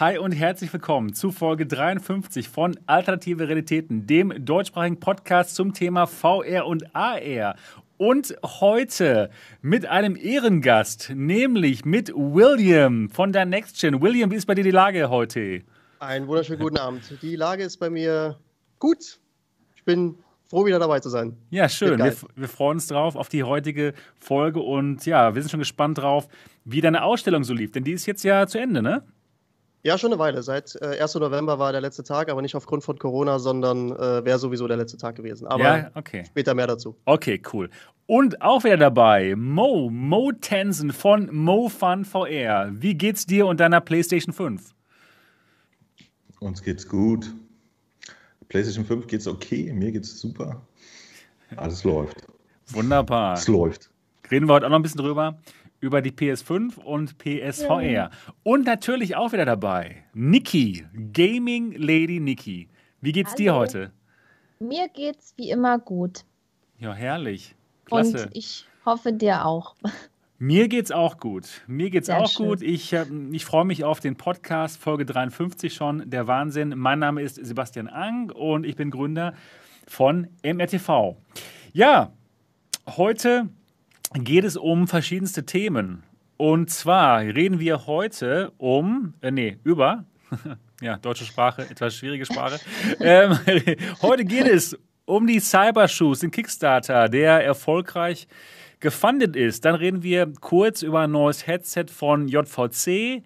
Hi und herzlich willkommen zu Folge 53 von Alternative Realitäten, dem deutschsprachigen Podcast zum Thema VR und AR. Und heute mit einem Ehrengast, nämlich mit William von der NextGen. William, wie ist bei dir die Lage heute? Einen wunderschönen guten Abend. Die Lage ist bei mir gut. Ich bin froh, wieder dabei zu sein. Ja, schön. Wir, wir, freuen uns drauf auf die heutige Folge und ja, wir sind schon gespannt drauf, wie deine Ausstellung so lief. Denn die ist jetzt ja zu Ende, ne? Ja, schon eine Weile. Seit äh, 1. November war der letzte Tag, aber nicht aufgrund von Corona, sondern äh, wäre sowieso der letzte Tag gewesen. Aber ja, okay. später mehr dazu. Okay, cool. Und auch wieder dabei Mo, Mo Tensen von Mo Fun VR. Wie geht's dir und deiner PlayStation 5? Uns geht's gut. PlayStation 5 geht's okay, mir geht's super. Alles läuft. Wunderbar. Es läuft. Reden wir heute auch noch ein bisschen drüber über die PS5 und PSVR. Ja. Und natürlich auch wieder dabei Niki, Gaming Lady Niki. Wie geht's Hallo. dir heute? Mir geht's wie immer gut. Ja, herrlich. Klasse. Und ich hoffe dir auch. Mir geht's auch gut. Mir geht's Sehr auch schön. gut. Ich, äh, ich freue mich auf den Podcast, Folge 53 schon. Der Wahnsinn. Mein Name ist Sebastian Ang und ich bin Gründer von MRTV. Ja, heute geht es um verschiedenste Themen. Und zwar reden wir heute um, äh, nee, über, ja, deutsche Sprache, etwas schwierige Sprache. ähm, heute geht es um die Cybershoes, den Kickstarter, der erfolgreich gefundet ist. Dann reden wir kurz über ein neues Headset von JVC,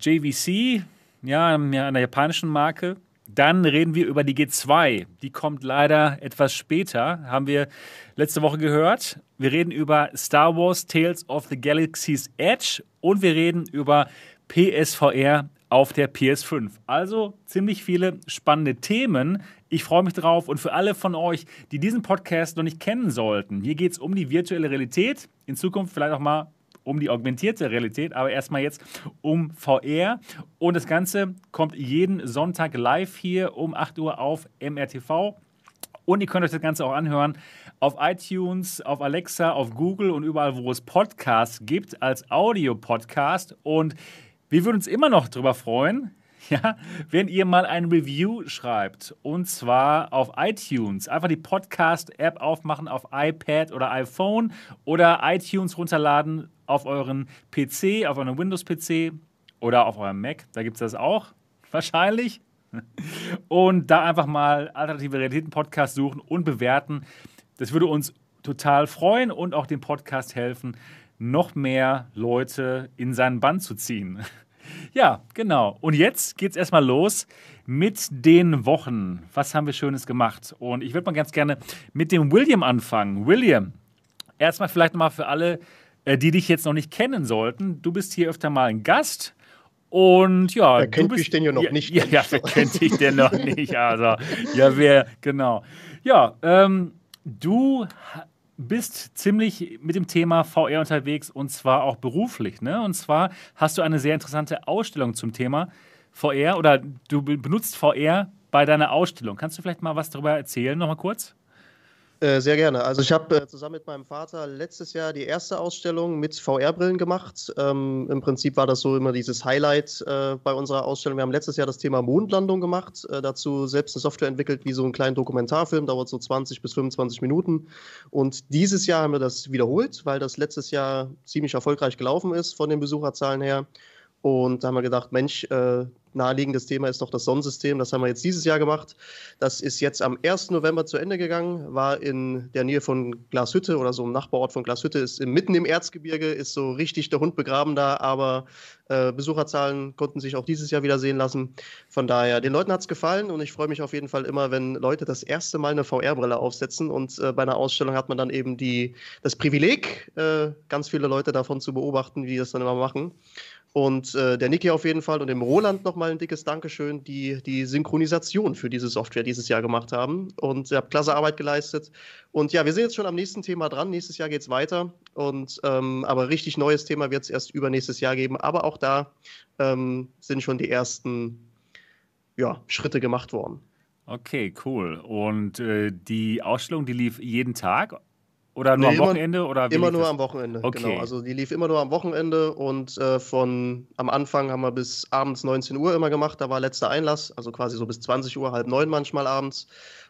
JVC, ja, einer japanischen Marke. Dann reden wir über die G2. Die kommt leider etwas später, haben wir letzte Woche gehört. Wir reden über Star Wars Tales of the Galaxy's Edge und wir reden über PSVR auf der PS5. Also ziemlich viele spannende Themen. Ich freue mich drauf und für alle von euch, die diesen Podcast noch nicht kennen sollten, hier geht es um die virtuelle Realität. In Zukunft vielleicht auch mal um die augmentierte Realität, aber erstmal jetzt um VR. Und das Ganze kommt jeden Sonntag live hier um 8 Uhr auf MRTV. Und ihr könnt euch das Ganze auch anhören auf iTunes, auf Alexa, auf Google und überall, wo es Podcasts gibt, als Audio-Podcast. Und wir würden uns immer noch darüber freuen, ja, wenn ihr mal ein Review schreibt. Und zwar auf iTunes. Einfach die Podcast-App aufmachen auf iPad oder iPhone oder iTunes runterladen auf euren PC, auf euren Windows-PC oder auf eurem Mac. Da gibt es das auch. Wahrscheinlich. Und da einfach mal alternative Realitäten-Podcast suchen und bewerten. Das würde uns total freuen und auch dem Podcast helfen, noch mehr Leute in seinen Bann zu ziehen. Ja, genau. Und jetzt geht es erstmal los mit den Wochen. Was haben wir Schönes gemacht? Und ich würde mal ganz gerne mit dem William anfangen. William, erstmal vielleicht nochmal für alle, die dich jetzt noch nicht kennen sollten. Du bist hier öfter mal ein Gast. Und ja, wer kennt bist, den ja noch nicht. Ja, ja, wer kennt dich denn noch nicht? Also, ja, wer, genau. Ja, ähm, du bist ziemlich mit dem Thema VR unterwegs und zwar auch beruflich. Ne? Und zwar hast du eine sehr interessante Ausstellung zum Thema VR oder du benutzt VR bei deiner Ausstellung. Kannst du vielleicht mal was darüber erzählen, nochmal kurz? Äh, sehr gerne. Also ich habe äh, zusammen mit meinem Vater letztes Jahr die erste Ausstellung mit VR-Brillen gemacht. Ähm, Im Prinzip war das so immer dieses Highlight äh, bei unserer Ausstellung. Wir haben letztes Jahr das Thema Mondlandung gemacht, äh, dazu selbst eine Software entwickelt, wie so einen kleinen Dokumentarfilm, dauert so 20 bis 25 Minuten. Und dieses Jahr haben wir das wiederholt, weil das letztes Jahr ziemlich erfolgreich gelaufen ist von den Besucherzahlen her. Und da haben wir gedacht, Mensch, äh, naheliegendes Thema ist doch das Sonnensystem. Das haben wir jetzt dieses Jahr gemacht. Das ist jetzt am 1. November zu Ende gegangen, war in der Nähe von Glashütte oder so im Nachbarort von Glashütte, ist mitten im Erzgebirge, ist so richtig der Hund begraben da, aber äh, Besucherzahlen konnten sich auch dieses Jahr wieder sehen lassen. Von daher, den Leuten hat es gefallen und ich freue mich auf jeden Fall immer, wenn Leute das erste Mal eine VR-Brille aufsetzen und äh, bei einer Ausstellung hat man dann eben die, das Privileg, äh, ganz viele Leute davon zu beobachten, wie das dann immer machen. Und äh, der Niki auf jeden Fall und dem Roland nochmal ein dickes Dankeschön, die die Synchronisation für diese Software dieses Jahr gemacht haben. Und ihr habt klasse Arbeit geleistet. Und ja, wir sind jetzt schon am nächsten Thema dran. Nächstes Jahr geht es weiter. Und ähm, aber richtig neues Thema wird es erst übernächstes Jahr geben. Aber auch da ähm, sind schon die ersten ja, Schritte gemacht worden. Okay, cool. Und äh, die Ausstellung, die lief jeden Tag Oder nur nee, am Wochenende? Immer, oder immer nur das? am Wochenende, okay. genau. Also die lief immer nur am Wochenende und äh, von am Anfang haben wir bis abends 19 Uhr immer gemacht. Da war letzter Einlass, also quasi so bis 20 Uhr, halb neun manchmal abends.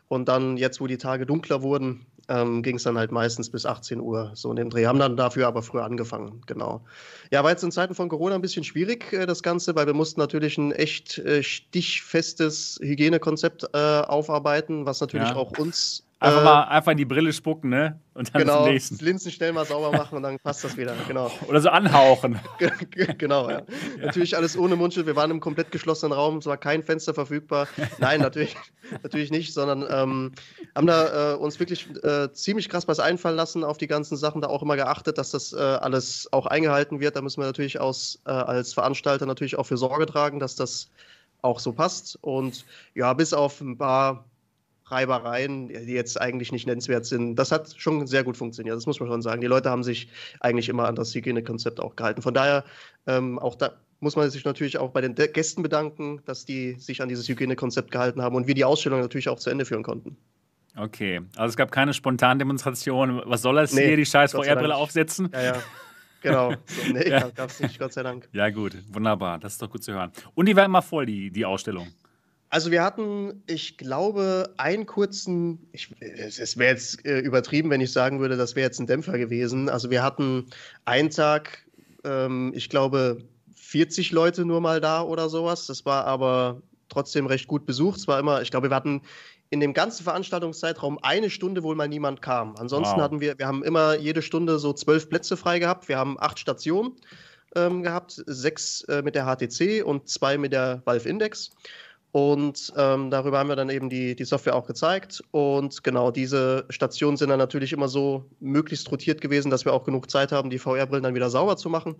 Und dann, jetzt wo die Tage dunkler wurden, ähm, ging es dann halt meistens bis 18 Uhr, so in dem Dreh. Haben dann dafür aber früher angefangen, genau. Ja, war jetzt in Zeiten von Corona ein bisschen schwierig, äh, das Ganze, weil wir mussten natürlich ein echt äh, stichfestes Hygienekonzept äh, aufarbeiten, was natürlich ja. auch uns Einfach äh, mal einfach in die Brille spucken, ne? Und dann genau, das Linsen schnell mal sauber machen und dann passt das wieder. Genau. Oder so anhauchen. genau, ja. ja. Natürlich alles ohne Mundschutz. Wir waren im komplett geschlossenen Raum, es war kein Fenster verfügbar. Nein, natürlich, natürlich nicht, sondern ähm, haben da äh, uns wirklich äh, ziemlich krass was einfallen lassen auf die ganzen Sachen, da auch immer geachtet, dass das äh, alles auch eingehalten wird. Da müssen wir natürlich aus, äh, als Veranstalter natürlich auch für Sorge tragen, dass das auch so passt. Und ja, bis auf ein paar Reibereien, die jetzt eigentlich nicht nennenswert sind. Das hat schon sehr gut funktioniert, das muss man schon sagen. Die Leute haben sich eigentlich immer an das Hygienekonzept auch gehalten. Von daher, ähm, auch da muss man sich natürlich auch bei den Gästen bedanken, dass die sich an dieses Hygienekonzept gehalten haben und wir die Ausstellung natürlich auch zu Ende führen konnten. Okay, also es gab keine Spontandemonstration. Was soll das nee, hier, die scheiß VR-Brille aufsetzen? Ja, ja. Genau. So, nee, ja. gab es nicht, Gott sei Dank. Ja, gut, wunderbar. Das ist doch gut zu hören. Und die war immer voll, die, die Ausstellung. Also wir hatten, ich glaube, einen kurzen, ich, es wäre jetzt äh, übertrieben, wenn ich sagen würde, das wäre jetzt ein Dämpfer gewesen. Also wir hatten einen Tag, ähm, ich glaube, 40 Leute nur mal da oder sowas. Das war aber trotzdem recht gut besucht. Es war immer, ich glaube, wir hatten in dem ganzen Veranstaltungszeitraum eine Stunde, wo mal niemand kam. Ansonsten wow. hatten wir, wir haben immer jede Stunde so zwölf Plätze frei gehabt. Wir haben acht Stationen ähm, gehabt, sechs äh, mit der HTC und zwei mit der Valve Index. Und ähm, darüber haben wir dann eben die, die Software auch gezeigt. Und genau, diese Stationen sind dann natürlich immer so möglichst rotiert gewesen, dass wir auch genug Zeit haben, die VR-Brillen dann wieder sauber zu machen.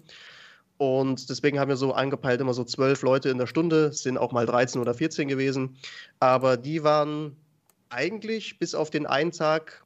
Und deswegen haben wir so angepeilt immer so zwölf Leute in der Stunde, sind auch mal 13 oder 14 gewesen. Aber die waren eigentlich bis auf den einen Tag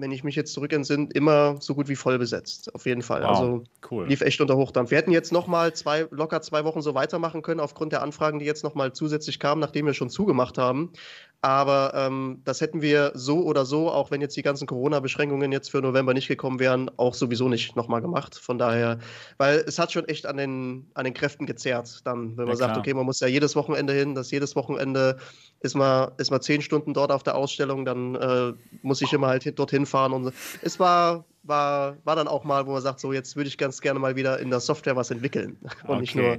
wenn ich mich jetzt zurück entsinne, immer so gut wie voll besetzt. Auf jeden Fall. Wow, also cool. lief echt unter Hochdampf. Wir hätten jetzt noch mal zwei, locker zwei Wochen so weitermachen können, aufgrund der Anfragen, die jetzt noch mal zusätzlich kamen, nachdem wir schon zugemacht haben. Aber ähm, das hätten wir so oder so, auch wenn jetzt die ganzen Corona-Beschränkungen jetzt für November nicht gekommen wären, auch sowieso nicht nochmal gemacht. Von daher, weil es hat schon echt an den, an den Kräften gezerrt, dann, wenn man ja, sagt, okay, man muss ja jedes Wochenende hin, das jedes Wochenende ist man, ist man zehn Stunden dort auf der Ausstellung, dann äh, muss ich immer halt dorthin fahren. Und es war, war, war dann auch mal, wo man sagt, so jetzt würde ich ganz gerne mal wieder in der Software was entwickeln und okay. nicht nur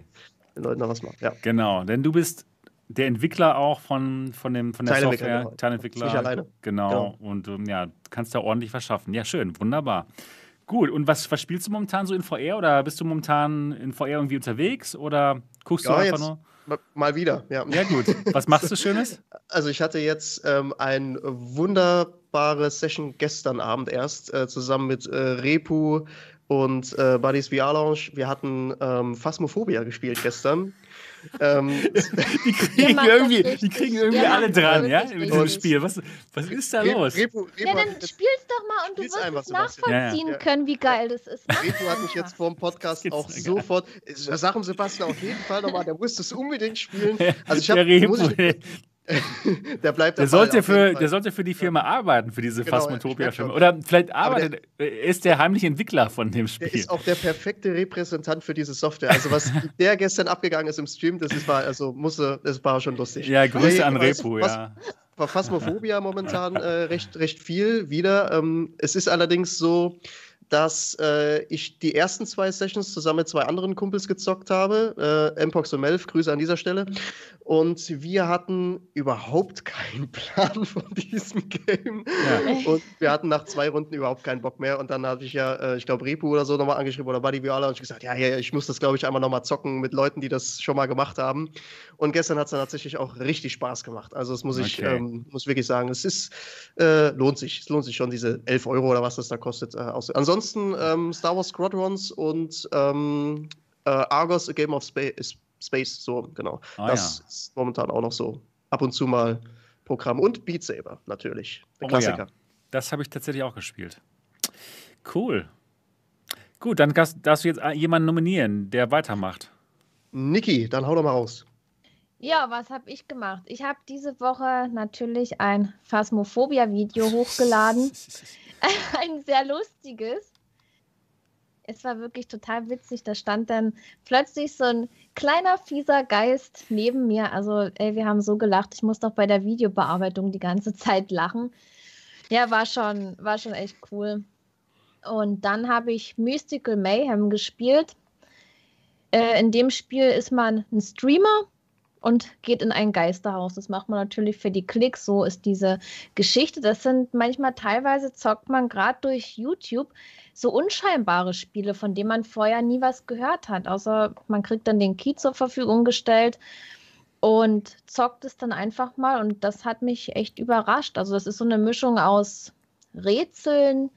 den Leuten was machen. Ja. Genau, denn du bist der Entwickler auch von, von, dem, von der Software, genau. Teilentwickler. Nicht alleine. Genau. genau. Und ähm, ja, kannst da ordentlich was schaffen. Ja, schön, wunderbar. Gut, und was, was spielst du momentan so in VR oder bist du momentan in VR irgendwie unterwegs oder guckst ja, du einfach nur? Mal wieder, ja. Ja, gut. Was machst du Schönes? Also, ich hatte jetzt ähm, ein wunderbare Session gestern Abend erst äh, zusammen mit äh, Repu und äh, Buddies VR Lounge. Wir hatten ähm, Phasmophobia gespielt gestern ähm, die kriegen irgendwie, die kriegen irgendwie alle dran, ja, mit diesem Spiel. Was, was ist da los? Repo, Repo ja, dann spiel's doch mal und du wirst einfach, nachvollziehen ja, ja. können, wie geil das ist. Repo hat mich jetzt vor dem Podcast auch sofort, sag dem Sebastian auf jeden Fall nochmal, der muss das unbedingt spielen. Also ich habe, der bleibt der sollte, für, der sollte für die Firma arbeiten, für diese genau, Phasmotopia-Firma. Oder vielleicht arbeitet, der, ist der heimliche Entwickler von dem Spiel. Der ist auch der perfekte Repräsentant für diese Software. Also, was der gestern abgegangen ist im Stream, das ist, war, also musste, das war schon lustig. Ja, Grüße an Repo, ja. Phasmophobia momentan äh, recht, recht viel wieder. Ähm, es ist allerdings so, dass äh, ich die ersten zwei Sessions zusammen mit zwei anderen Kumpels gezockt habe. Äh, Mpox und Melf, Grüße an dieser Stelle. Und wir hatten überhaupt keinen Plan von diesem Game. Ja. Und wir hatten nach zwei Runden überhaupt keinen Bock mehr. Und dann hatte ich ja, äh, ich glaube, Repu oder so nochmal angeschrieben oder Buddy Viola und ich gesagt, ja, ja, ich muss das, glaube ich, einmal nochmal zocken mit Leuten, die das schon mal gemacht haben. Und gestern hat es dann tatsächlich auch richtig Spaß gemacht. Also, das muss ich okay. ähm, muss wirklich sagen. Es ist, äh, lohnt sich. Es lohnt sich schon, diese 11 Euro oder was das da kostet. Äh, ansonsten ansonsten ähm, Star Wars Squadrons und ähm, äh, Argos, A Game of Space, Space so, genau. Ah, das ja. ist momentan auch noch so ab und zu mal Programm. Und Beat Saber, natürlich. Der oh, Klassiker. Ja. Das habe ich tatsächlich auch gespielt. Cool. Gut, dann darfst, darfst du jetzt jemanden nominieren, der weitermacht. Niki, dann hau doch mal raus. Ja, was habe ich gemacht? Ich habe diese Woche natürlich ein Phasmophobia-Video hochgeladen. ein sehr lustiges. Es war wirklich total witzig. Da stand dann plötzlich so ein kleiner fieser Geist neben mir. Also, ey, wir haben so gelacht. Ich musste auch bei der Videobearbeitung die ganze Zeit lachen. Ja, war schon, war schon echt cool. Und dann habe ich Mystical Mayhem gespielt. Äh, in dem Spiel ist man ein Streamer und geht in ein Geisterhaus. Das macht man natürlich für die Klicks. So ist diese Geschichte. Das sind manchmal teilweise zockt man gerade durch YouTube so unscheinbare Spiele, von denen man vorher nie was gehört hat. Außer man kriegt dann den Key zur Verfügung gestellt und zockt es dann einfach mal. Und das hat mich echt überrascht. Also das ist so eine Mischung aus Rätseln,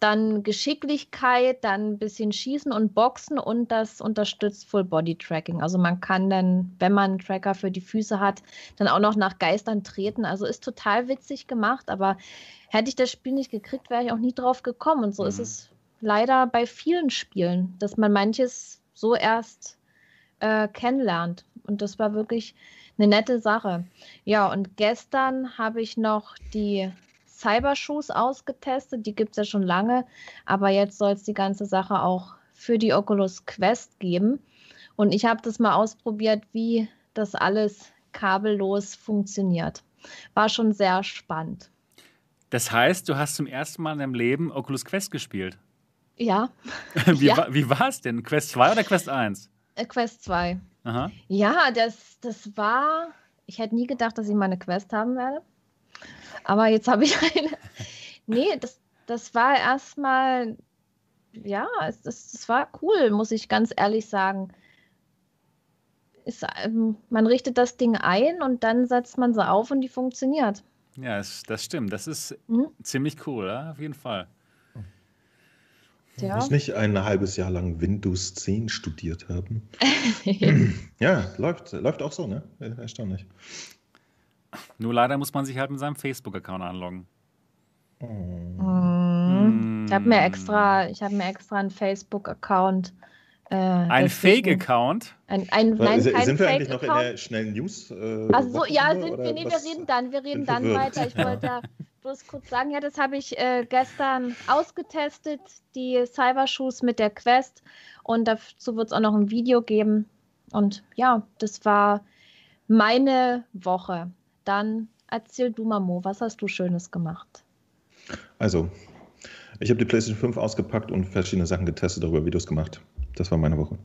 dann Geschicklichkeit, dann ein bisschen Schießen und Boxen und das unterstützt Full Body Tracking. Also man kann dann, wenn man einen Tracker für die Füße hat, dann auch noch nach Geistern treten. Also ist total witzig gemacht, aber hätte ich das Spiel nicht gekriegt, wäre ich auch nie drauf gekommen. Und so mhm. ist es leider bei vielen Spielen, dass man manches so erst äh, kennenlernt. Und das war wirklich eine nette Sache. Ja, und gestern habe ich noch die Cybershoes ausgetestet. Die gibt es ja schon lange, aber jetzt soll es die ganze Sache auch für die Oculus Quest geben. Und ich habe das mal ausprobiert, wie das alles kabellos funktioniert. War schon sehr spannend. Das heißt, du hast zum ersten Mal in deinem Leben Oculus Quest gespielt? Ja. wie, ja. War, wie war es denn? Quest 2 oder Quest 1? Äh, Quest 2. Aha. Ja, das, das war. Ich hätte nie gedacht, dass ich meine Quest haben werde. Aber jetzt habe ich eine. Nee, das, das war erstmal, ja, es, das, das war cool, muss ich ganz ehrlich sagen. Ist, ähm, man richtet das Ding ein und dann setzt man sie auf und die funktioniert. Ja, das, das stimmt. Das ist mhm. ziemlich cool, ja? auf jeden Fall. Ja. Muss nicht ein halbes Jahr lang Windows 10 studiert haben. ja, läuft, läuft auch so, ne? Erstaunlich. Nur leider muss man sich halt mit seinem Facebook-Account anloggen. Mhm. Ich habe mir extra, ich habe mir extra einen Facebook-Account. Äh, ein Fake-Account? Ein, ein, nein, sind kein wir eigentlich noch in der schnellen News? Äh, Ach ja, sind wir. Nee, wir reden dann, wir reden dann weiter. Ich wollte bloß kurz sagen, ja, das habe ich äh, gestern ausgetestet, die Cybershoes mit der Quest. Und dazu wird es auch noch ein Video geben. Und ja, das war meine Woche. Dann erzähl du mal, Mo, was hast du Schönes gemacht? Also, ich habe die PlayStation 5 ausgepackt und verschiedene Sachen getestet, darüber Videos gemacht. Das war meine Woche.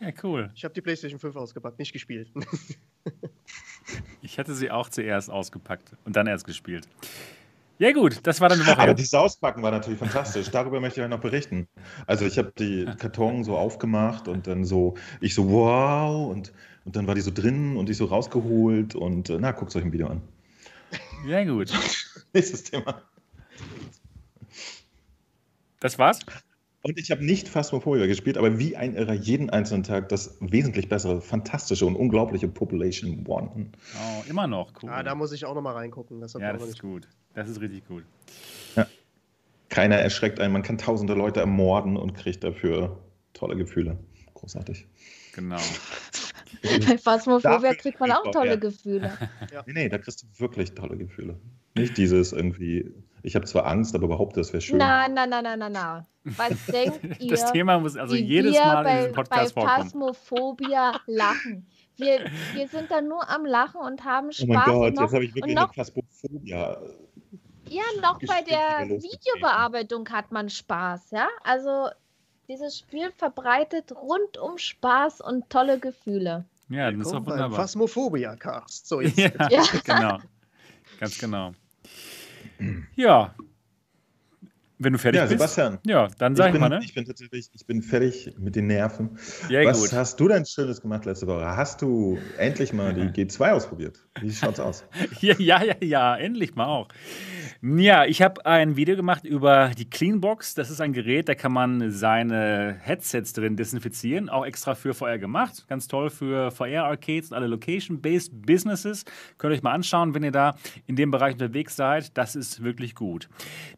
Ja, cool. Ich habe die PlayStation 5 ausgepackt, nicht gespielt. ich hatte sie auch zuerst ausgepackt und dann erst gespielt. Ja, gut, das war dann eine Woche. Aber dieses Auspacken war natürlich fantastisch. Darüber möchte ich euch noch berichten. Also, ich habe die Karton so aufgemacht und dann so, ich so, wow, und und dann war die so drin und ich so rausgeholt und äh, na, guckt euch ein Video an. Ja, gut. Nächstes Thema. Das war's? Und ich habe nicht Phasmophobia gespielt, aber wie ein Irrer jeden einzelnen Tag das wesentlich bessere, fantastische und unglaubliche Population One. Oh, immer noch, cool. Ah, da muss ich auch noch mal reingucken. Das ja, das ist gut. Das ist richtig gut. Ja. Keiner erschreckt einen. Man kann tausende Leute ermorden und kriegt dafür tolle Gefühle. Großartig. Genau. Bei Phasmophobia kriegt man auch tolle ja. Gefühle. Ja. Nee, nee, da kriegst du wirklich tolle Gefühle. Nicht dieses irgendwie, ich habe zwar Angst, aber behaupte, das wäre schön. Nein, nein, nein, nein, nein, nein. Was denkt ihr? Das Thema muss also jedes Mal bei, in diesem Podcast bei vorkommen. Phasmophobia lachen. Wir, wir sind da nur am Lachen und haben Spaß. Oh mein Gott, noch, jetzt habe ich wirklich noch, eine Phasmophobia. Ja, noch bei der Videobearbeitung hat man Spaß, ja? Also dieses Spiel verbreitet rundum Spaß und tolle Gefühle. Ja, das ist auch wunderbar. Phasmophobia-Cast. So jetzt. ja, ja, genau. Ganz genau. Ja. Wenn du fertig ja, bist. Sebastian. Ja, dann sag ich, bin, mal, ne? Ich bin tatsächlich, ich bin fertig mit den Nerven. Ja, Was gut. hast du denn Schönes gemacht letzte Woche? Hast du endlich mal die G2 ausprobiert? Wie schaut's aus? ja, ja, ja, ja, endlich mal auch. Ja, ich habe ein Video gemacht über die Cleanbox. Das ist ein Gerät, da kann man seine Headsets drin desinfizieren. Auch extra für VR gemacht. Ganz toll für VR-Arcades und alle Location-Based Businesses. Könnt ihr euch mal anschauen, wenn ihr da in dem Bereich unterwegs seid. Das ist wirklich gut.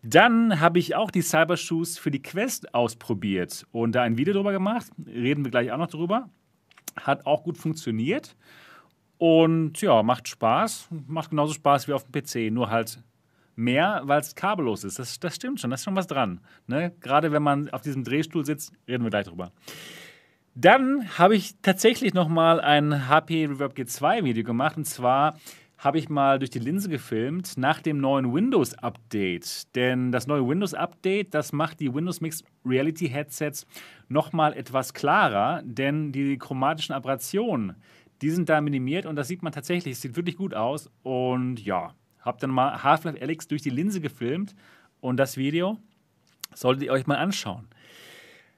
Dann habe ich auch die Cybershoes für die Quest ausprobiert und da ein Video drüber gemacht. Reden wir gleich auch noch drüber. Hat auch gut funktioniert. Und ja, macht Spaß. Macht genauso Spaß wie auf dem PC, nur halt mehr, weil es kabellos ist. Das, das stimmt schon, da ist schon was dran. Ne? Gerade wenn man auf diesem Drehstuhl sitzt, reden wir gleich drüber. Dann habe ich tatsächlich nochmal ein HP Reverb G2 Video gemacht und zwar habe ich mal durch die Linse gefilmt nach dem neuen Windows Update. Denn das neue Windows Update, das macht die Windows Mixed Reality Headsets nochmal etwas klarer, denn die chromatischen Aberrationen, die sind da minimiert und das sieht man tatsächlich, es sieht wirklich gut aus. Und ja, habe dann mal Half-Life Alyx durch die Linse gefilmt und das Video solltet ihr euch mal anschauen.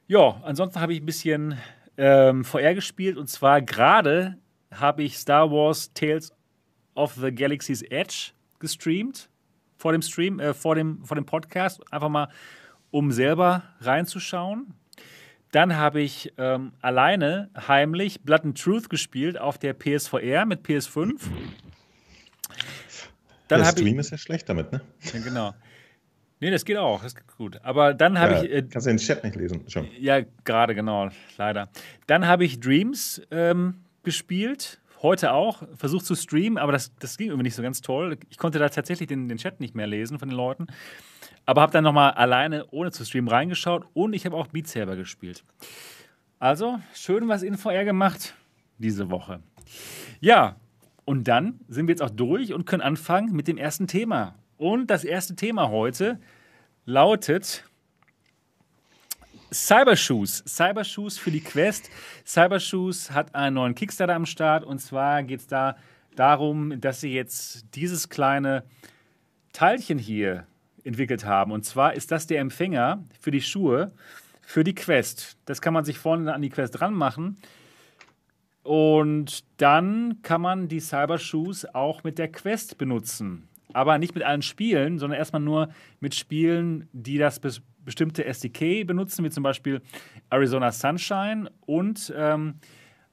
Ja, ansonsten habe ich ein bisschen ähm, VR gespielt und zwar gerade habe ich Star Wars Tales of the Galaxy's Edge gestreamt vor dem Stream, äh, vor, dem, vor dem Podcast, einfach mal, um selber reinzuschauen. Dann habe ich ähm, alleine heimlich Blood and Truth gespielt auf der PSVR mit PS5. Dann der Stream ich, ist ja schlecht damit, ne? Ja, genau. Nee, das geht auch, das geht gut. Aber dann habe ja, ich. Äh, kannst du den Chat nicht lesen, schon. Ja, gerade, genau, leider. Dann habe ich Dreams ähm, gespielt, heute auch, versucht zu streamen, aber das, das ging irgendwie nicht so ganz toll. Ich konnte da tatsächlich den, den Chat nicht mehr lesen von den Leuten. Aber habe dann nochmal alleine, ohne zu streamen, reingeschaut und ich habe auch Beat Saber gespielt. Also, schön was in VR gemacht diese Woche. Ja, und dann sind wir jetzt auch durch und können anfangen mit dem ersten Thema. Und das erste Thema heute lautet Cybershoes. Cybershoes für die Quest. Cybershoes hat einen neuen Kickstarter am Start und zwar geht es da darum, dass sie jetzt dieses kleine Teilchen hier entwickelt haben. Und zwar ist das der Empfänger für die Schuhe für die Quest. Das kann man sich vorne an die Quest dran machen. Und dann kann man die Cybershoes auch mit der Quest benutzen aber nicht mit allen Spielen, sondern erstmal nur mit Spielen, die das bestimmte SDK benutzen, wie zum Beispiel Arizona Sunshine und ähm,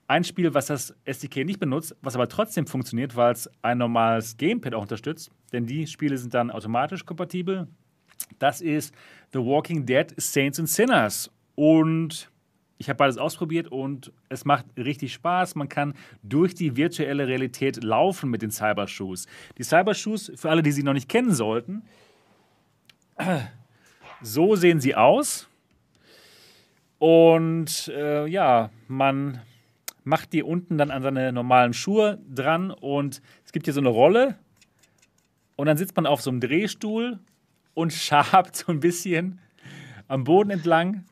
ein Spiel, was das SDK nicht benutzt, was aber trotzdem funktioniert, weil es ein normales Gamepad auch unterstützt, denn die Spiele sind dann automatisch kompatibel. Das ist The Walking Dead Saints and Sinners. Und ich habe beides ausprobiert und es macht richtig Spaß. Man kann durch die virtuelle Realität laufen mit den Cybershoes. Die Cybershoes, für alle, die sie noch nicht kennen sollten, so sehen sie aus. Und äh, ja, man macht die unten dann an seine normalen Schuhe dran und es gibt hier so eine Rolle und dann sitzt man auf so einem Drehstuhl und schabt so ein bisschen am Boden entlang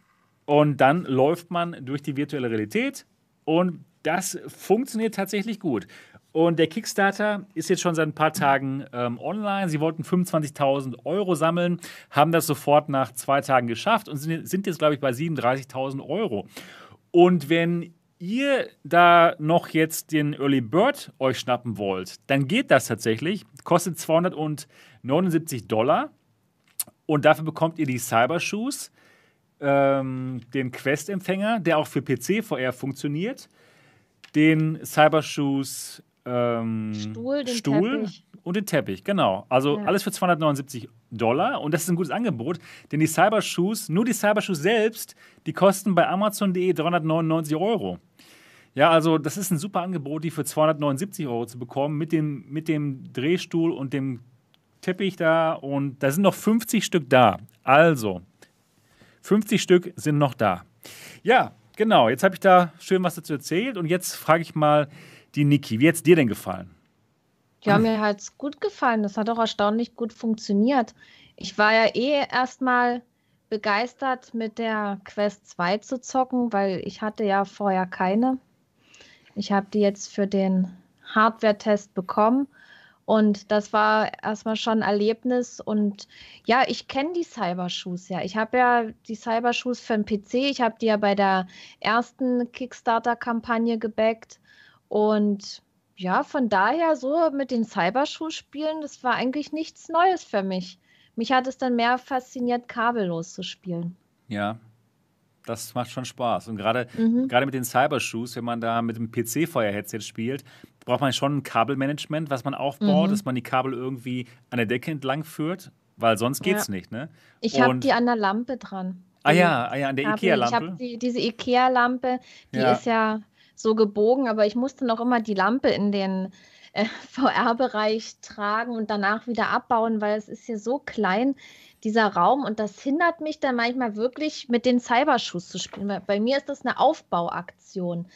und dann läuft man durch die virtuelle Realität und das funktioniert tatsächlich gut. Und der Kickstarter ist jetzt schon seit ein paar Tagen ähm, online. Sie wollten 25.000 Euro sammeln, haben das sofort nach zwei Tagen geschafft und sind, sind jetzt, glaube ich, bei 37.000 Euro. Und wenn ihr da noch jetzt den Early Bird euch schnappen wollt, dann geht das tatsächlich. Kostet 279 Dollar. Und dafür bekommt ihr die Cybershoes ähm, den Quest-Empfänger, der auch für PC VR funktioniert, den Cybershoes ähm, Stuhl, den Stuhl Teppich. und den Teppich, genau. Also ja. alles für 279 Dollar und das ist ein gutes Angebot, denn die Cybershoes, nur die Cybershoes selbst, die kosten bei Amazon.de 399 Euro. Ja, also das ist ein super Angebot, die für 279 Euro zu bekommen mit dem, mit dem Drehstuhl und dem Teppich da und da sind noch 50 Stück da. Also, 50 Stück sind noch da. Ja, genau. Jetzt habe ich da schön was dazu erzählt und jetzt frage ich mal die Niki. Wie hat es dir denn gefallen? Ja, mir hat es gut gefallen. Das hat auch erstaunlich gut funktioniert. Ich war ja eh erstmal begeistert, mit der Quest 2 zu zocken, weil ich hatte ja vorher keine. Ich habe die jetzt für den Hardware-Test bekommen und das war erstmal schon ein Erlebnis. Und ja, ich kenne die Cybershoes ja. Ich habe ja die Cybershoes für den PC. Ich habe die ja bei der ersten Kickstarter-Kampagne gebackt. Und ja, von daher so mit den Cybershoes spielen, das war eigentlich nichts Neues für mich. Mich hat es dann mehr fasziniert, kabellos zu spielen. Ja, das macht schon Spaß. Und gerade mhm. mit den Cybershoes, wenn man da mit dem PC-Feuer-Headset spielt, braucht man schon ein Kabelmanagement, was man aufbaut, mhm. dass man die Kabel irgendwie an der Decke entlang führt, weil sonst geht es ja. nicht. Ne? Ich habe die an der Lampe dran. Ah ja, ah ja, an der Ikea-Lampe. Ich habe die, diese Ikea-Lampe, die ja. ist ja so gebogen, aber ich musste noch immer die Lampe in den äh, VR-Bereich tragen und danach wieder abbauen, weil es ist hier so klein, dieser Raum. Und das hindert mich dann manchmal wirklich, mit den Cyberschuss zu spielen. Bei mir ist das eine Aufbauaktion.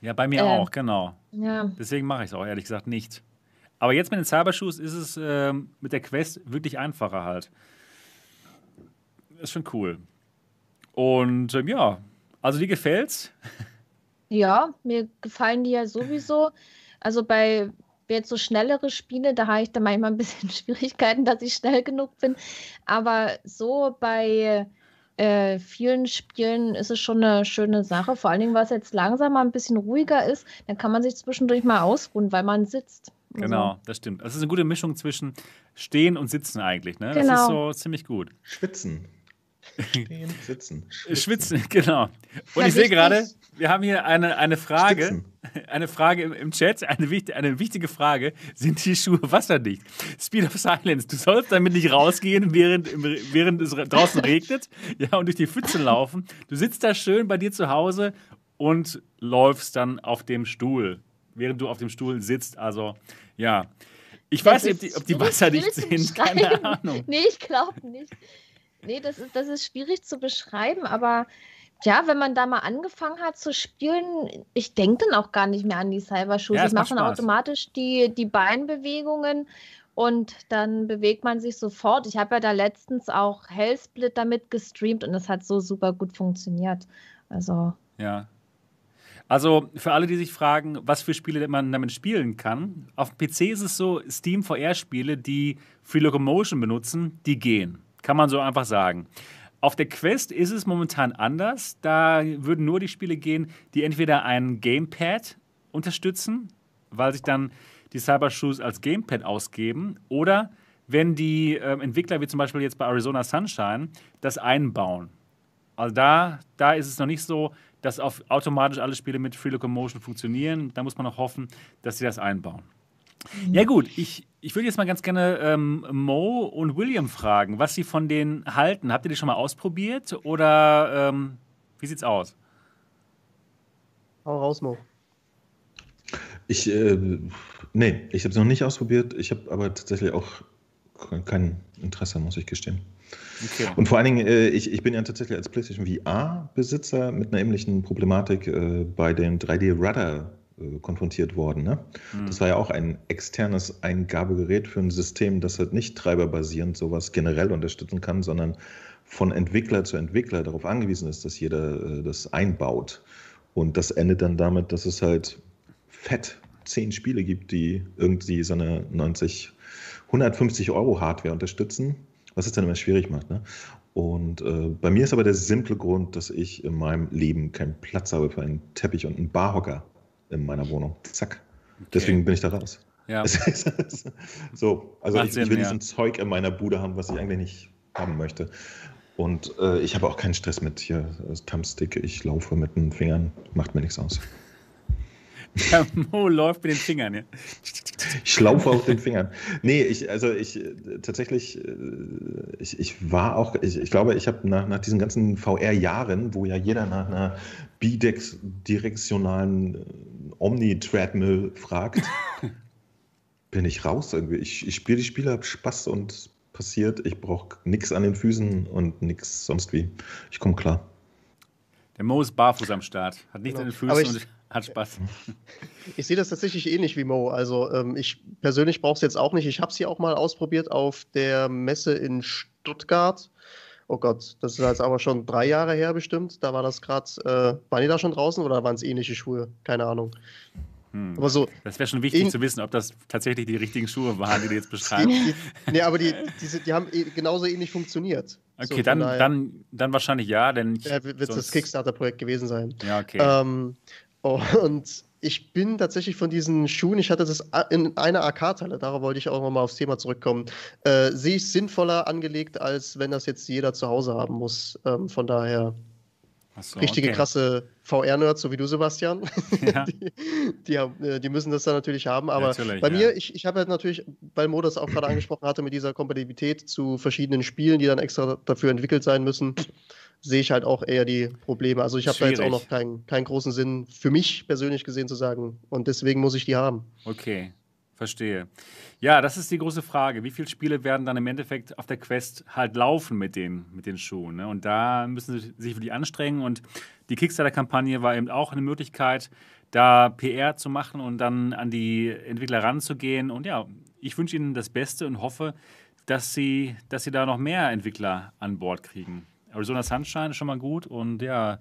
Ja, bei mir äh, auch, genau. Ja. Deswegen mache ich es auch ehrlich gesagt nicht. Aber jetzt mit den Cybershoes ist es äh, mit der Quest wirklich einfacher halt. Ist schon cool. Und ähm, ja, also dir gefällt's? Ja, mir gefallen die ja sowieso. Also bei jetzt so schnellere Spiele, da habe ich dann manchmal ein bisschen Schwierigkeiten, dass ich schnell genug bin. Aber so bei äh, vielen Spielen ist es schon eine schöne Sache. Vor allen Dingen, was jetzt langsamer ein bisschen ruhiger ist, dann kann man sich zwischendurch mal ausruhen, weil man sitzt. Genau, das stimmt. Das ist eine gute Mischung zwischen Stehen und Sitzen eigentlich. Ne? Genau. Das ist so ziemlich gut. Schwitzen. Stehen, sitzen. Schwitzen, Schwitzen genau. Und ja, ich sehe gerade, wir haben hier eine, eine Frage, Spitzen. eine Frage im, im Chat, eine, eine wichtige Frage. Sind die Schuhe wasserdicht? Speed of Silence, du sollst damit nicht rausgehen, während, während es draußen regnet ja, und durch die Pfütze laufen. Du sitzt da schön bei dir zu Hause und läufst dann auf dem Stuhl, während du auf dem Stuhl sitzt. Also, ja. Ich weiß nicht, ob die, ob die wasserdicht sind. Keine Ahnung. Nee, ich glaube nicht. Nee, das ist, das ist schwierig zu beschreiben, aber ja, wenn man da mal angefangen hat zu spielen, ich denke dann auch gar nicht mehr an die Cybershoes. Ja, ich mache dann automatisch die, die Beinbewegungen und dann bewegt man sich sofort. Ich habe ja da letztens auch Hellsplit damit gestreamt und das hat so super gut funktioniert. Also. Ja. Also für alle, die sich fragen, was für Spiele man damit spielen kann, auf dem PC ist es so, Steam VR-Spiele, die Free Locomotion benutzen, die gehen. Kann man so einfach sagen. Auf der Quest ist es momentan anders. Da würden nur die Spiele gehen, die entweder ein Gamepad unterstützen, weil sich dann die Cybershoes als Gamepad ausgeben, oder wenn die äh, Entwickler, wie zum Beispiel jetzt bei Arizona Sunshine, das einbauen. Also da, da ist es noch nicht so, dass auf automatisch alle Spiele mit Free Locomotion funktionieren. Da muss man noch hoffen, dass sie das einbauen. Ja gut, ich, ich würde jetzt mal ganz gerne ähm, Mo und William fragen, was sie von denen halten. Habt ihr die schon mal ausprobiert oder ähm, wie sieht's aus? Hau raus, Mo. Ich, äh, nee, ich habe es noch nicht ausprobiert. Ich habe aber tatsächlich auch kein Interesse, muss ich gestehen. Okay. Und vor allen Dingen, äh, ich, ich bin ja tatsächlich als PlayStation VR-Besitzer mit einer ähnlichen Problematik äh, bei den 3D-Rudder äh, konfrontiert worden. Ne? Mhm. Das war ja auch ein externes Eingabegerät für ein System, das halt nicht treiberbasierend sowas generell unterstützen kann, sondern von Entwickler zu Entwickler darauf angewiesen ist, dass jeder äh, das einbaut. Und das endet dann damit, dass es halt fett zehn Spiele gibt, die irgendwie so eine 90, 150 Euro Hardware unterstützen, was es dann immer schwierig macht. Ne? Und äh, bei mir ist aber der simple Grund, dass ich in meinem Leben keinen Platz habe für einen Teppich und einen Barhocker in meiner Wohnung. Zack. Okay. Deswegen bin ich da raus. Ja. so, also ich, ich, will ja. diesen Zeug in meiner Bude haben, was ich eigentlich nicht haben möchte. Und äh, ich habe auch keinen Stress mit hier äh, Thumbstick. Ich laufe mit den Fingern, macht mir nichts aus. Der Mo läuft mit den Fingern, ja. Ich laufe auf den Fingern. Nee, ich, also ich tatsächlich, äh, ich, ich war auch, ich, ich glaube, ich habe nach, nach diesen ganzen VR-Jahren, wo ja jeder nach einer bidirektionalen äh, Omni-Treadmill fragt, bin ich raus irgendwie. Ich, ich spiele die Spiele, habe Spaß und passiert. Ich brauche nichts an den Füßen und nichts sonst wie. Ich komme klar. Der Mo ist barfuß am Start, hat nichts genau. an den Füßen und hat Spaß. Ich sehe das tatsächlich ähnlich wie Mo. Also ähm, ich persönlich brauche es jetzt auch nicht. Ich habe es hier auch mal ausprobiert auf der Messe in Stuttgart. Oh Gott, das ist jetzt aber schon drei Jahre her bestimmt. Da war das gerade, äh, waren die da schon draußen oder waren es ähnliche Schuhe? Keine Ahnung. Hm. Aber so das wäre schon wichtig zu wissen, ob das tatsächlich die richtigen Schuhe waren, die du jetzt beschreibst. nee, aber die, die, die haben eh genauso ähnlich funktioniert. Okay, so, dann, dann, dann wahrscheinlich ja, denn. Ja, wird das Kickstarter-Projekt gewesen sein. Ja, okay. Ähm, und ich bin tatsächlich von diesen Schuhen, ich hatte das in einer AK-Teile, darauf wollte ich auch nochmal aufs Thema zurückkommen, äh, sehe ich sinnvoller angelegt, als wenn das jetzt jeder zu Hause haben muss. Ähm, von daher so, richtige okay. krasse VR-Nerds, so wie du, Sebastian. Ja. die, die, äh, die, müssen das dann natürlich haben. Aber natürlich, bei mir, ich, ich habe halt natürlich, weil Mo das auch gerade angesprochen hatte, mit dieser Kompatibilität zu verschiedenen Spielen, die dann extra dafür entwickelt sein müssen sehe ich halt auch eher die Probleme. Also ich habe da jetzt auch noch keinen, keinen großen Sinn für mich persönlich gesehen zu sagen. Und deswegen muss ich die haben. Okay. Verstehe. Ja, das ist die große Frage. Wie viele Spiele werden dann im Endeffekt auf der Quest halt laufen mit den, mit den Schuhen? Ne? Und da müssen sie sich wirklich anstrengen. Und die Kickstarter-Kampagne war eben auch eine Möglichkeit, da PR zu machen und dann an die Entwickler ranzugehen. Und ja, ich wünsche Ihnen das Beste und hoffe, dass Sie, dass Sie da noch mehr Entwickler an Bord kriegen. Arizona Sunshine ist schon mal gut und ja,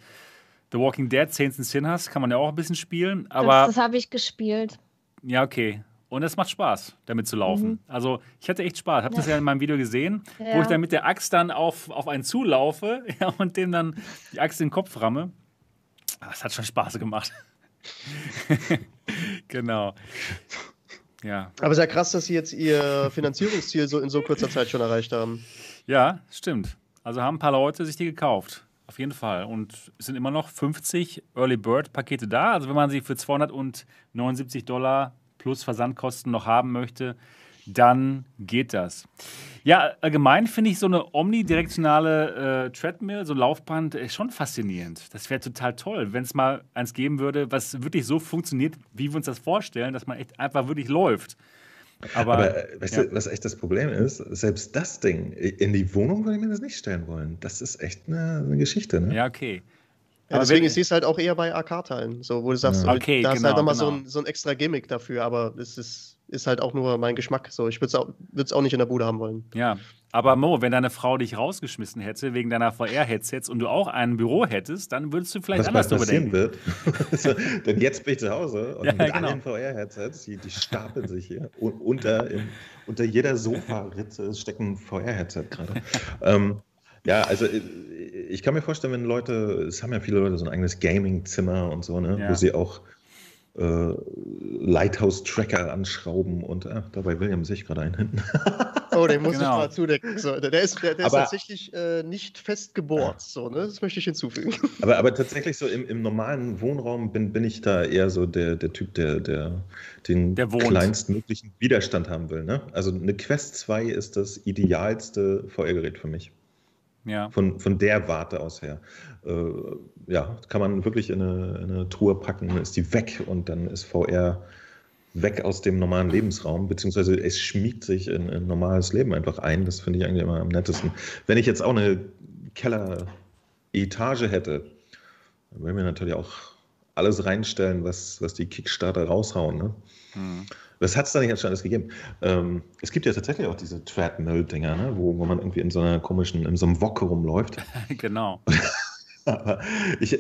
The Walking Dead, Saints and Sinners kann man ja auch ein bisschen spielen. Aber das, das habe ich gespielt. Ja, okay. Und es macht Spaß, damit zu laufen. Mhm. Also ich hatte echt Spaß. Habt ihr ja. das ja in meinem Video gesehen, ja. wo ich dann mit der Axt dann auf, auf einen zulaufe ja, und dem dann die Axt in den Kopf ramme. Das hat schon Spaß gemacht. genau. Ja. Aber sehr krass, dass Sie jetzt Ihr Finanzierungsziel so in so kurzer Zeit schon erreicht haben. Ja, stimmt. Also haben ein paar Leute sich die gekauft. Auf jeden Fall. Und es sind immer noch 50 Early Bird Pakete da. Also wenn man sie für 279 Dollar plus Versandkosten noch haben möchte, dann geht das. Ja, allgemein finde ich so eine omnidirektionale äh, Treadmill, so ein Laufband, ist schon faszinierend. Das wäre total toll, wenn es mal eins geben würde, was wirklich so funktioniert, wie wir uns das vorstellen, dass man echt einfach wirklich läuft. Aber, Aber äh, weißt ja. du, was echt das Problem ist? Selbst das Ding, in die Wohnung würde ich mir das nicht stellen wollen. Das ist echt eine, eine Geschichte, ne? Ja, okay. Ja, deswegen ist es halt auch eher bei AK-Teilen, so, wo du sagst, ja. okay, da genau, ist halt nochmal genau. so, ein, so ein extra Gimmick dafür, aber es ist, ist halt auch nur mein Geschmack. So, ich würde es auch, auch nicht in der Bude haben wollen. Ja, aber Mo, wenn deine Frau dich rausgeschmissen hätte wegen deiner VR-Headsets und du auch ein Büro hättest, dann würdest du vielleicht Was anders darüber denken. Wird. so, denn jetzt bin ich zu Hause und ja, mit genau. allen VR-Headsets, die, die, stapeln sich hier. Und unter, im, unter jeder Sofaritze steckt ein VR-Headset gerade. ähm, ja, also äh, ich kann mir vorstellen, wenn Leute, es haben ja viele Leute so ein eigenes Gaming-Zimmer und so, ne, ja. wo sie auch äh, Lighthouse-Tracker anschrauben und ach, dabei William sich gerade einen hinten. oh, den muss genau. ich mal zudecken. So, der ist, der, der ist tatsächlich äh, nicht fest gebohrt, so, ne? das möchte ich hinzufügen. Aber, aber tatsächlich so im, im normalen Wohnraum bin, bin ich da eher so der, der Typ, der, der den der kleinstmöglichen Widerstand haben will. Ne? Also eine Quest 2 ist das idealste VR-Gerät für mich. Ja. Von, von der Warte aus her. Äh, ja, kann man wirklich in eine, in eine Truhe packen, ist die weg und dann ist VR weg aus dem normalen Lebensraum, beziehungsweise es schmiegt sich in ein normales Leben einfach ein. Das finde ich eigentlich immer am nettesten. Wenn ich jetzt auch eine Keller-Etage hätte, dann würden wir natürlich auch alles reinstellen, was, was die Kickstarter raushauen. Ne? Mhm. Was hat es da nicht schon alles gegeben? Ähm, es gibt ja tatsächlich auch diese Treadmill-Dinger, ne? wo, wo man irgendwie in so einer komischen, in so einem Wok rumläuft. genau. Aber ich,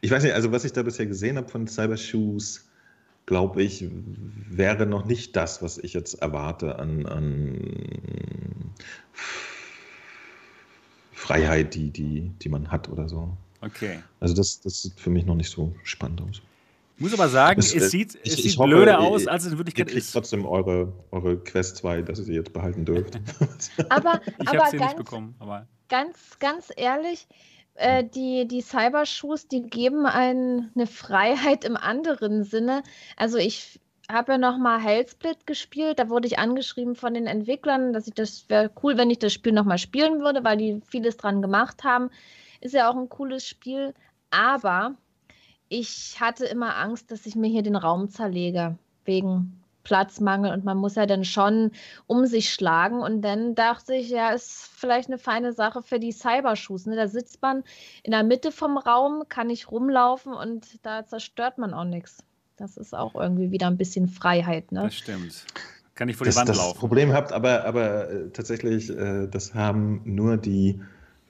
ich weiß nicht, also was ich da bisher gesehen habe von Cybershoes, glaube ich, wäre noch nicht das, was ich jetzt erwarte an, an Freiheit, die, die, die man hat oder so. Okay. Also das, das sieht für mich noch nicht so spannend aus. Ich muss aber sagen, es, es sieht, ich, es sieht hoffe, blöder aus, als es in Wirklichkeit ihr ist. trotzdem eure, eure Quest 2, dass ihr sie jetzt behalten dürft. aber ich habe sie ganz, nicht bekommen. Aber. Ganz, ganz ehrlich, äh, die, die Cybershoes, die geben einen eine Freiheit im anderen Sinne. Also ich habe ja noch mal Hellsplit gespielt. Da wurde ich angeschrieben von den Entwicklern, dass ich das wäre cool, wenn ich das Spiel noch mal spielen würde, weil die vieles dran gemacht haben. Ist ja auch ein cooles Spiel. Aber ich hatte immer Angst, dass ich mir hier den Raum zerlege, wegen Platzmangel und man muss ja dann schon um sich schlagen. Und dann dachte ich, ja, ist vielleicht eine feine Sache für die Cybershoes. Ne? Da sitzt man in der Mitte vom Raum, kann ich rumlaufen und da zerstört man auch nichts. Das ist auch irgendwie wieder ein bisschen Freiheit. Ne? Das stimmt. Kann ich vor die das, Wand das laufen. Das Problem habt, aber, aber äh, tatsächlich, äh, das haben nur die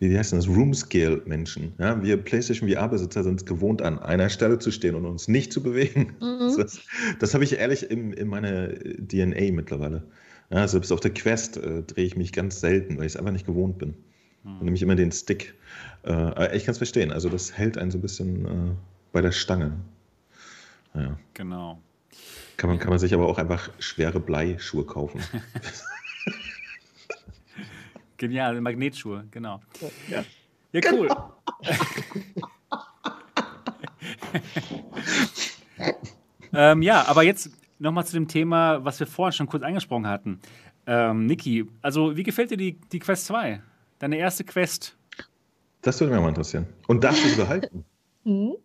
wie heißt das, Room-Scale-Menschen. Ja, wir PlayStation VR-Besitzer sind es gewohnt, an einer Stelle zu stehen und uns nicht zu bewegen. Mhm. Das, das habe ich ehrlich in, in meiner DNA mittlerweile. Ja, selbst auf der Quest äh, drehe ich mich ganz selten, weil ich es einfach nicht gewohnt bin. Mhm. Und nämlich immer den Stick. Äh, ich kann es verstehen. Also das hält einen so ein bisschen äh, bei der Stange. Ja. Genau. Kann man, kann man sich aber auch einfach schwere Bleischuhe kaufen. Genial, Magnetschuhe, genau. Ja, ja cool. Genau. ähm, ja, aber jetzt nochmal zu dem Thema, was wir vorhin schon kurz angesprochen hatten. Ähm, Niki, also wie gefällt dir die, die Quest 2? Deine erste Quest? Das würde mich mal interessieren. Und darfst du sie behalten? Hm?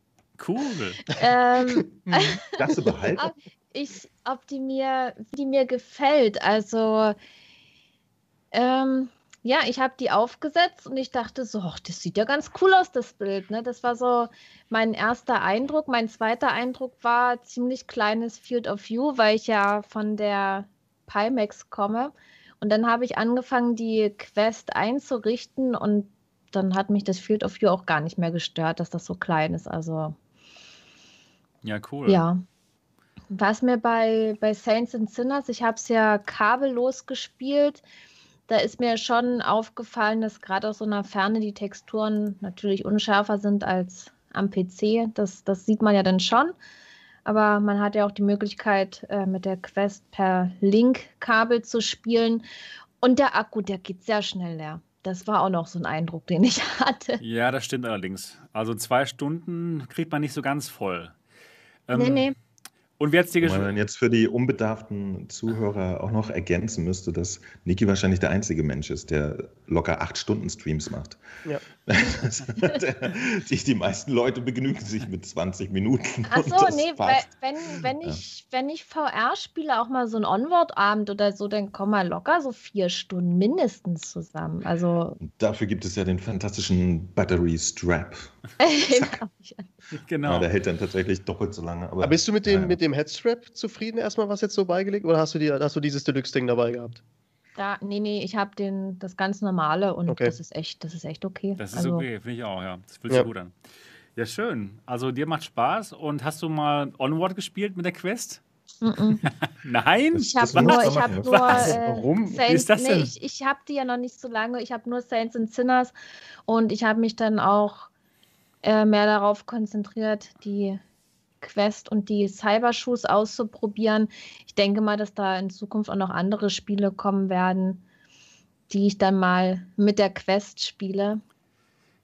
Cool. Ähm, darfst du behalten? ich, ob die mir, wie die mir gefällt. Also, ähm, ja, ich habe die aufgesetzt und ich dachte so, ach, das sieht ja ganz cool aus, das Bild. Ne? Das war so mein erster Eindruck. Mein zweiter Eindruck war ziemlich kleines Field of View, weil ich ja von der Pimax komme. Und dann habe ich angefangen, die Quest einzurichten und dann hat mich das Field of View auch gar nicht mehr gestört, dass das so klein ist. Also. Ja, cool. Ja. Was mir bei, bei Saints and Sinners, ich habe es ja kabellos gespielt da ist mir schon aufgefallen, dass gerade aus so einer Ferne die Texturen natürlich unschärfer sind als am PC. Das, das sieht man ja dann schon. Aber man hat ja auch die Möglichkeit, äh, mit der Quest per Link-Kabel zu spielen. Und der Akku, der geht sehr schnell leer. Das war auch noch so ein Eindruck, den ich hatte. Ja, das stimmt allerdings. Also zwei Stunden kriegt man nicht so ganz voll. Ähm, nee, nee. Und wer jetzt die Wenn man jetzt für die unbedarften Zuhörer auch noch ergänzen müsste, dass Niki wahrscheinlich der einzige Mensch ist, der locker acht Stunden Streams macht. Ja. die, die meisten Leute begnügen sich mit 20 Minuten. Achso, nee, wenn, wenn, ich, ja. wenn ich VR spiele, auch mal so ein Onward-Abend oder so, dann kommen wir locker so vier Stunden mindestens zusammen. Also dafür gibt es ja den fantastischen Battery Strap. genau. Ja, der hält dann tatsächlich doppelt so lange. Aber, aber bist du mit dem, mit dem Headstrap zufrieden erstmal, was jetzt so beigelegt? Oder hast du, die, hast du dieses Deluxe-Ding dabei gehabt? Da, nee, nee, ich habe den das ganz normale und okay. das ist echt, das ist echt okay. Das ist also, okay, finde ich auch, ja. Das fühlt sich ja. gut an. Ja, schön. Also dir macht Spaß und hast du mal Onward gespielt mit der Quest? Mm -mm. Nein, ich habe nur, ich habe nur, äh, Warum? Saints, ist das denn? Nee, ich, ich habe die ja noch nicht so lange. Ich habe nur Saints and Sinners und ich habe mich dann auch äh, mehr darauf konzentriert, die Quest und die Cybershoes auszuprobieren. Ich denke mal, dass da in Zukunft auch noch andere Spiele kommen werden, die ich dann mal mit der Quest spiele.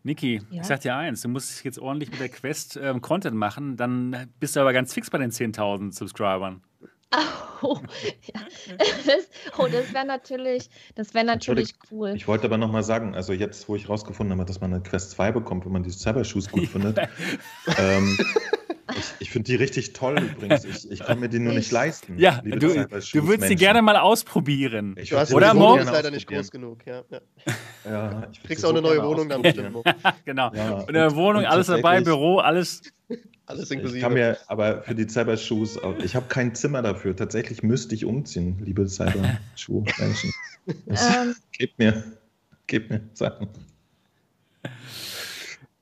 Niki, ja. ich sag dir eins, du musst jetzt ordentlich mit der Quest ähm, Content machen, dann bist du aber ganz fix bei den 10.000 Subscribern. Oh, ja. das, oh, das wäre natürlich, das wäre natürlich cool. Ich wollte aber nochmal sagen, also jetzt, wo ich rausgefunden habe, dass man eine Quest 2 bekommt, wenn man die Cybershoes gut findet, ähm, ich, ich finde die richtig toll übrigens. Ich, ich kann mir die nur nicht leisten. Ja, du, du würdest sie gerne mal ausprobieren. Ich du oder Mo? ist leider nicht groß genug. Ja, ja. ja ich kriegst auch eine neue Wohnung dann bestimmt. genau. Ja, in der Wohnung alles dabei, Büro, alles. Alles inklusive. Ich kann mir aber für die Cybershoes, ich habe kein Zimmer dafür. Tatsächlich müsste ich umziehen, liebe Cyberschuh-Menschen. Ähm. Gebt mir, gebt mir Sachen.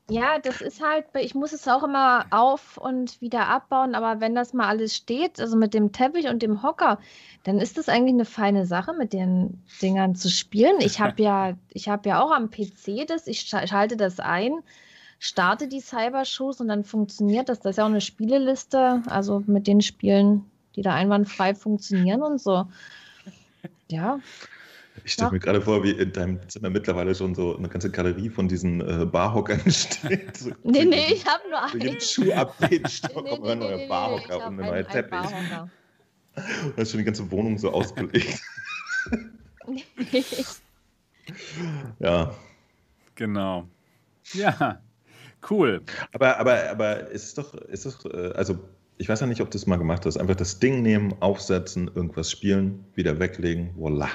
Ja, das ist halt, ich muss es auch immer auf und wieder abbauen, aber wenn das mal alles steht, also mit dem Teppich und dem Hocker, dann ist das eigentlich eine feine Sache, mit den Dingern zu spielen. Ich habe ja, ich habe ja auch am PC das, ich schalte das ein, starte die Cybershoes und dann funktioniert das. Das ist ja auch eine Spieleliste, also mit den Spielen, die da einwandfrei funktionieren und so. Ja, ich stelle mir gerade vor, wie in deinem Zimmer mittlerweile schon so eine ganze Galerie von diesen äh, Barhockern steht. So nee, nee, ich habe nur einen. Jeden Schuh abgeht, nee, nee, ein neuer nee, Barhocker und ein neuer Teppich. Du hast schon die ganze Wohnung so ausgelegt. ja. Genau. Ja, cool. Aber, aber, aber ist doch, ist doch, äh, also ich weiß ja nicht, ob du es mal gemacht hast. Einfach das Ding nehmen, aufsetzen, irgendwas spielen, wieder weglegen, voila.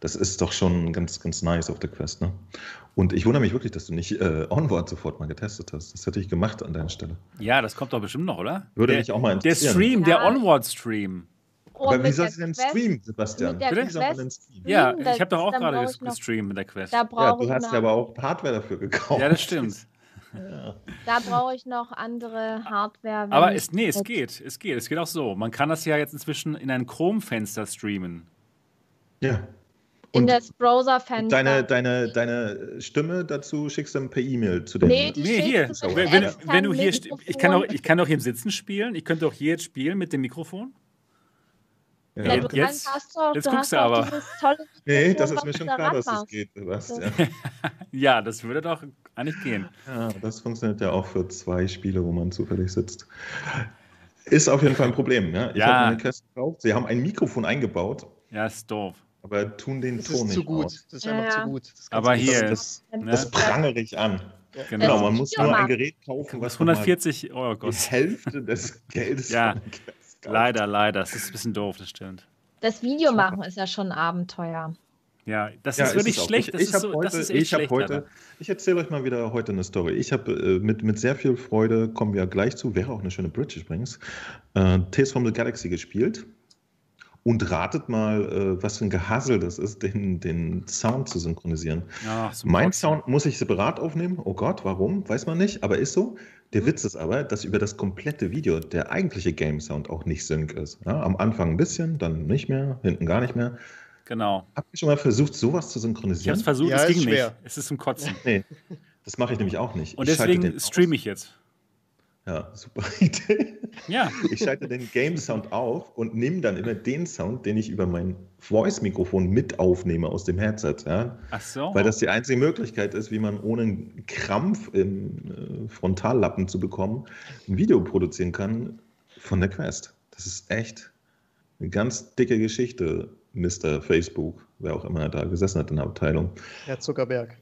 Das ist doch schon ganz, ganz nice auf der Quest, ne? Und ich wundere mich wirklich, dass du nicht äh, Onward sofort mal getestet hast. Das hätte ich gemacht an deiner Stelle. Ja, das kommt doch bestimmt noch, oder? Würde der, mich auch mal interessieren. Der Stream, ja. der Onward-Stream. Oh, Aber wie soll sie denn streamen, Sebastian? Mit der Quest ja, ich habe doch auch gerade gestreamt mit der Quest. ja, du hast ja aber auch Hardware dafür gekauft. Ja, das stimmt. Ja. Da brauche ich noch andere Hardware. Aber es, nee, es geht. Es geht. Es geht auch so. Man kann das ja jetzt inzwischen in ein Chrome-Fenster streamen. Ja in das Browser-Fenster. Deine, deine, deine Stimme dazu schickst du dann per E-Mail zu dem. Nee, nee hier. Wenn, wenn, wenn, du hier ich kann, auch, ich kann auch hier im Sitzen spielen. Ich könnte auch hier jetzt spielen mit dem Mikrofon. Ja, ja du jetzt, kannst doch, jetzt du guckst du aber. nee, das ist mir schon klar, dass das geht, Sebastian. ja, das würde doch eigentlich gehen. Ja, das funktioniert ja auch für zwei Spiele, wo man zufällig sitzt. Ist auf jeden Fall ein Problem. Ja? Ich ja. habe eine Quest gekauft. Sie haben ein Mikrofon eingebaut. Ja, ist doof aber tun den das Ton ist nicht zu gut. Aus. Das ist einfach ja. zu gut. Aber hier, das, das, das prangere ich an. Ja. Genau. genau. man muss nur ein Gerät kaufen, was 140 Euro kostet. Die Hälfte des Geldes ja. Leider, leider. Das ist ein bisschen doof, das stimmt. Das Video machen ist ja schon ein Abenteuer. Ja, das ja, ist wirklich ist schlecht. Ich, ich habe so, heute, ich heute, ich erzähle euch mal wieder heute eine Story. Ich habe äh, mit, mit sehr viel Freude, kommen wir gleich zu, wäre auch eine schöne Bridge übrigens, äh, Tales from the Galaxy gespielt. Und ratet mal, äh, was für ein Gehassel das ist, den, den Sound zu synchronisieren. Ja, mein Sound muss ich separat aufnehmen. Oh Gott, warum? Weiß man nicht, aber ist so. Der Witz ist aber, dass über das komplette Video der eigentliche Game Sound auch nicht sync ist. Ja, am Anfang ein bisschen, dann nicht mehr, hinten gar nicht mehr. Genau. Habt ihr schon mal versucht, sowas zu synchronisieren? Ich habe es versucht, ja, es ging schwer. nicht. Es ist zum Kotzen. Nee, das mache ich nämlich auch nicht. Und ich deswegen streame ich jetzt. Ja, super Idee. Ja. Ich schalte den Game Sound auf und nehme dann immer den Sound, den ich über mein Voice-Mikrofon mit aufnehme aus dem Headset. Ja? Ach so. Weil das die einzige Möglichkeit ist, wie man ohne einen Krampf im äh, Frontallappen zu bekommen, ein Video produzieren kann von der Quest. Das ist echt eine ganz dicke Geschichte, Mr. Facebook, wer auch immer da gesessen hat in der Abteilung. Herr Zuckerberg.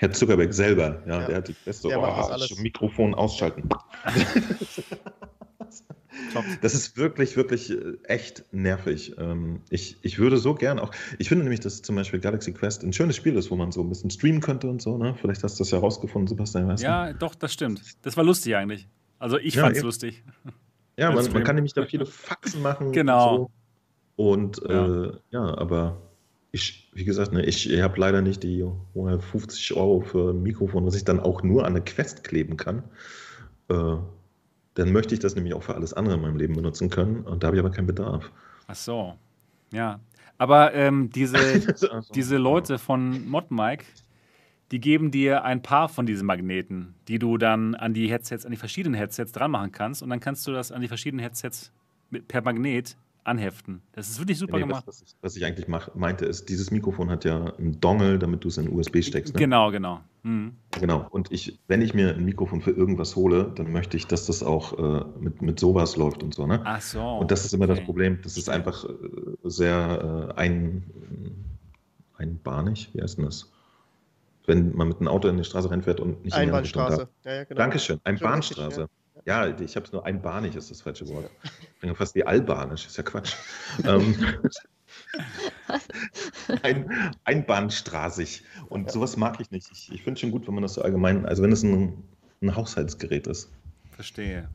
Herr Zuckerberg selber, ja, ja. der hat die beste der oh, Mikrofon ausschalten. das ist wirklich, wirklich äh, echt nervig. Ähm, ich, ich würde so gern auch, ich finde nämlich, dass zum Beispiel Galaxy Quest ein schönes Spiel ist, wo man so ein bisschen streamen könnte und so, ne? Vielleicht hast du das ja rausgefunden, Sebastian. Weißt ja, du? doch, das stimmt. Das war lustig eigentlich. Also ich ja, fand's eben. lustig. Ja, man, man, kann nämlich da viele Faxen machen. Genau. Und, so. und ja. Äh, ja, aber ich, wie gesagt, ne, ich, ich habe leider nicht die 150 Euro für ein Mikrofon, was ich dann auch nur an eine Quest kleben kann. Äh, dann möchte ich das nämlich auch für alles andere in meinem Leben benutzen können. Und da habe ich aber keinen Bedarf. Ach so. Ja. Aber ähm, diese, also, diese Leute von ModMike, die geben dir ein paar von diesen Magneten, die du dann an die Headsets, an die verschiedenen Headsets dran machen kannst. Und dann kannst du das an die verschiedenen Headsets mit, per Magnet anheften. Das ist wirklich super nee, gemacht. Was, was, ich, was ich eigentlich mach, meinte, ist, dieses Mikrofon hat ja einen Dongle, damit du es in USB steckst. Ne? Genau, genau. Mhm. Genau. Und ich, wenn ich mir ein Mikrofon für irgendwas hole, dann möchte ich, dass das auch äh, mit, mit sowas läuft und so. Ne? Ach so. Und das ist immer okay. das Problem. Das ist einfach äh, sehr äh, ein, einbahnig. Wie heißt denn das? Wenn man mit einem Auto in die Straße reinfährt und nicht Einbahnstraße. Ja, ja, genau. Dankeschön. Einbahnstraße. Ja, ich habe es nur einbahnig, ist das falsche Wort. Ich bin fast wie albanisch, ist ja Quatsch. ähm, ein, einbahnstraßig. Und ja. sowas mag ich nicht. Ich, ich finde schon gut, wenn man das so allgemein, also wenn es ein, ein Haushaltsgerät ist. Verstehe.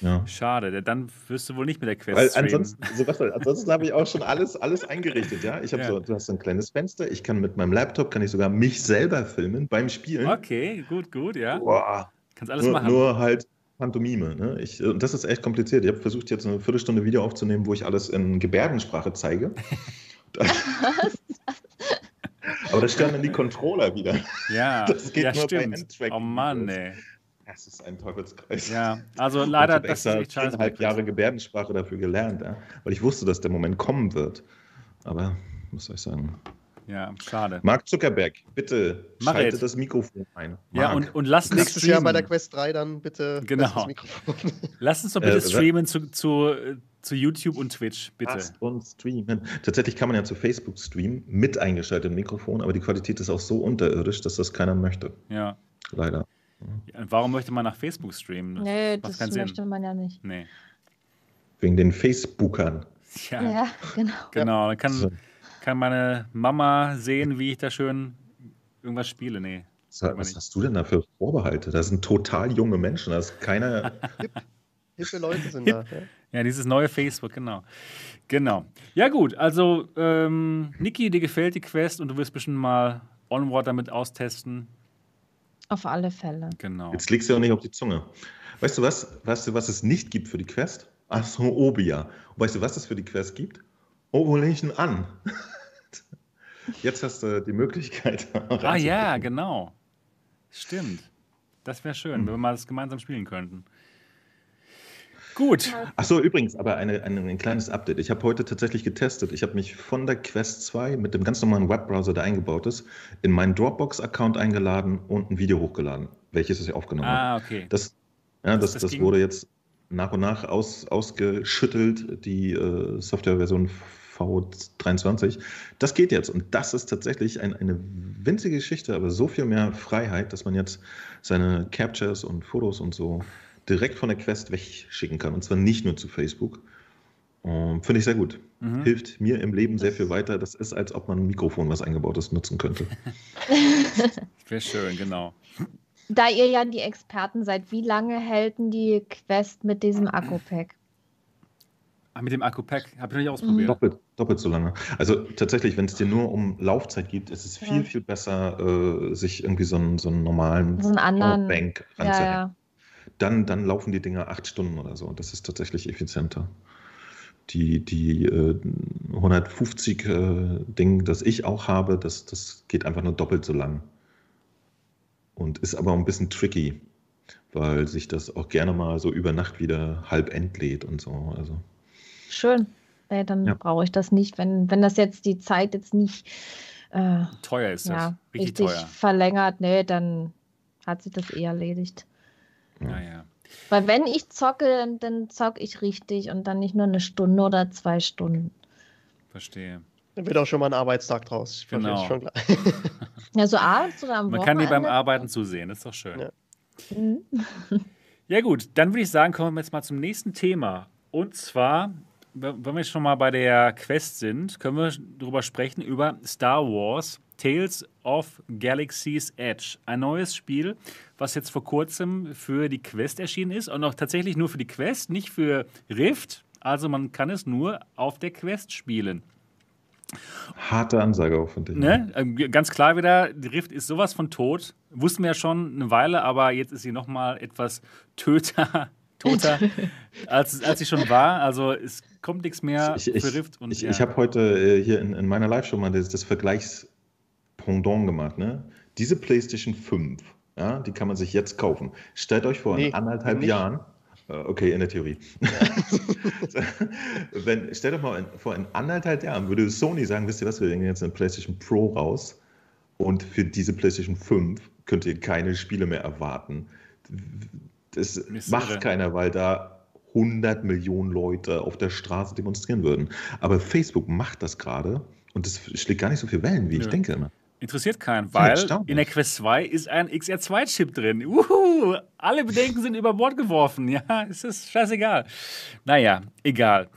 Ja. Schade, dann wirst du wohl nicht mit der Quest Weil ansonsten, Sebastian, ansonsten habe ich auch schon alles, alles eingerichtet, ja. Ich habe ja. so, du hast so ein kleines Fenster, ich kann mit meinem Laptop, kann ich sogar mich selber filmen beim Spielen. Okay, gut, gut, ja. Boah. Kannst alles nur, machen. Nur halt Pantomime. Ne? Ich, und das ist echt kompliziert. Ich habe versucht, jetzt eine Viertelstunde Video aufzunehmen, wo ich alles in Gebärdensprache zeige. Aber das stellen dann die Controller wieder. Ja, das geht ja, nur stimmt. bei Oh Mann, ey. Das ist ein Teufelskreis. Ja, also leider, das ist echt scheiße. Ich Jahre Gebärdensprache dafür gelernt, ja? weil ich wusste, dass der Moment kommen wird. Aber, soll ich sagen? Ja, schade. Mark Zuckerberg, bitte Mach schalte jetzt. das Mikrofon ein. Mark. Ja, und, und lass Nächstes Jahr bei der Quest 3 dann bitte genau. das Mikrofon. Lass uns doch bitte äh, streamen zu, zu, zu YouTube und Twitch, bitte. Lasst uns streamen. Tatsächlich kann man ja zu Facebook streamen mit eingeschaltetem Mikrofon, aber die Qualität ist auch so unterirdisch, dass das keiner möchte. Ja. Leider. Ja, warum möchte man nach Facebook streamen? Nee, das möchte Sinn. man ja nicht. Nee. Wegen den Facebookern. Ja, ja genau. Genau, dann kann, so kann meine Mama sehen, wie ich da schön irgendwas spiele. Nee. Was, was hast du denn da für Vorbehalte? Das sind total junge Menschen. Das ist keine. Hippe Leute sind da. Ja. ja, dieses neue Facebook, genau. Genau. Ja, gut. Also, ähm, Niki, dir gefällt die Quest und du wirst bestimmt mal Onward damit austesten. Auf alle Fälle. Genau. Jetzt legst du ja nicht auf die Zunge. Weißt du was? Weißt du, was es nicht gibt für die Quest? Ach so, Obia. Und weißt du, was es für die Quest gibt? Oh, wo lege ich ihn an? Jetzt hast du die Möglichkeit. ah ja, genau. Stimmt. Das wäre schön, hm. wenn wir mal das gemeinsam spielen könnten. Gut. Achso, übrigens, aber eine, eine, ein kleines Update. Ich habe heute tatsächlich getestet. Ich habe mich von der Quest 2 mit dem ganz normalen Webbrowser, der eingebaut ist, in meinen Dropbox-Account eingeladen und ein Video hochgeladen, welches ich aufgenommen habe. Ah, okay. Das, ja, das, das, das wurde jetzt nach und nach aus, ausgeschüttelt, die äh, Softwareversion V23. Das geht jetzt und das ist tatsächlich ein, eine winzige Geschichte, aber so viel mehr Freiheit, dass man jetzt seine Captures und Fotos und so direkt von der Quest wegschicken kann. Und zwar nicht nur zu Facebook. Finde ich sehr gut. Mhm. Hilft mir im Leben sehr viel weiter. Das ist, als ob man ein Mikrofon, was eingebaut ist, nutzen könnte. Wäre schön, genau. Da ihr ja die Experten seid, wie lange hält denn die Quest mit diesem Akku-Pack? Ach, mit dem Akku-Pack habe ich noch nicht ausprobiert. Doppelt, doppelt so lange. Also tatsächlich, wenn es dir nur um Laufzeit geht, ist es viel, ja. viel besser, äh, sich irgendwie so einen, so einen normalen so einen anderen Bank ranzuhängen. Ja, ja. Dann, dann laufen die Dinger acht Stunden oder so. Das ist tatsächlich effizienter. Die, die äh, 150 äh, Ding, das ich auch habe, das, das geht einfach nur doppelt so lang. Und ist aber ein bisschen tricky, weil sich das auch gerne mal so über Nacht wieder halb entlädt und so. Also. Schön. Äh, dann ja. brauche ich das nicht, wenn, wenn das jetzt die Zeit jetzt nicht äh, teuer ist. Ja, das. richtig, richtig teuer. verlängert, nee, dann hat sich das eh erledigt. Naja. Weil wenn ich zocke, dann, dann zocke ich richtig und dann nicht nur eine Stunde oder zwei Stunden. Verstehe. Dann wird auch schon mal ein Arbeitstag draus. Genau. Schon klar. ja, so abends oder am Man Wochenende. kann die beim Arbeiten zusehen, ist doch schön. Ja. Mhm. ja gut, dann würde ich sagen, kommen wir jetzt mal zum nächsten Thema. Und zwar wenn wir schon mal bei der Quest sind, können wir darüber sprechen, über Star Wars Tales of Galaxy's Edge. Ein neues Spiel, was jetzt vor kurzem für die Quest erschienen ist und auch tatsächlich nur für die Quest, nicht für Rift. Also man kann es nur auf der Quest spielen. Harte Ansage auch von dir. Ne? Ähm, ganz klar wieder, die Rift ist sowas von tot. Wussten wir ja schon eine Weile, aber jetzt ist sie noch mal etwas töter toter, als, als sie schon war. Also es kommt nichts mehr ich, ich, für Rift. Und, ich, ja. ich habe heute äh, hier in, in, meiner Live-Show mal das, das Vergleichspendant gemacht. Ne? Diese PlayStation 5, ja, die kann man sich jetzt kaufen. Stellt euch vor, nee, in anderthalb nicht. Jahren. Äh, okay, in der Theorie. Wenn, stellt euch mal in, vor, in anderthalb Jahren würde Sony sagen, wisst ihr was, wir bringen jetzt eine PlayStation Pro raus und für diese PlayStation 5 könnt ihr keine Spiele mehr erwarten. Das Mist, macht keiner, weil da 100 Millionen Leute auf der Straße demonstrieren würden. Aber Facebook macht das gerade und das schlägt gar nicht so viel Wellen, wie Nö. ich denke immer. Interessiert keinen, weil in der Quest 2 ist ein XR2-Chip drin. Uhu, alle Bedenken sind über Bord geworfen. Ja, es ist scheißegal. Naja, egal.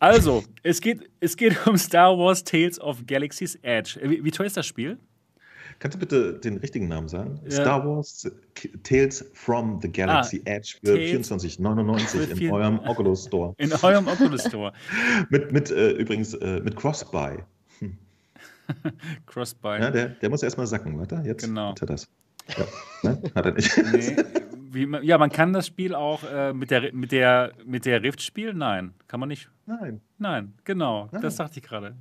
Also, es geht, es geht um Star Wars Tales of Galaxy's Edge. Wie, wie teuer ist das Spiel? Kannst du bitte den richtigen Namen sagen? Ja. Star Wars Tales from the Galaxy ah, Edge für 24,99 in eurem Oculus Store. In eurem Oculus Store. mit mit äh, übrigens äh, mit Cross-Buy. Hm. Cross-Buy. Ja, der, der muss erstmal sacken, warte. Jetzt genau. hat er das. Ja. Nein, hat er nicht. Nee. Wie, ja, man kann das Spiel auch äh, mit, der, mit, der, mit der Rift spielen? Nein, kann man nicht. Nein. Nein, genau. Nein. Das dachte ich gerade.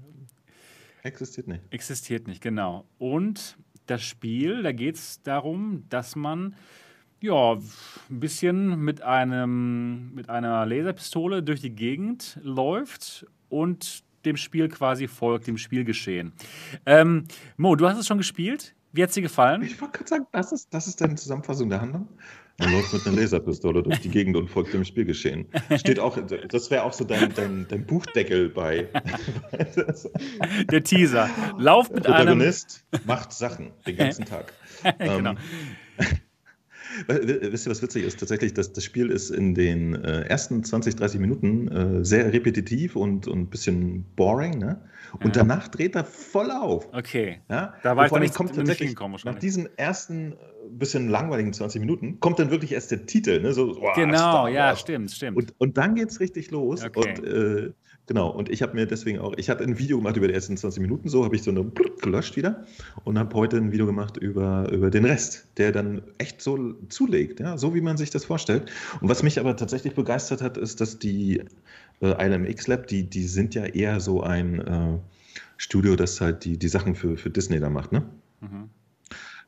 Existiert nicht. Existiert nicht, genau. Und das Spiel, da geht es darum, dass man ja, ein bisschen mit, einem, mit einer Laserpistole durch die Gegend läuft und dem Spiel quasi folgt, dem Spielgeschehen. Ähm, Mo, du hast es schon gespielt? Wie hat es dir gefallen? Ich wollte gerade sagen, das ist, das ist deine Zusammenfassung der Handlung. Man läuft mit einer Laserpistole durch die Gegend und folgt dem Spielgeschehen. Steht auch, das wäre auch so dein, dein, dein, Buchdeckel bei. Der Teaser. Lauf mit Protagonist einem. macht Sachen den ganzen Tag. genau. Ähm, Wisst ihr, was witzig ist? Tatsächlich, das, das Spiel ist in den äh, ersten 20, 30 Minuten äh, sehr repetitiv und ein bisschen boring, ne? Und ja. danach dreht er voll auf. Okay. Ja? Da war und ich kommt tatsächlich nach diesen ersten äh, bisschen langweiligen 20 Minuten kommt dann wirklich erst der Titel, ne? So, oh, genau, ja, stimmt, stimmt. Und, und dann es richtig los. Okay. Und äh, Genau, und ich habe mir deswegen auch, ich hatte ein Video gemacht über die ersten 20 Minuten, so habe ich so eine gelöscht wieder und habe heute ein Video gemacht über, über den Rest, der dann echt so zulegt, ja, so wie man sich das vorstellt. Und was mich aber tatsächlich begeistert hat, ist, dass die äh, ILMX Lab, die, die sind ja eher so ein äh, Studio, das halt die, die Sachen für, für Disney da macht, ne? Mhm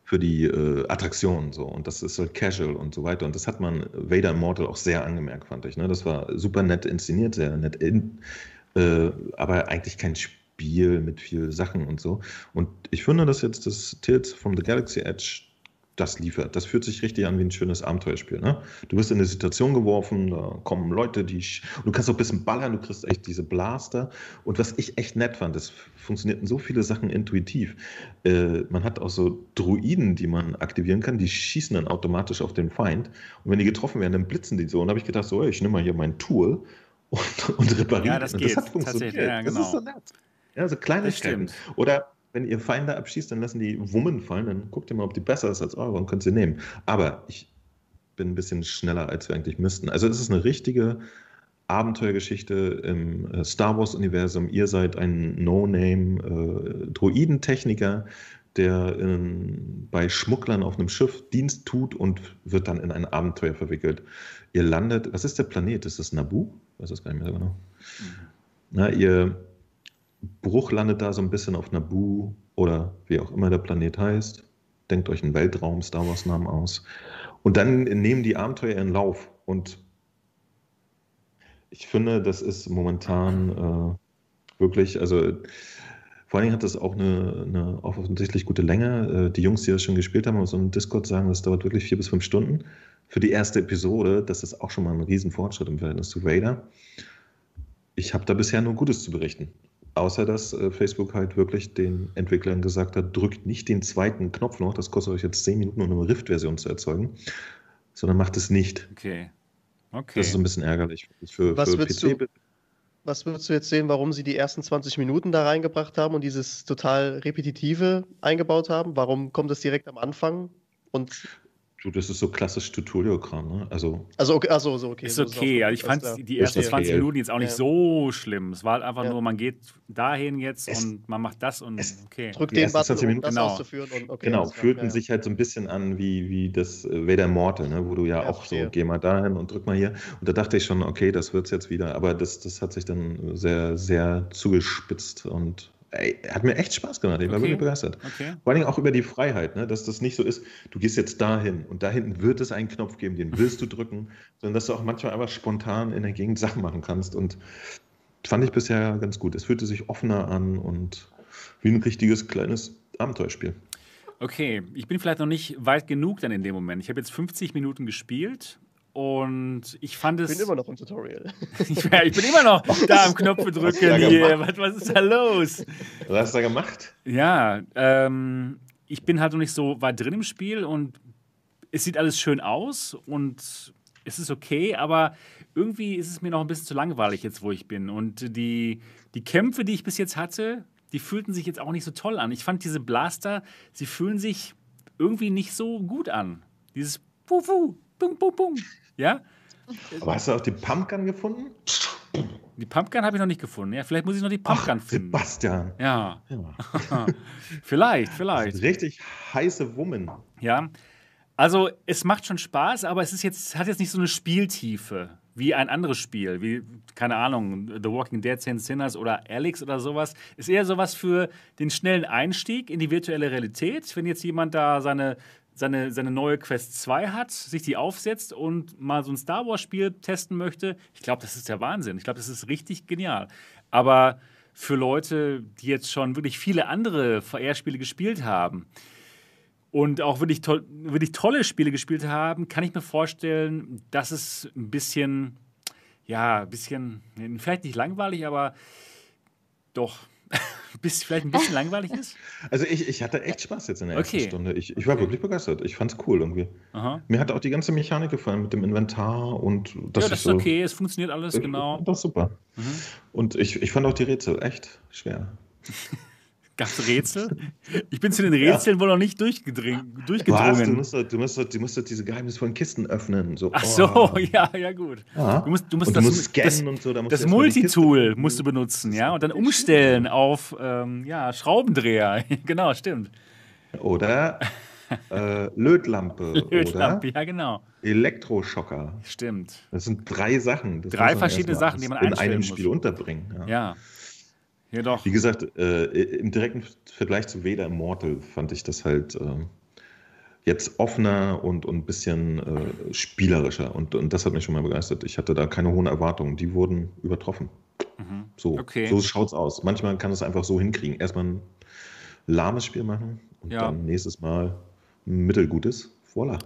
für die äh, Attraktionen so und das ist halt casual und so weiter und das hat man Vader Immortal auch sehr angemerkt, fand ich. Ne? Das war super nett inszeniert, sehr nett in, äh, aber eigentlich kein Spiel mit viel Sachen und so. Und ich finde, dass jetzt das Tales from the Galaxy Edge das liefert. Das fühlt sich richtig an wie ein schönes Abenteuerspiel. Ne? Du wirst in eine Situation geworfen, da kommen Leute, die. Du kannst auch ein bisschen ballern, du kriegst echt diese Blaster. Und was ich echt nett fand, es funktionierten so viele Sachen intuitiv. Äh, man hat auch so Druiden, die man aktivieren kann, die schießen dann automatisch auf den Feind. Und wenn die getroffen werden, dann blitzen die so. Und da habe ich gedacht, so, ich nehme mal hier mein Tool und, und repariere. Ja, das, geht. das hat funktioniert. Ja, genau. Das ist so nett. Ja, so Kleinigkeiten. Oder wenn ihr Feinde abschießt, dann lassen die Wummen fallen, dann guckt ihr mal, ob die besser ist als eure und könnt sie nehmen. Aber ich bin ein bisschen schneller, als wir eigentlich müssten. Also es ist eine richtige Abenteuergeschichte im äh, Star Wars-Universum. Ihr seid ein No-Name-Droidentechniker, äh, der in, bei Schmugglern auf einem Schiff Dienst tut und wird dann in ein Abenteuer verwickelt. Ihr landet, was ist der Planet? Ist das Nabu? Ich weiß das gar nicht mehr so genau. Mhm. Na, ihr Bruch landet da so ein bisschen auf Naboo oder wie auch immer der Planet heißt. Denkt euch einen Weltraum-Star Wars-Namen aus. Und dann nehmen die Abenteuer ihren Lauf. Und ich finde, das ist momentan äh, wirklich, also vor allen Dingen hat das auch eine, eine offensichtlich gute Länge. Äh, die Jungs, die das schon gespielt haben, auf so einem Discord sagen, das dauert wirklich vier bis fünf Stunden. Für die erste Episode, das ist auch schon mal ein Riesenfortschritt im Verhältnis zu Vader. Ich habe da bisher nur Gutes zu berichten. Außer dass äh, Facebook halt wirklich den Entwicklern gesagt hat, drückt nicht den zweiten Knopf noch, das kostet euch jetzt 10 Minuten, um eine Rift-Version zu erzeugen, sondern macht es nicht. Okay. okay. Das ist ein bisschen ärgerlich für, was, für würdest PC. Du, was würdest du jetzt sehen, warum sie die ersten 20 Minuten da reingebracht haben und dieses total Repetitive eingebaut haben? Warum kommt es direkt am Anfang? Und Du, das ist so klassisch Tutorial-Kram, ne? Also, also okay, also, so, okay. Ist okay. Also ich fand die ersten 20 Minuten jetzt auch nicht ja. so schlimm. Es war halt einfach ja. nur, man geht dahin jetzt es, und man macht das und okay. Drückt den Button, um das genau. auszuführen. Und okay, genau, fühlten ja. sich halt so ein bisschen an wie, wie das äh, Vader Mortal, ne? wo du ja, auch so, geh mal dahin und drück mal hier. Und da dachte ich schon, okay, das wird's jetzt wieder. Aber das, das hat sich dann sehr, sehr zugespitzt und ey, hat mir echt Spaß gemacht. Ich war okay. wirklich begeistert. Okay. Vor allem auch über die Freiheit, ne? dass das nicht so ist, du gehst jetzt dahin und da hinten wird es einen Knopf geben, den willst du drücken, sondern dass du auch manchmal einfach spontan in der Gegend Sachen machen kannst. Und fand ich bisher ganz gut. Es fühlte sich offener an und wie ein richtiges kleines Abenteuerspiel. Okay, ich bin vielleicht noch nicht weit genug dann in dem Moment. Ich habe jetzt 50 Minuten gespielt und ich fand es. Ich bin immer noch im Tutorial. ich, ich bin immer noch da am Knopf drücken hier. Was, was, ist da los? Was hast du da gemacht? Ja, ähm, ich bin halt noch nicht so weit drin im Spiel und es sieht alles schön aus und es ist okay, aber irgendwie ist es mir noch ein bisschen zu langweilig jetzt, wo ich bin. Und die, die Kämpfe, die ich bis jetzt hatte, die fühlten sich jetzt auch nicht so toll an. Ich fand diese Blaster, sie fühlen sich irgendwie nicht so gut an. Dieses Puh, Bum, bum, bum. Ja? Aber hast du auch die Pumpgun gefunden? Die Pumpgun habe ich noch nicht gefunden. Ja, vielleicht muss ich noch die Pumpgun Ach, finden. Sebastian. Ja. ja. vielleicht, vielleicht. Richtig heiße Wummen. Ja. Also, es macht schon Spaß, aber es ist jetzt, hat jetzt nicht so eine Spieltiefe wie ein anderes Spiel, wie, keine Ahnung, The Walking Dead, Saint Sinners oder Alex oder sowas. Ist eher sowas für den schnellen Einstieg in die virtuelle Realität. Wenn jetzt jemand da seine seine, seine neue Quest 2 hat, sich die aufsetzt und mal so ein Star Wars-Spiel testen möchte, ich glaube, das ist der Wahnsinn. Ich glaube, das ist richtig genial. Aber für Leute, die jetzt schon wirklich viele andere VR-Spiele gespielt haben und auch wirklich, to wirklich tolle Spiele gespielt haben, kann ich mir vorstellen, dass es ein bisschen, ja, ein bisschen, vielleicht nicht langweilig, aber doch bis vielleicht ein bisschen langweilig ist? Also ich, ich hatte echt Spaß jetzt in der ersten okay. Stunde. Ich, ich war okay. wirklich begeistert. Ich fand es cool irgendwie. Aha. Mir hat auch die ganze Mechanik gefallen mit dem Inventar und das Ja, das ist so, okay, es funktioniert alles, ich, genau. Das ist super. Mhm. Und ich, ich fand auch die Rätsel echt schwer. Gab es Rätsel? Ich bin zu den Rätseln ja. wohl noch nicht durchgedrungen. durchgedrungen. Du, musst, du, musst, du musst diese geheimnisvollen Kisten öffnen. So, Ach so, oh. ja, ja, gut. Ja. Du musst, du musst, und das, musst scannen das, und so. Da das Multitool musst du benutzen, ja, und dann umstellen auf ähm, ja, Schraubendreher. genau, stimmt. Oder äh, Lötlampe. Lötlampe, oder ja, genau. Elektroschocker. Stimmt. Das sind drei Sachen. Das drei verschiedene Sachen, die man in einem Spiel muss. unterbringen. ja. ja. Ja, doch. Wie gesagt, äh, im direkten Vergleich zu Vader Immortal fand ich das halt äh, jetzt offener und, und ein bisschen äh, spielerischer. Und, und das hat mich schon mal begeistert. Ich hatte da keine hohen Erwartungen. Die wurden übertroffen. Mhm. So, okay. so schaut's aus. Manchmal kann es einfach so hinkriegen. Erstmal ein lahmes Spiel machen und ja. dann nächstes Mal mittelgut ist. Voila.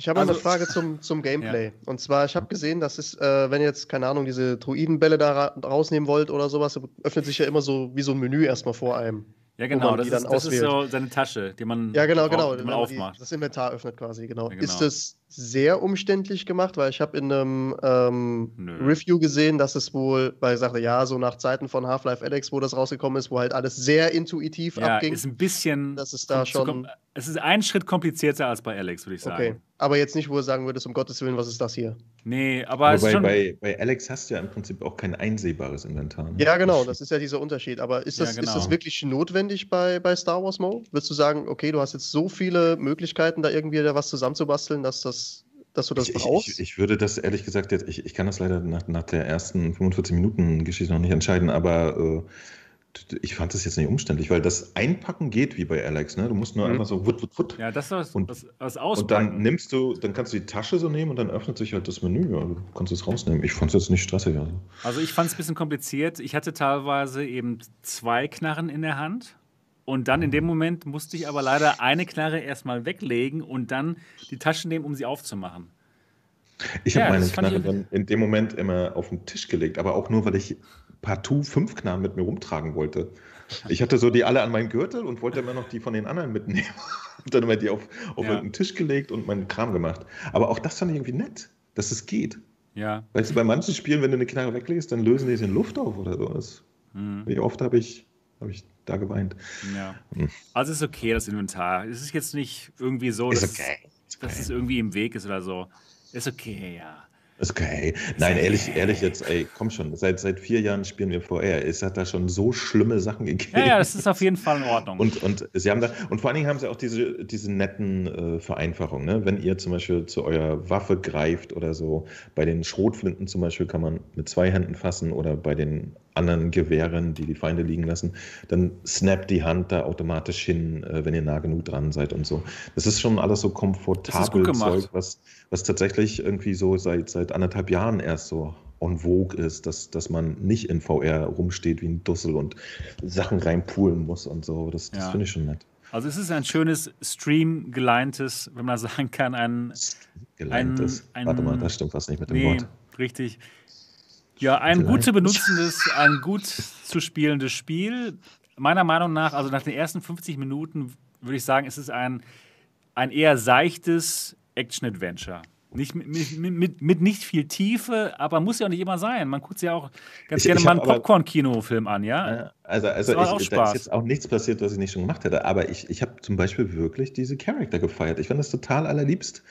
Ich habe also, eine Frage zum, zum Gameplay. Ja. Und zwar, ich habe gesehen, dass es, äh, wenn ihr jetzt, keine Ahnung, diese Druidenbälle da ra rausnehmen wollt oder sowas, öffnet sich ja immer so wie so ein Menü erstmal vor einem. Ja, genau, das, ist, das ist, so seine Tasche, die man, ja, genau, genau, die man aufmacht. Die, das Inventar öffnet quasi, genau. Ja, genau. Ist das sehr umständlich gemacht, weil ich habe in einem ähm, Review gesehen, dass es wohl, weil ich sagte, ja, so nach Zeiten von Half-Life Alex, wo das rausgekommen ist, wo halt alles sehr intuitiv ja, abging. ist ein bisschen. Das ist da schon. Es ist ein Schritt komplizierter als bei Alex, würde ich sagen. Okay, aber jetzt nicht, wo du sagen würdest, um Gottes Willen, was ist das hier? Nee, aber Wobei, schon... bei, bei Alex hast du ja im Prinzip auch kein einsehbares Inventar. Ne? Ja, genau, das ist ja dieser Unterschied. Aber ist das, ja, genau. ist das wirklich notwendig bei, bei Star Wars Mode? Würdest du sagen, okay, du hast jetzt so viele Möglichkeiten, da irgendwie da was zusammenzubasteln, dass das dass du das ich, brauchst? Ich, ich, würde das ehrlich gesagt jetzt, ich, ich kann das leider nach, nach der ersten 45 Minuten Geschichte noch nicht entscheiden, aber äh, ich fand das jetzt nicht umständlich, weil das Einpacken geht wie bei Alex, ne? Du musst nur mhm. einfach so wut, wut, wut. Ja, das ist was, und, was, was Und dann nimmst du, dann kannst du die Tasche so nehmen und dann öffnet sich halt das Menü. Also du kannst es rausnehmen. Ich fand es jetzt nicht stressig. Also, also ich fand es ein bisschen kompliziert. Ich hatte teilweise eben zwei Knarren in der Hand und dann in dem Moment musste ich aber leider eine Knarre erstmal weglegen und dann die Tasche nehmen, um sie aufzumachen. Ich habe ja, meine Knarre dann in dem Moment immer auf den Tisch gelegt, aber auch nur, weil ich partout fünf Knarren mit mir rumtragen wollte. Ich hatte so die alle an meinen Gürtel und wollte immer noch die von den anderen mitnehmen. und dann immer die auf, auf ja. einen Tisch gelegt und meinen Kram gemacht. Aber auch das fand ich irgendwie nett, dass es geht. Ja. Weißt du, bei manchen Spielen, wenn du eine Knarre weglegst, dann lösen die es in Luft auf oder so. mhm. Wie oft habe ich, hab ich da geweint. Ja. Hm. Also ist okay, das Inventar. Es ist jetzt nicht irgendwie so, dass, okay. es, dass okay. es irgendwie im Weg ist oder so. Ist okay, ja. Ist okay. Nein, ehrlich, ehrlich jetzt, ey, komm schon. Seit, seit vier Jahren spielen wir VR. Es hat da schon so schlimme Sachen gegeben. Ja, ja, das ist auf jeden Fall in Ordnung. Und, und sie haben da, und vor allen Dingen haben sie auch diese, diese netten äh, Vereinfachungen. Ne? Wenn ihr zum Beispiel zu eurer Waffe greift oder so, bei den Schrotflinten zum Beispiel kann man mit zwei Händen fassen oder bei den anderen Gewehren, die die Feinde liegen lassen, dann snappt die Hand da automatisch hin, äh, wenn ihr nah genug dran seid und so. Das ist schon alles so komfortabel Zeug, was, was tatsächlich irgendwie so seit, seit anderthalb Jahren erst so on vogue ist, dass, dass man nicht in VR rumsteht wie ein Dussel und Sachen reinpulen muss und so. Das, das ja. finde ich schon nett. Also es ist ein schönes Stream-geleintes, wenn man sagen kann, ein... Geleintes? Ein, ein, Warte mal, das stimmt was nicht mit dem nee, Wort. richtig. Ja, ein gut zu benutzendes, ein gut zu spielendes Spiel. Meiner Meinung nach, also nach den ersten 50 Minuten würde ich sagen, ist es ein, ein eher seichtes Action-Adventure. Nicht mit, mit, mit, nicht viel Tiefe, aber muss ja auch nicht immer sein. Man guckt sich ja auch ganz ich, gerne ich mal einen Popcorn-Kinofilm an, ja? Also, also ich, da ist jetzt auch nichts passiert, was ich nicht schon gemacht hätte. Aber ich, ich habe zum Beispiel wirklich diese Charakter gefeiert. Ich fand das total allerliebst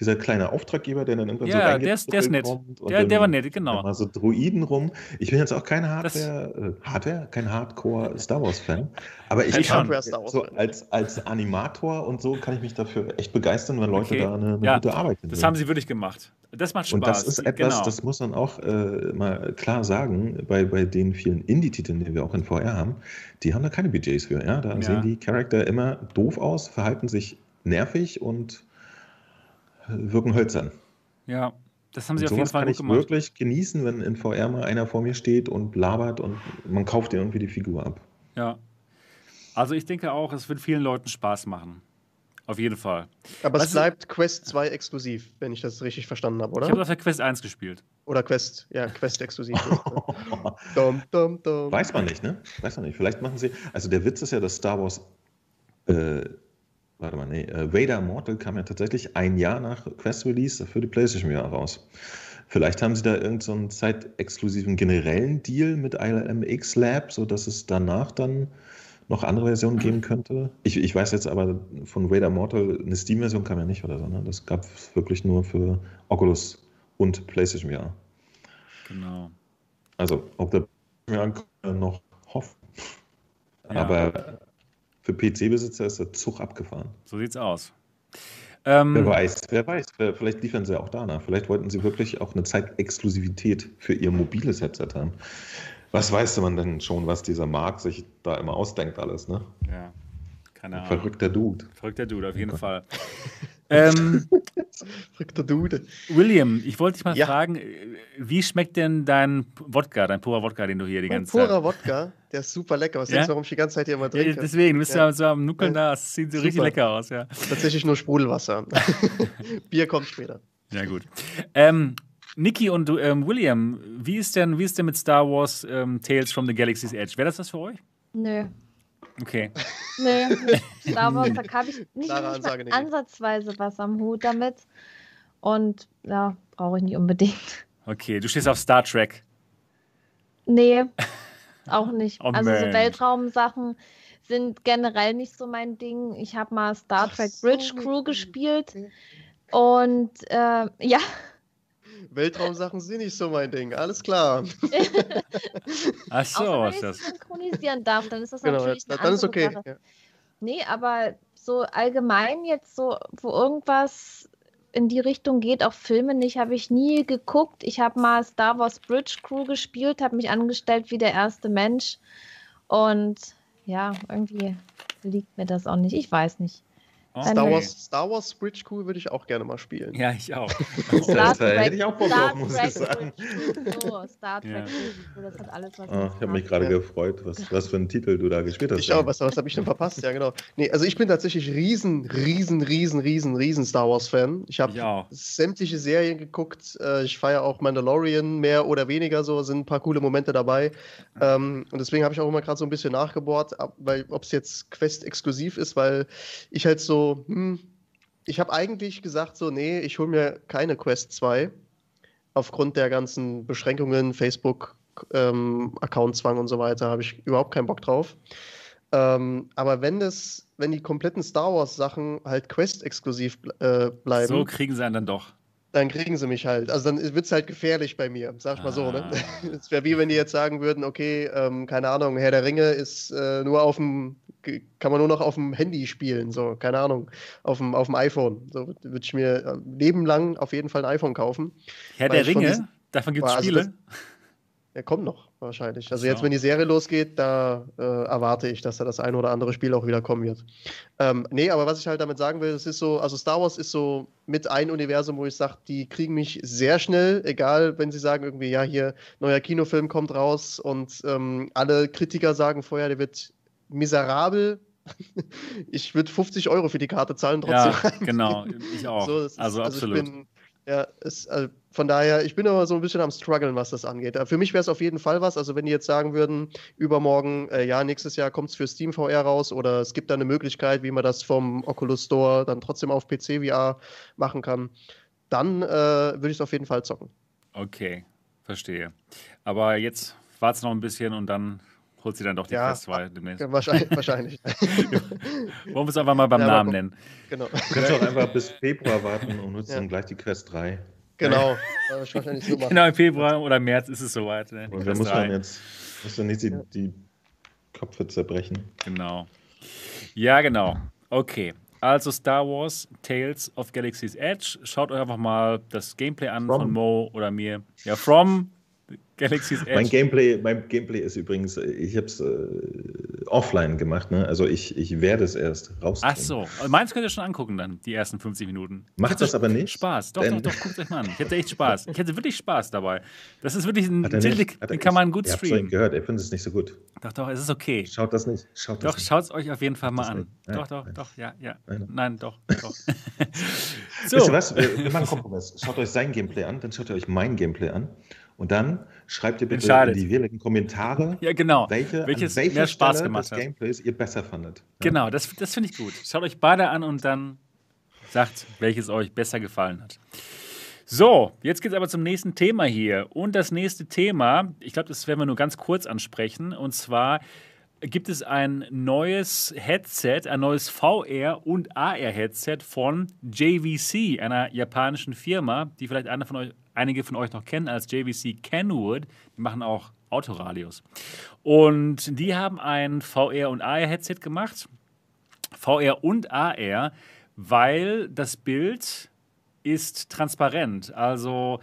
dieser kleine Auftraggeber, der dann irgendwann ja, so Ja, der ist, der ist nett. Der, der war nett, genau. Mal so Druiden rum. Ich bin jetzt auch kein Hardware, äh, Hardware, kein Hardcore Star Wars Fan, aber ich kann so als, als Animator und so kann ich mich dafür echt begeistern, wenn Leute okay. da eine, eine ja, gute Arbeit haben. Das haben sie wirklich gemacht. Das macht Spaß. Und das ist etwas, genau. das muss man auch äh, mal klar sagen, bei, bei den vielen Indie-Titeln, die wir auch in VR haben, die haben da keine Budgets für. Ja? Da ja. sehen die Charakter immer doof aus, verhalten sich nervig und wirken hölzern. Ja, das haben sie und auf jeden Fall kann ich gemacht. wirklich genießen, wenn in VR mal einer vor mir steht und labert und man kauft dir irgendwie die Figur ab. Ja. Also ich denke auch, es wird vielen Leuten Spaß machen. Auf jeden Fall. Aber Was es bleibt Quest 2 exklusiv, wenn ich das richtig verstanden habe, oder? Ich habe auf der Quest 1 gespielt. Oder Quest, ja, Quest exklusiv. dum, dum, dum. Weiß man nicht, ne? Weiß man nicht. Vielleicht machen sie. Also der Witz ist ja, dass Star Wars äh, warte mal, nee, äh, Vader Immortal kam ja tatsächlich ein Jahr nach Quest Release für die PlayStation VR raus. Vielleicht haben sie da irgendeinen so zeitexklusiven generellen Deal mit ILMX Lab, sodass es danach dann noch andere Versionen geben könnte. Ich, ich weiß jetzt aber von Vader Immortal, eine Steam-Version kam ja nicht oder so. Ne? Das gab es wirklich nur für Oculus und PlayStation VR. Genau. Also, ob der VR noch hofft. Ja. Aber für PC-Besitzer ist der Zug abgefahren. So sieht's aus. Ähm, wer weiß, wer weiß. Vielleicht liefern sie auch danach. Vielleicht wollten sie wirklich auch eine Zeitexklusivität für ihr mobiles Headset haben. Was weiß man denn schon, was dieser Markt sich da immer ausdenkt, alles, ne? Ja, keine Ahnung. Verrückter Dude. Verrückter Dude, auf jeden okay. Fall. Ähm, Dude. William, ich wollte dich mal ja. fragen, wie schmeckt denn dein Wodka, dein purer Wodka, den du hier die ganze Zeit... Purer Wodka, der ist super lecker. Was ja? denkst du, warum ich die ganze Zeit hier immer trinke? Ja, deswegen, du bist ja, so am Nuckeln da, es sieht so richtig lecker aus. Ja. Tatsächlich nur Sprudelwasser. Bier kommt später. Ja, gut. Ähm, Niki und ähm, William, wie ist, denn, wie ist denn mit Star Wars ähm, Tales from the Galaxy's Edge? Wäre das was für euch? Nö. Okay. Nö, Star Wars, da habe ich nicht, nicht Ansage, ansatzweise was am Hut damit. Und ja, brauche ich nicht unbedingt. Okay, du stehst auf Star Trek. Nee, auch nicht. oh, also so Weltraumsachen sind generell nicht so mein Ding. Ich habe mal Star Trek Bridge Crew gespielt. Und äh, ja. Weltraumsachen sind nicht so mein Ding, alles klar. Ach so, was ist das? synchronisieren darf, dann ist das genau, natürlich eine dann ist okay. Sache. Ja. Nee, aber so allgemein jetzt so, wo irgendwas in die Richtung geht, auch Filme nicht, habe ich nie geguckt. Ich habe mal Star Wars Bridge Crew gespielt, habe mich angestellt wie der erste Mensch und ja, irgendwie liegt mir das auch nicht. Ich weiß nicht. Okay. Star, Wars, Star Wars Bridge Crew würde ich auch gerne mal spielen. Ja, ich auch. Star Trek, hätte ich auch Bock drauf, muss ich sagen. So, Star Trek, ja. das hat alles was. Ah, ich habe mich gerade ja. gefreut, was, was für einen Titel du da gespielt hast. Ich auch, was, was habe ich denn verpasst? Ja, genau. Nee, also ich bin tatsächlich riesen, riesen, riesen, riesen, riesen Star Wars-Fan. Ich habe sämtliche Serien geguckt. Äh, ich feiere auch Mandalorian mehr oder weniger so, sind ein paar coole Momente dabei. Ähm, und deswegen habe ich auch immer gerade so ein bisschen nachgebohrt, weil ob es jetzt Quest-exklusiv ist, weil ich halt so hm, ich habe eigentlich gesagt, so, nee, ich hole mir keine Quest 2. Aufgrund der ganzen Beschränkungen, Facebook, ähm, Accountzwang und so weiter, habe ich überhaupt keinen Bock drauf. Ähm, aber wenn das, wenn die kompletten Star Wars-Sachen halt Quest-exklusiv äh, bleiben. So kriegen sie einen dann doch. Dann kriegen sie mich halt. Also dann wird es halt gefährlich bei mir, sag ich mal ah. so. Ne? Ah. Es wäre wie wenn die jetzt sagen würden, okay, ähm, keine Ahnung, Herr der Ringe ist äh, nur auf dem kann man nur noch auf dem Handy spielen, so, keine Ahnung, auf dem, auf dem iPhone. So würde ich mir äh, lebenlang auf jeden Fall ein iPhone kaufen. Herr der Ringe? Diesen, Davon gibt es Spiele? Also er kommt noch, wahrscheinlich. Also jetzt, wenn die Serie losgeht, da äh, erwarte ich, dass da das ein oder andere Spiel auch wieder kommen wird. Ähm, nee, aber was ich halt damit sagen will, es ist so, also Star Wars ist so mit ein Universum, wo ich sage, die kriegen mich sehr schnell, egal, wenn sie sagen irgendwie, ja, hier, neuer Kinofilm kommt raus und ähm, alle Kritiker sagen vorher, der wird miserabel. ich würde 50 Euro für die Karte zahlen, trotzdem. Ja, genau, ich auch. So, ist, also, also absolut. Bin, ja, ist, also von daher, ich bin aber so ein bisschen am struggeln, was das angeht. Für mich wäre es auf jeden Fall was. Also, wenn die jetzt sagen würden, übermorgen, äh, ja, nächstes Jahr kommt es für Steam VR raus oder es gibt da eine Möglichkeit, wie man das vom Oculus Store dann trotzdem auf PC VR machen kann, dann äh, würde ich es auf jeden Fall zocken. Okay, verstehe. Aber jetzt wartet noch ein bisschen und dann holt sie dann doch die ja, Quest 2 demnächst. Wahrscheinlich. wahrscheinlich. Wollen wir es einfach mal beim ja, Namen nennen. Genau. Du kannst auch einfach bis Februar warten und nutzt ja. dann gleich die Quest 3. Genau. wahrscheinlich so genau, im Februar oder März ist es soweit. Ne? Und da muss man jetzt muss dann nicht die, die Köpfe zerbrechen. Genau. Ja, genau. Okay. Also Star Wars Tales of Galaxy's Edge. Schaut euch einfach mal das Gameplay an From. von Mo oder mir. Ja, From Galaxy's Edge. Mein Gameplay, mein Gameplay ist übrigens, ich habe es äh, offline gemacht, ne? Also ich, ich werde es erst raus. Ach so, also meins könnt ihr schon angucken dann, die ersten 50 Minuten. Macht das aber nicht? Spaß, doch, doch, doch, guckt euch mal an. Ich hätte echt Spaß. Ich hätte wirklich Spaß dabei. Das ist wirklich ein Titel, den kann man gut streamen. Ich gehört, er findet es nicht so gut. Doch, doch, es ist okay. Schaut das nicht. Schaut doch, schaut es euch auf jeden Fall mal an. Doch, doch, doch, ja, ja. Nein, doch, doch. so. Wisst ihr was? Wir, wir machen Kompromiss. Schaut euch sein Gameplay an, dann schaut ihr euch mein Gameplay an. Und dann schreibt ihr bitte in die jeweiligen Kommentare, ja, genau. welche, Welches welche mehr Spaß Stelle gemacht des Gameplays ihr besser fandet. Ja? Genau, das, das finde ich gut. Schaut euch beide an und dann sagt, welches euch besser gefallen hat. So, jetzt geht es aber zum nächsten Thema hier. Und das nächste Thema, ich glaube, das werden wir nur ganz kurz ansprechen. Und zwar gibt es ein neues Headset, ein neues VR- und AR-Headset von JVC, einer japanischen Firma, die vielleicht von euch, einige von euch noch kennen als JVC Kenwood. Die machen auch Autoradios. Und die haben ein VR- und AR-Headset gemacht. VR und AR, weil das Bild ist transparent. Also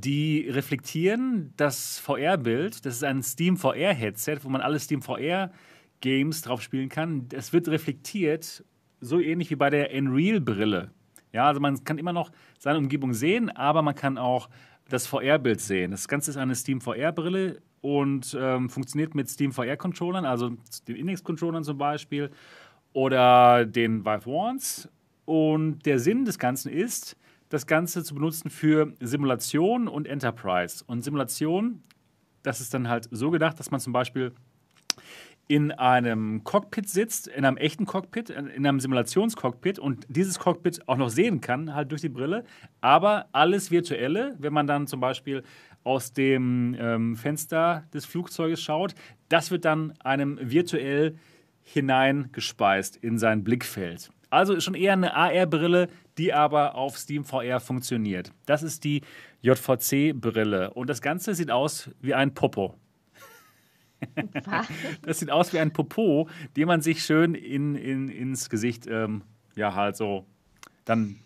die reflektieren das VR-Bild. Das ist ein Steam VR-Headset, wo man alle Steam VR-Games drauf spielen kann. Es wird reflektiert, so ähnlich wie bei der Unreal-Brille Ja, also man kann immer noch seine Umgebung sehen, aber man kann auch das VR-Bild sehen. Das Ganze ist eine Steam VR-Brille und ähm, funktioniert mit Steam VR-Controllern, also den Index-Controllern zum Beispiel oder den Vive Wands. Und der Sinn des Ganzen ist, das Ganze zu benutzen für Simulation und Enterprise. Und Simulation, das ist dann halt so gedacht, dass man zum Beispiel in einem Cockpit sitzt, in einem echten Cockpit, in einem Simulationscockpit und dieses Cockpit auch noch sehen kann, halt durch die Brille, aber alles Virtuelle, wenn man dann zum Beispiel aus dem ähm, Fenster des Flugzeuges schaut, das wird dann einem virtuell hineingespeist in sein Blickfeld. Also ist schon eher eine AR-Brille, die aber auf Steam VR funktioniert. Das ist die JVC-Brille und das Ganze sieht aus wie ein Popo. das sieht aus wie ein Popo, den man sich schön in, in, ins Gesicht, ähm, ja, halt so dann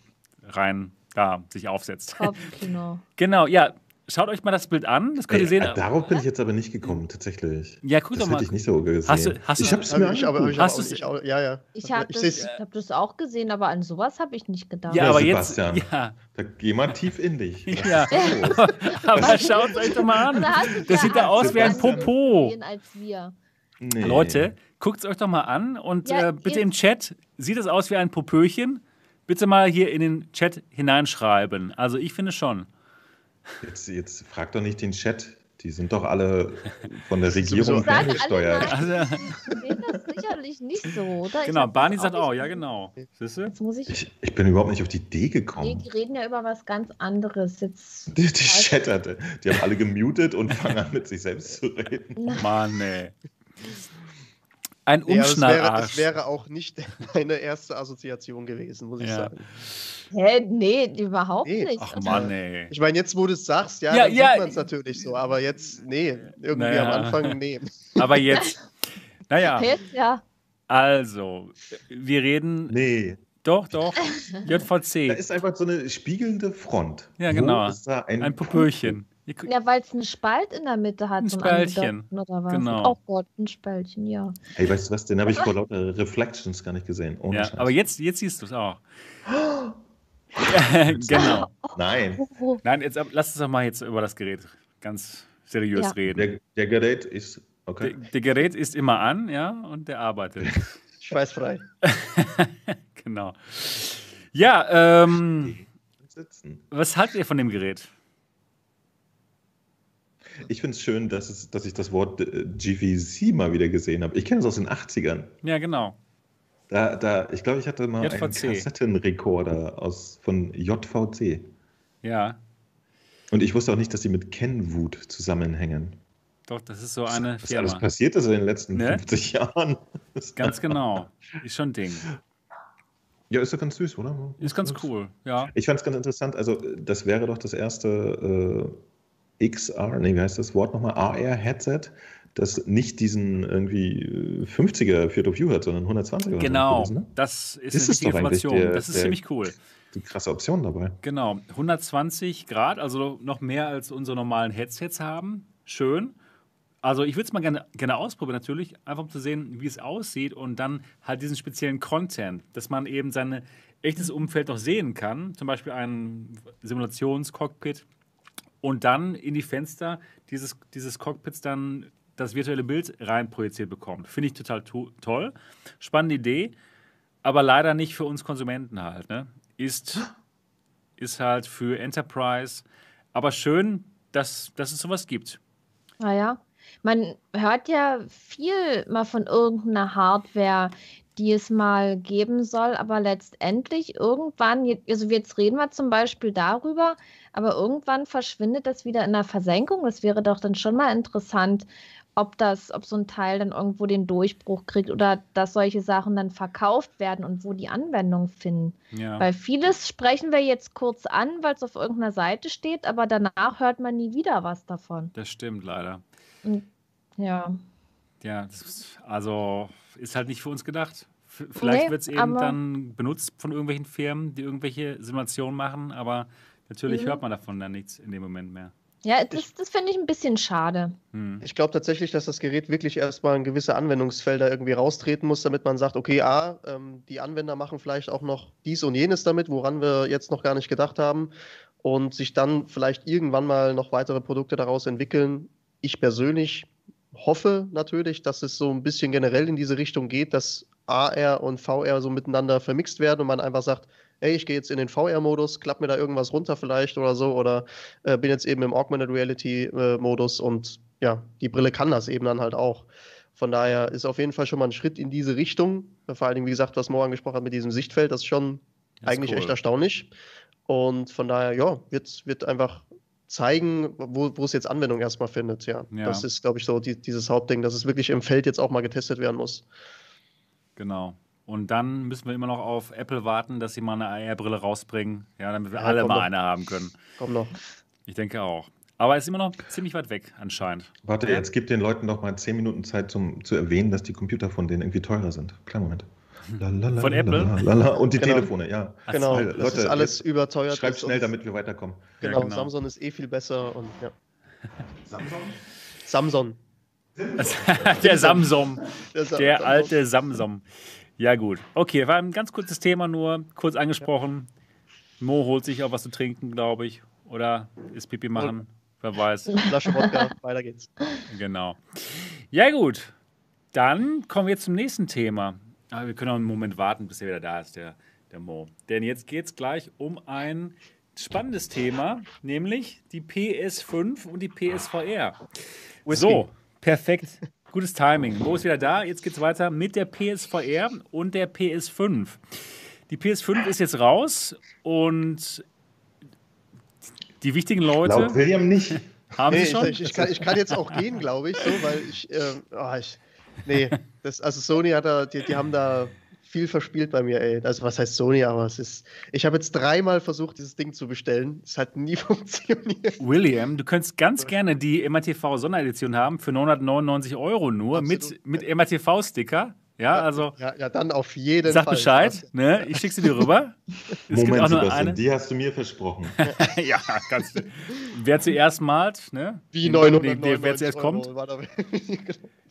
rein da sich aufsetzt. Kopfkino. genau, ja. Schaut euch mal das Bild an, das könnt ihr sehen. Äh, darauf bin ich jetzt aber nicht gekommen, tatsächlich. Ja, guck das doch mal. hätte ich nicht so gesehen. Hast du, hast ich habe es mir ich, aber, ich hast auch, ich auch, ja, ja. Ich habe das, hab das auch gesehen, aber an sowas habe ich nicht gedacht. Ja, aber Sebastian, jetzt. Ja. Da geh mal tief in dich. ja. aber schaut euch doch mal an. Das sieht da aus wie ein Popo. Als wir. Nee. Leute, guckt es euch doch mal an und ja, äh, bitte im Chat, sieht es aus wie ein Popöchen? Bitte mal hier in den Chat hineinschreiben. Also ich finde schon. Jetzt, jetzt frag doch nicht den Chat. Die sind doch alle von der Regierung ferngesteuert. Also, die sehen das sicherlich nicht so, oder? Genau, Barney sagt auch, ja genau. Siehst du? Ich, ich, ich, bin überhaupt nicht auf die Idee gekommen. Nee, die reden ja über was ganz anderes. Jetzt die, die chatterte. Die haben alle gemutet und fangen an mit sich selbst zu reden. Mann, ey. Ein Umschnallarsch. Ja, das, wäre, das wäre auch nicht meine erste Assoziation gewesen, muss ich ja. sagen. Hä, nee, überhaupt nee. nicht. Ach Mann, ey. Ich meine, jetzt, wo du es sagst, ja, ja dann ja, sieht man es natürlich so, aber jetzt, nee, irgendwie naja. am Anfang, nee. Aber jetzt, naja. Jetzt, ja. Also, wir reden. Nee. Doch, doch. JVC. Da ist einfach so eine spiegelnde Front. Ja, genau. ein, ein Popöchen. Ja, weil es einen Spalt in der Mitte hat. Ein Spaltchen. Oder was? Genau. Oh Gott, ein Spaltchen, ja. Hey, weißt du was? Den habe ich vor lauter Reflections gar nicht gesehen. Ohne ja, Scheiß. aber jetzt, jetzt siehst du es auch. genau. Nein. Nein, jetzt lass uns doch mal jetzt über das Gerät ganz seriös ja. reden. Der, der, Gerät ist okay. Der, der, Gerät ist immer an, ja, und der arbeitet. Schweißfrei. genau. Ja, ähm, was haltet ihr von dem Gerät? Ich finde es schön, dass, es, dass ich das Wort äh, GVC mal wieder gesehen habe. Ich kenne es aus den 80ern. Ja, genau. Da, da, ich glaube, ich hatte mal JVC. einen Kassettenrekorder aus, von JVC. Ja. Und ich wusste auch nicht, dass die mit Kenwood zusammenhängen. Doch, das ist so eine was, Firma. Was alles passiert ist in den letzten ne? 50 Jahren. Ganz genau. Ist schon ein Ding. Ja, ist doch ganz süß, oder? Ist ganz cool, ja. Ich fand es ganz interessant. Also, das wäre doch das erste äh, XR, nee, wie heißt das Wort nochmal? AR-Headset, das nicht diesen irgendwie 50er Field of View hat, sondern 120er. Genau, gewesen, ne? das ist, das eine ist Information. Der, das ist ziemlich cool. Die krasse Option dabei. Genau, 120 Grad, also noch mehr als unsere normalen Headsets haben. Schön. Also ich würde es mal gerne, gerne ausprobieren natürlich, einfach um zu sehen, wie es aussieht und dann halt diesen speziellen Content, dass man eben sein echtes Umfeld noch sehen kann. Zum Beispiel ein Simulationscockpit und dann in die Fenster dieses, dieses Cockpits dann das virtuelle Bild reinprojiziert bekommt. Finde ich total to toll. Spannende Idee, aber leider nicht für uns Konsumenten halt. Ne? Ist, ist halt für Enterprise, aber schön, dass, dass es sowas gibt. Naja, ah man hört ja viel mal von irgendeiner Hardware, die es mal geben soll, aber letztendlich irgendwann, also jetzt reden wir zum Beispiel darüber, aber irgendwann verschwindet das wieder in der Versenkung. Das wäre doch dann schon mal interessant, ob das, ob so ein Teil dann irgendwo den Durchbruch kriegt oder dass solche Sachen dann verkauft werden und wo die Anwendung finden. Ja. Weil vieles sprechen wir jetzt kurz an, weil es auf irgendeiner Seite steht, aber danach hört man nie wieder was davon. Das stimmt leider. Ja. Ja, ist, also ist halt nicht für uns gedacht. Vielleicht nee, wird es eben dann benutzt von irgendwelchen Firmen, die irgendwelche Simulationen machen, aber natürlich mhm. hört man davon dann nichts in dem Moment mehr. Ja, das, das finde ich ein bisschen schade. Hm. Ich glaube tatsächlich, dass das Gerät wirklich erstmal in gewisse Anwendungsfelder irgendwie raustreten muss, damit man sagt, okay, A, ähm, die Anwender machen vielleicht auch noch dies und jenes damit, woran wir jetzt noch gar nicht gedacht haben und sich dann vielleicht irgendwann mal noch weitere Produkte daraus entwickeln. Ich persönlich hoffe natürlich, dass es so ein bisschen generell in diese Richtung geht, dass AR und VR so miteinander vermixt werden und man einfach sagt, ey, ich gehe jetzt in den VR-Modus, klapp mir da irgendwas runter vielleicht oder so oder äh, bin jetzt eben im Augmented Reality-Modus äh, und ja, die Brille kann das eben dann halt auch. Von daher ist auf jeden Fall schon mal ein Schritt in diese Richtung. Vor allen Dingen, wie gesagt, was Mo angesprochen hat mit diesem Sichtfeld, das ist schon das ist eigentlich cool. echt erstaunlich. Und von daher, ja, wird, wird einfach zeigen, wo, wo es jetzt Anwendung erstmal findet. Ja, ja. das ist, glaube ich, so die, dieses Hauptding, dass es wirklich im Feld jetzt auch mal getestet werden muss. Genau. Und dann müssen wir immer noch auf Apple warten, dass sie mal eine AR-Brille rausbringen, ja, damit wir ja, alle mal noch. eine haben können. Komm noch. Ich denke auch. Aber es ist immer noch ziemlich weit weg, anscheinend. Warte, jetzt gib den Leuten noch mal zehn Minuten Zeit, zum, zu erwähnen, dass die Computer von denen irgendwie teurer sind. Kleinen Moment. Lalalala, von Apple? Lalalala. Und die genau. Telefone, ja. Genau, das Leute, ist alles überteuert. Schreibt schnell, damit wir weiterkommen. Genau, ja, genau, Samsung ist eh viel besser und ja. Samsung? Samsung. der Samsung. Der, alte Samsung. Ja, gut. Okay, war ein ganz kurzes Thema nur, kurz angesprochen. Mo holt sich auch was zu trinken, glaube ich. Oder ist Pipi machen? Wer weiß. Flasche Wodka, weiter geht's. Genau. Ja, gut. Dann kommen wir jetzt zum nächsten Thema. Aber wir können auch einen Moment warten, bis er wieder da ist, der, der Mo. Denn jetzt geht es gleich um ein spannendes Thema, nämlich die PS5 und die PSVR. Whisky. So, perfekt. Gutes Timing. Mo ist wieder da. Jetzt geht es weiter mit der PSVR und der PS5. Die PS5 ist jetzt raus und die wichtigen Leute. Laut William nicht. Haben nee, sie schon? Ich, ich, kann, ich, kann, jetzt auch gehen, glaube ich, so, weil ich, äh, oh, ich Nee, das, also Sony hat da, die, die haben da viel verspielt bei mir, ey. Also was heißt Sony, aber es ist. Ich habe jetzt dreimal versucht, dieses Ding zu bestellen. Es hat nie funktioniert. William, du könntest ganz gerne die MRTV Sonderedition haben für 999 Euro nur Absolut. mit, mit MRTV-Sticker. Ja, also. Ja, ja, dann auf jeden sag Fall. Sag Bescheid, ne? Ich schicke sie dir rüber. Es Moment, Sebastian, die hast du mir versprochen. ja, ganz. Wer zuerst malt, ne? Wie 999 Wer zuerst kommt.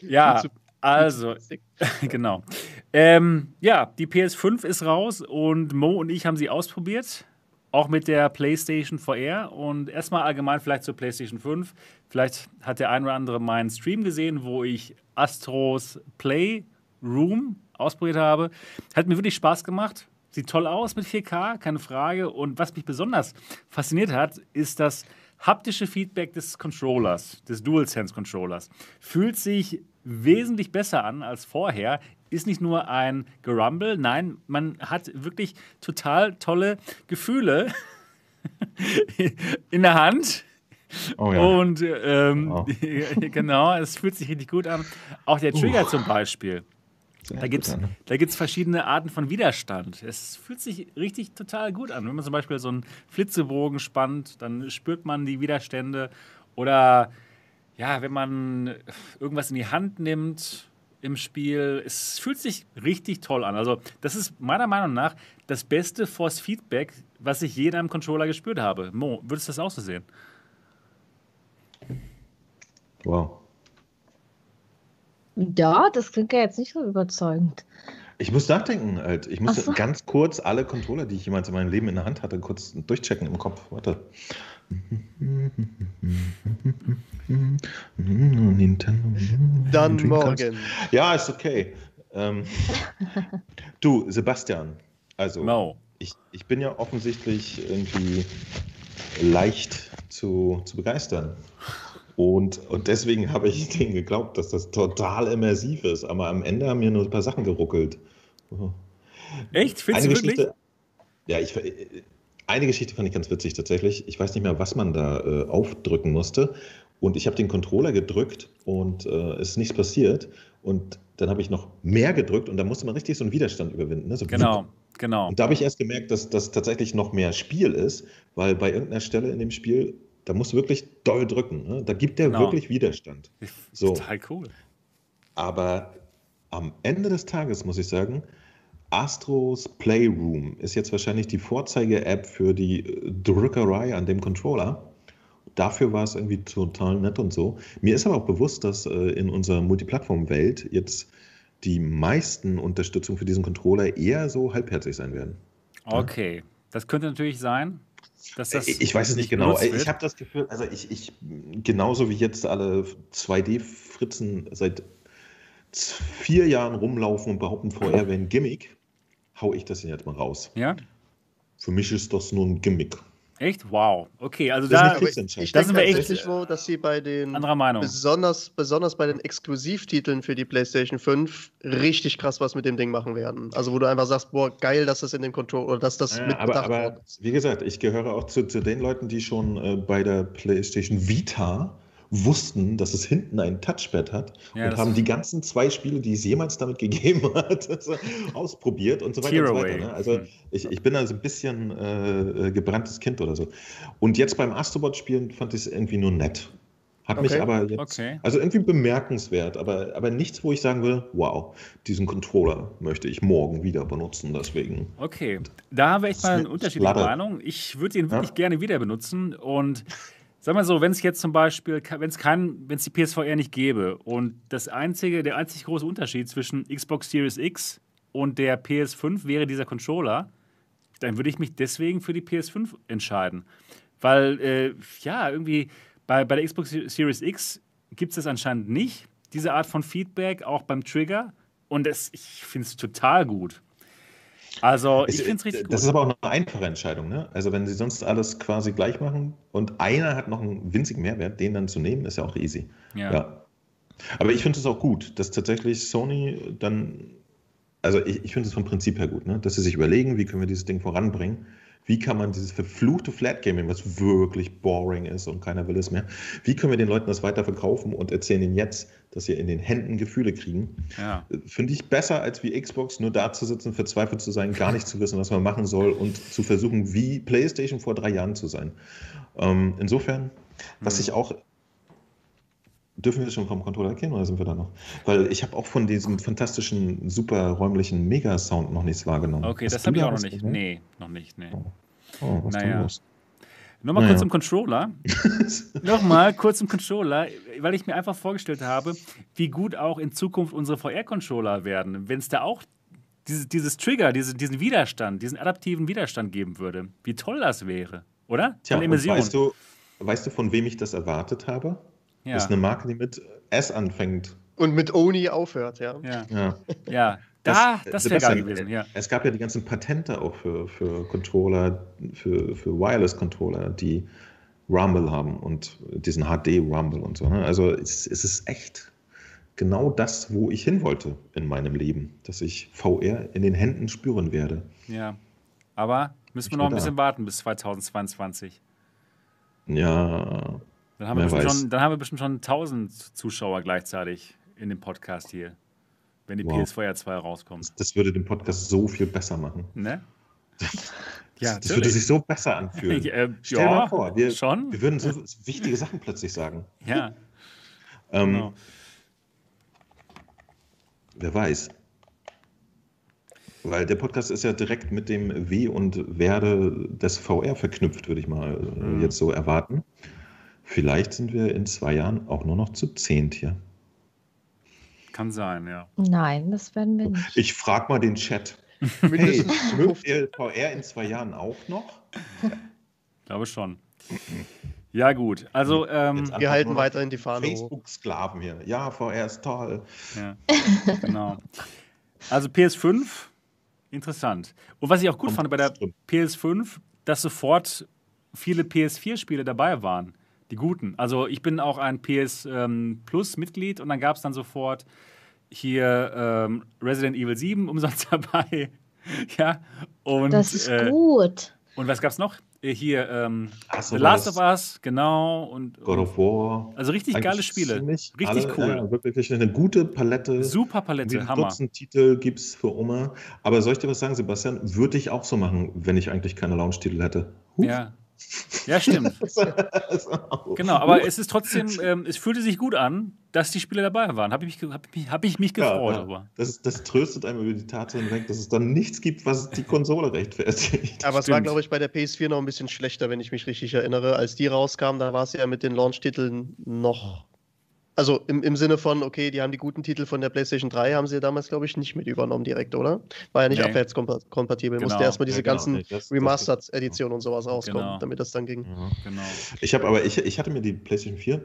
ja, also, genau. Ähm, ja, die PS5 ist raus und Mo und ich haben sie ausprobiert. Auch mit der PlayStation VR. Und erstmal allgemein vielleicht zur PlayStation 5. Vielleicht hat der ein oder andere meinen Stream gesehen, wo ich Astros Playroom ausprobiert habe. Hat mir wirklich Spaß gemacht. Sieht toll aus mit 4K, keine Frage. Und was mich besonders fasziniert hat, ist das haptische Feedback des Controllers, des DualSense Controllers. Fühlt sich wesentlich besser an als vorher. Ist nicht nur ein Gerumble, nein, man hat wirklich total tolle Gefühle in der Hand. Oh ja. Und ähm, oh. genau, es fühlt sich richtig gut an. Auch der Trigger uh. zum Beispiel. da gibt es da gibt's verschiedene Arten von Widerstand. Es fühlt sich richtig total gut an. Wenn man zum Beispiel so einen Flitzebogen spannt, dann spürt man die Widerstände. Oder ja, wenn man irgendwas in die Hand nimmt im Spiel, es fühlt sich richtig toll an. Also, das ist meiner Meinung nach das beste Force Feedback, was ich je in einem Controller gespürt habe. Mo, würdest du das auch so sehen? Wow. Ja, das klingt ja jetzt nicht so überzeugend. Ich muss nachdenken halt. Ich muss so. ganz kurz alle Controller, die ich jemals in meinem Leben in der Hand hatte, kurz durchchecken im Kopf. Warte. Dann morgen. Ja, ist okay. Ähm, du, Sebastian, also no. ich, ich bin ja offensichtlich irgendwie leicht zu, zu begeistern. Und, und deswegen habe ich denen geglaubt, dass das total immersiv ist. Aber am Ende haben mir nur ein paar Sachen geruckelt. Echt? Findest Eine du wirklich? Ja, ich, eine Geschichte fand ich ganz witzig tatsächlich. Ich weiß nicht mehr, was man da äh, aufdrücken musste. Und ich habe den Controller gedrückt und äh, es ist nichts passiert. Und dann habe ich noch mehr gedrückt und da musste man richtig so einen Widerstand überwinden. Ne? So genau, genau. Und da habe ich erst gemerkt, dass das tatsächlich noch mehr Spiel ist, weil bei irgendeiner Stelle in dem Spiel, da musst du wirklich doll drücken. Ne? Da gibt der genau. wirklich Widerstand. So. Total cool. Aber am Ende des Tages muss ich sagen, Astros Playroom ist jetzt wahrscheinlich die Vorzeige-App für die äh, Drückerei an dem Controller. dafür war es irgendwie total nett und so. Mir ist aber auch bewusst, dass äh, in unserer Multiplattform-Welt jetzt die meisten Unterstützung für diesen Controller eher so halbherzig sein werden. Okay, das könnte natürlich sein. Dass das ich, ich weiß es nicht genau. Ich habe das Gefühl, also ich, ich, genauso wie jetzt alle 2D-Fritzen seit vier Jahren rumlaufen und behaupten, VR wäre ein Gimmick, hau ich das jetzt mal raus. Ja? Für mich ist das nur ein Gimmick. Echt? Wow. Okay, also da, ich denke tatsächlich, wo, dass sie bei den anderer Meinung. Besonders, besonders bei den Exklusivtiteln für die PlayStation 5 richtig krass was mit dem Ding machen werden. Also wo du einfach sagst, boah, geil, dass das in den Control oder dass das ja, mitbedacht aber, aber, Wie gesagt, ich gehöre auch zu, zu den Leuten, die schon äh, bei der PlayStation Vita wussten, dass es hinten ein Touchpad hat ja, und haben die ganzen zwei Spiele, die es jemals damit gegeben hat, ausprobiert und so weiter und so weiter. Ne? Also hm. ich, ich bin also ein bisschen äh, äh, gebranntes Kind oder so. Und jetzt beim Astrobot-Spielen fand ich es irgendwie nur nett. Hat okay. mich aber jetzt, okay. also irgendwie bemerkenswert, aber, aber nichts, wo ich sagen würde, wow, diesen Controller möchte ich morgen wieder benutzen, deswegen. Okay, da haben wir echt mal eine unterschiedliche Meinung. Ich würde ihn wirklich ja? gerne wieder benutzen und Sag mal so, wenn es jetzt zum Beispiel, wenn es kein, wenn es die PSVR nicht gäbe und das einzige, der einzig große Unterschied zwischen Xbox Series X und der PS5 wäre dieser Controller, dann würde ich mich deswegen für die PS5 entscheiden. Weil, äh, ja, irgendwie bei, bei der Xbox Series X gibt es das anscheinend nicht, diese Art von Feedback, auch beim Trigger. Und das, ich finde es total gut. Also ich finde es richtig gut. Das ist aber auch eine einfache Entscheidung. Ne? Also wenn sie sonst alles quasi gleich machen und einer hat noch einen winzigen Mehrwert, den dann zu nehmen, ist ja auch easy. Ja. ja. Aber ich finde es auch gut, dass tatsächlich Sony dann, also ich, ich finde es vom Prinzip her gut, ne? dass sie sich überlegen, wie können wir dieses Ding voranbringen wie kann man dieses verfluchte Flat Gaming, was wirklich boring ist und keiner will es mehr, wie können wir den Leuten das weiter verkaufen und erzählen ihnen jetzt, dass sie in den Händen Gefühle kriegen? Ja. Finde ich besser als wie Xbox, nur da zu sitzen, verzweifelt zu sein, gar nicht zu wissen, was man machen soll und zu versuchen, wie PlayStation vor drei Jahren zu sein. Ähm, insofern, was mhm. ich auch Dürfen wir schon vom Controller erkennen oder sind wir da noch? Weil ich habe auch von diesem fantastischen, super räumlichen Mega-Sound noch nichts wahrgenommen. Okay, Hast das habe ich auch noch nicht. Gesehen? Nee, noch nicht. Nee. Oh. Oh, was naja. Nochmal naja. kurz zum Controller. Nochmal kurz zum Controller, weil ich mir einfach vorgestellt habe, wie gut auch in Zukunft unsere VR-Controller werden, wenn es da auch dieses, dieses Trigger, diese, diesen Widerstand, diesen adaptiven Widerstand geben würde. Wie toll das wäre, oder? Tja, weißt du, weißt du, von wem ich das erwartet habe? Ja. Das ist eine Marke, die mit S anfängt. Und mit Oni aufhört, ja. Ja, ja. ja. Da, das, das wäre geil gewesen, ja. Es gab ja die ganzen Patente auch für, für Controller, für, für Wireless-Controller, die Rumble haben und diesen HD-Rumble und so. Ne? Also es, es ist echt genau das, wo ich hin wollte in meinem Leben, dass ich VR in den Händen spüren werde. Ja, aber müssen wir noch ein bisschen warten bis 2022. Ja, dann haben, wir schon, dann haben wir bestimmt schon 1000 Zuschauer gleichzeitig in dem Podcast hier, wenn die wow. PS4 2 rauskommt. Das, das, würde den Podcast so viel besser machen. Ne? Das, ja, das würde sich so besser anfühlen. äh, Stell ja, mal vor, wir, schon? wir würden so wichtige Sachen plötzlich sagen. Ja. ähm, genau. Wer weiß. Weil der Podcast ist ja direkt mit dem W und Werde des VR verknüpft, würde ich mal mhm. jetzt so erwarten. Vielleicht sind wir in zwei Jahren auch nur noch zu zehnt hier. Kann sein, ja. Nein, das werden wir nicht. Ich frage mal den Chat. hey, mögt ihr VR in zwei Jahren auch noch? Ich glaube schon. Ja, gut. Also, ähm, wir halten weiterhin die Fahne Facebook-Sklaven hier. Ja, VR ist toll. Ja, genau. Also PS5, interessant. Und was ich auch gut Kommt fand bei der PS5, dass sofort viele PS4-Spiele dabei waren. Die guten. Also ich bin auch ein PS ähm, Plus Mitglied und dann gab es dann sofort hier ähm, Resident Evil 7 umsonst dabei. ja. Und, das ist äh, gut. Und was gab es noch? Äh, hier ähm, The Last of Us, genau. Und, God of War. Also richtig geile Spiele. Richtig alle, cool. Ja, wirklich eine gute Palette. Super Palette, Hammer. Dutzend Titel gibt es für Oma. Aber soll ich dir was sagen, Sebastian? Würde ich auch so machen, wenn ich eigentlich keine Launch-Titel hätte. Huch. Ja. Ja, stimmt. genau, aber es ist trotzdem, ähm, es fühlte sich gut an, dass die Spieler dabei waren. Habe ich, mich, hab ich, hab ich mich gefreut. Ja, ja. Das, das, tröstet einem über die Tatsache hinweg, dass es dann nichts gibt, was die Konsole rechtfertigt. Aber es war, glaube ich, bei der PS4 noch ein bisschen schlechter, wenn ich mich richtig erinnere. Als die rauskam, da war es ja mit den Launch-Titeln noch also im, im Sinne von, okay, die haben die guten Titel von der PlayStation 3, haben sie damals, glaube ich, nicht mit übernommen direkt, oder? War ja nicht nee. abwärtskompatibel. Genau. Musste erstmal diese ja, genau. ganzen Remastered-Editionen und sowas rauskommen, genau. damit das dann ging. Ja, genau. Ich habe aber, ich, ich hatte mir die PlayStation 4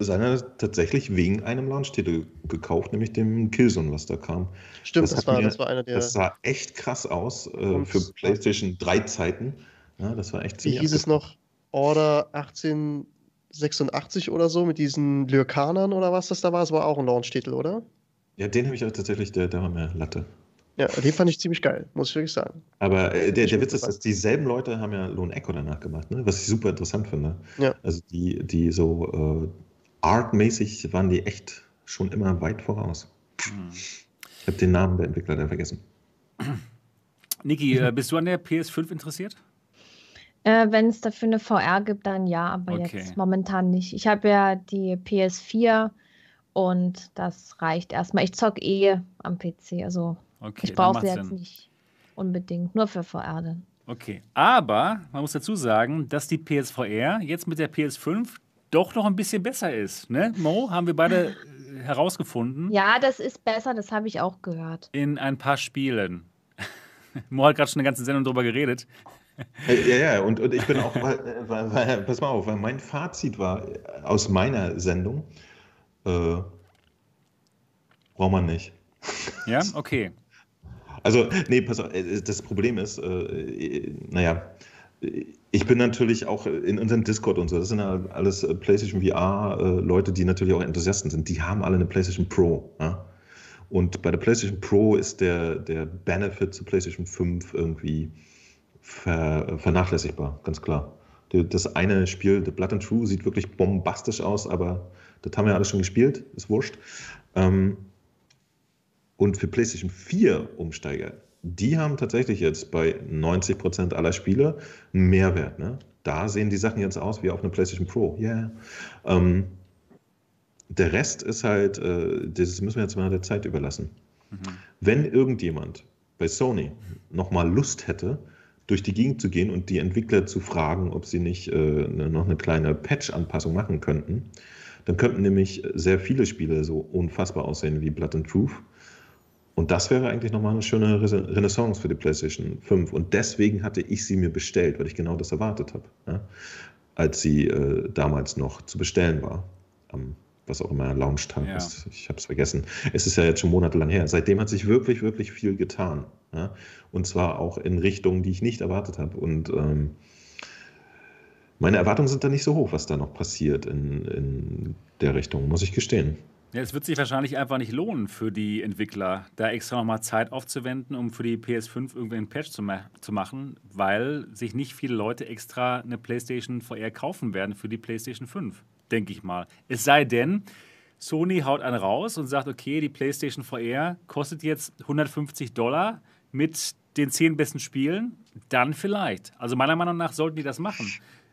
seiner tatsächlich wegen einem Launch-Titel gekauft, nämlich dem Killzone, was da kam. Stimmt, das, das war, mir, das war einer der. Das sah echt krass aus äh, für PlayStation 3 Zeiten. Ja, das war echt ziemlich. Wie hieß es noch? Order 18 86 oder so mit diesen Lyrkanern oder was das da war. Das war auch ein Launch-Titel, oder? Ja, den habe ich auch tatsächlich, der, der war mir Latte. Ja, den fand ich ziemlich geil, muss ich wirklich sagen. Aber äh, der, der Witz ist, dass dieselben Leute haben ja Lone Echo danach gemacht, ne? was ich super interessant finde. Ja. Also die, die so äh, artmäßig waren die echt schon immer weit voraus. Hm. Ich habe den Namen der Entwickler da vergessen. Niki, äh, bist du an der PS5 interessiert? Äh, Wenn es dafür eine VR gibt, dann ja, aber Okay. jetzt momentan nicht. Ich habe ja die PS4 und das reicht erstmal. Ich zocke eh am PC, also Okay, ich brauche sie jetzt Sinn. nicht unbedingt, nur für VR dann. Okay, aber man muss dazu sagen, dass die PSVR jetzt mit der PS5 doch noch ein bisschen besser ist. Ne? Mo, haben wir beide äh, herausgefunden Ja, das ist besser, das habe ich auch gehört. in ein paar Spielen. Mo hat gerade schon eine ganze Sendung darüber geredet. Ja, ja, und, und ich bin auch, weil, weil, pass mal auf, weil mein Fazit war aus meiner Sendung, äh, braucht man nicht. Ja, okay. Also, nee, pass auf, äh, das Problem ist, äh, naja, ich bin natürlich auch in unserem Discord und so, das sind ja alles PlayStation VR-Leute, die natürlich auch Enthusiasten sind, die haben alle eine PlayStation Pro. Ja? Und bei der PlayStation Pro ist der, der Benefit zur PlayStation 5 irgendwie ver, vernachlässigbar, ganz klar. Das eine Spiel, The Blood and True, sieht wirklich bombastisch aus, aber das haben wir alles schon gespielt, ist wurscht. Ähm, und für PlayStation 4 Umsteiger, die haben tatsächlich jetzt bei 90% aller Spiele einen Mehrwert. Ne? Da sehen die Sachen jetzt aus wie auf einer PlayStation Pro. Yeah. Ähm, der Rest ist halt, äh, das müssen wir jetzt mal der Zeit überlassen. Mhm. Wenn irgendjemand bei Sony nochmal Lust hätte, durch die Gegend zu gehen und die Entwickler zu fragen, ob sie nicht äh, noch eine kleine Patch-Anpassung machen könnten. Dann könnten nämlich sehr viele Spiele so unfassbar aussehen wie Blood and Truth. Und das wäre eigentlich nochmal eine schöne Renaissance für die PlayStation 5. Und deswegen hatte ich sie mir bestellt, weil ich genau das erwartet habe, ja? als sie äh, damals noch zu bestellen war. Am was auch immer Launchtag ja. ist. Ich habe es vergessen. Es ist ja jetzt schon monatelang her. Seitdem hat sich wirklich, wirklich viel getan. Ja? Und zwar auch in Richtungen, die ich nicht erwartet habe. Und ähm, meine Erwartungen sind da nicht so hoch, was da noch passiert in, in der Richtung, muss ich gestehen. Ja, es wird sich wahrscheinlich einfach nicht lohnen für die Entwickler, da extra nochmal Zeit aufzuwenden, um für die PS5 irgendwie einen Patch zu, ma zu machen, weil sich nicht viele Leute extra eine PlayStation VR kaufen werden für die PlayStation 5 denke ich mal. Es sei denn, Sony haut einen raus und sagt, okay, die PlayStation VR kostet jetzt 150 Dollar mit den zehn besten Spielen, dann vielleicht. Also meiner Meinung nach sollten die das machen.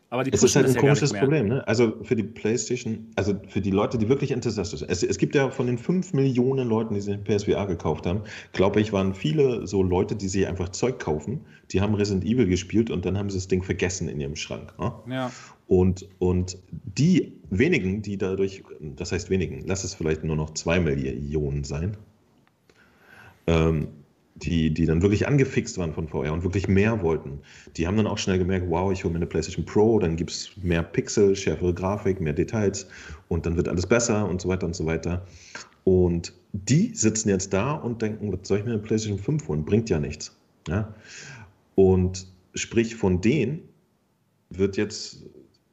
Aber die es ist halt ein komisches Problem, ne? Also für die PlayStation, also für die Leute, die wirklich enthusiastisch sind. Es, es gibt ja von den 5 Millionen Leuten, die sich PSVR gekauft haben, glaube ich, waren viele so Leute, die sich einfach Zeug kaufen. Die haben Resident Evil gespielt und dann haben sie das Ding vergessen in ihrem Schrank. Ne? Ja. Und, und die wenigen, die dadurch, das heißt wenigen, lass es vielleicht nur noch 2 Millionen sein, ähm, die, die dann wirklich angefixt waren von VR und wirklich mehr wollten, die haben dann auch schnell gemerkt, wow, ich hole mir eine PlayStation Pro, dann gibt es mehr Pixel, schärfere Grafik, mehr Details und dann wird alles besser und so weiter und so weiter. Und die sitzen jetzt da und denken, was soll ich mir eine PlayStation 5 holen? Bringt ja nichts. Ja? Und sprich, von denen wird jetzt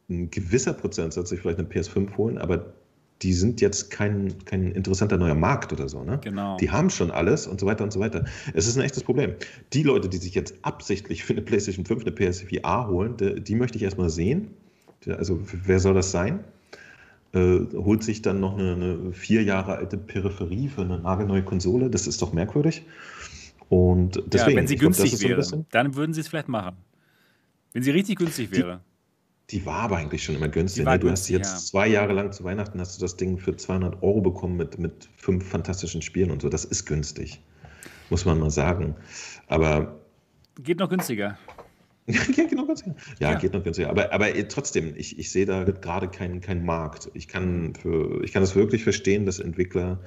ein gewisser Prozentsatz sich vielleicht eine PS5 holen, aber die sind jetzt kein, kein interessanter neuer Markt oder so. Ne? Genau. Die haben schon alles und so weiter und so weiter. Es ist ein echtes Problem. Die Leute, die sich jetzt absichtlich für eine PlayStation 5 eine PSVR holen, die, die möchte ich erstmal sehen. Also wer soll das sein? Äh, holt sich dann noch eine, eine, vier Jahre alte Peripherie für eine nagelneue Konsole? Das ist doch merkwürdig. Und deswegen, ja, wenn sie günstig glaub, wäre, so dann würden sie es vielleicht machen. Wenn sie richtig günstig wäre. Die war aber eigentlich schon immer günstig. Ne? Du hast jetzt ja. zwei Jahre lang zu Weihnachten hast du das Ding für 200 Euro bekommen mit, mit fünf fantastischen Spielen und so. Das ist günstig, muss man mal sagen. Aber geht noch günstiger. ja, geht noch günstiger. Ja, ja, geht noch günstiger. Aber, aber trotzdem, ich, ich sehe da gerade keinen kein Markt. Ich kann, für, ich kann das wirklich verstehen, dass Entwickler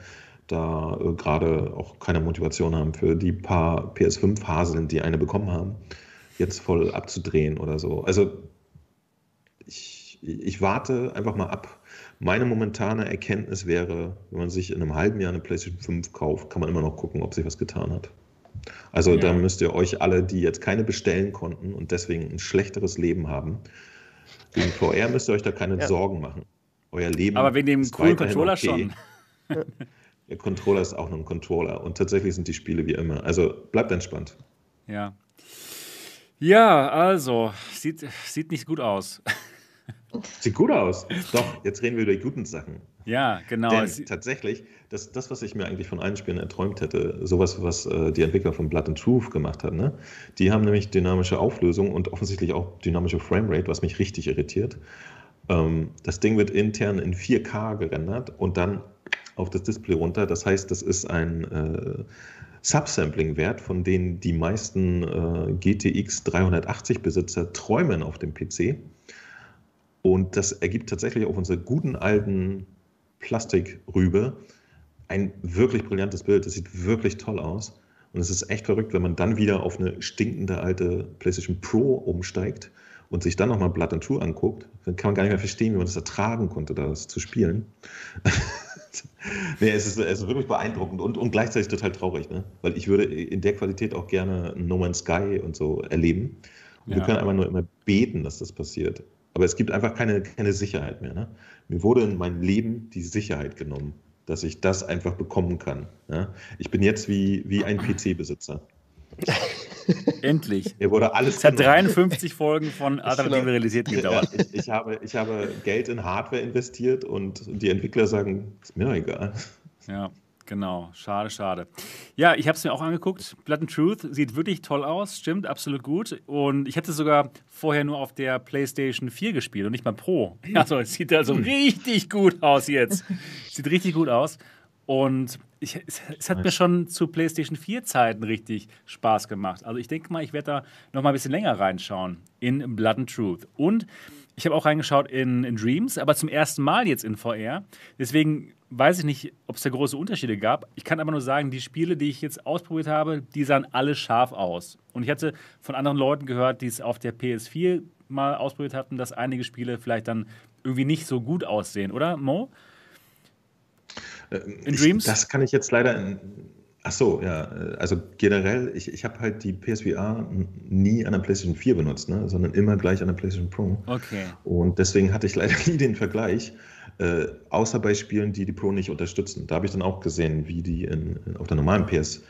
da äh, gerade auch keine Motivation haben für die paar PS5-Haseln, die eine bekommen haben, jetzt voll abzudrehen oder so. Also ich, warte einfach mal ab. Meine momentane Erkenntnis wäre, wenn man sich in einem halben Jahr eine PlayStation 5 kauft, kann man immer noch gucken, ob sich was getan hat. Also ja. da müsst ihr euch alle, die jetzt keine bestellen konnten und deswegen ein schlechteres Leben haben, wegen VR müsst ihr euch da keine ja. Sorgen machen. Euer Leben. Aber wegen dem coolen Controller okay. schon. Der Controller ist auch nur ein Controller und tatsächlich sind die Spiele wie immer. Also bleibt entspannt. Ja. Ja, also, sieht, sieht nicht gut aus. Sieht gut aus. Doch, jetzt reden wir über die guten Sachen. Ja, genau. Denn tatsächlich, das, das, was ich mir eigentlich von allen Spielen erträumt hätte, sowas, was äh, die Entwickler von Blood and Truth gemacht haben, ne? die haben nämlich dynamische Auflösung und offensichtlich auch dynamische Framerate, was mich richtig irritiert. Ähm, das Ding wird intern in 4K gerendert und dann auf das Display runter. Das heißt, das ist ein äh, Subsampling-Wert, von denen die meisten äh, GTX 380 Besitzer träumen auf dem PC. Und das ergibt tatsächlich auf unsere guten alten Plastikrübe ein wirklich brillantes Bild. Das sieht wirklich toll aus. Und es ist echt verrückt, wenn man dann wieder auf eine stinkende alte PlayStation Pro umsteigt und sich dann nochmal Blood and True anguckt, dann kann man gar nicht mehr verstehen, wie man das ertragen konnte, das zu spielen. nee, es ist, es ist wirklich beeindruckend und, und gleichzeitig total traurig, ne? weil ich würde in der Qualität auch gerne No Man's Sky und so erleben. Und ja. wir können einfach nur immer beten, dass das passiert. Aber es gibt einfach keine, keine Sicherheit mehr. Ne? Mir wurde in meinem Leben die Sicherheit genommen, dass ich das einfach bekommen kann. Ja? Ich bin jetzt wie, wie ein PC-Besitzer. Endlich. Mir wurde alles. Es hat 53 Folgen von Alternative Realität gedauert. Ich, ich, habe, ich habe Geld in Hardware investiert und die Entwickler sagen, ist mir doch egal. Ja. Genau, schade, schade. Ja, ich habe es mir auch angeguckt. Blood and Truth sieht wirklich toll aus, stimmt, absolut gut. Und ich hätte sogar vorher nur auf der PlayStation 4 gespielt und nicht mal Pro. Also es sieht also richtig gut aus jetzt. Sieht richtig gut aus. Und ich, es, es, hat mir schon zu PlayStation 4 Zeiten richtig Spaß gemacht. Also ich denke mal, ich werde da noch mal ein bisschen länger reinschauen in Blood and Truth. Und ich habe auch reingeschaut in, in Dreams, aber zum ersten Mal jetzt in VR. Deswegen weiß ich nicht, ob es da große Unterschiede gab. Ich kann aber nur sagen, die Spiele, die ich jetzt ausprobiert habe, die sahen alle scharf aus. Und ich hatte von anderen Leuten gehört, die es auf der PS4 mal ausprobiert hatten, dass einige Spiele vielleicht dann irgendwie nicht so gut aussehen, oder Mo? Äh, in Dreams? das kann ich jetzt leider. In, ach so, ja. Äh, also generell, ich, ich habe halt die PSVR nie an der PlayStation 4 benutzt, ne, sondern immer gleich an der PlayStation Pro. Okay. Und deswegen hatte ich leider nie den Vergleich. Äh, außer bei Spielen, die die Pro nicht unterstützen. Da habe ich dann auch gesehen, wie die in, in, auf der normalen PS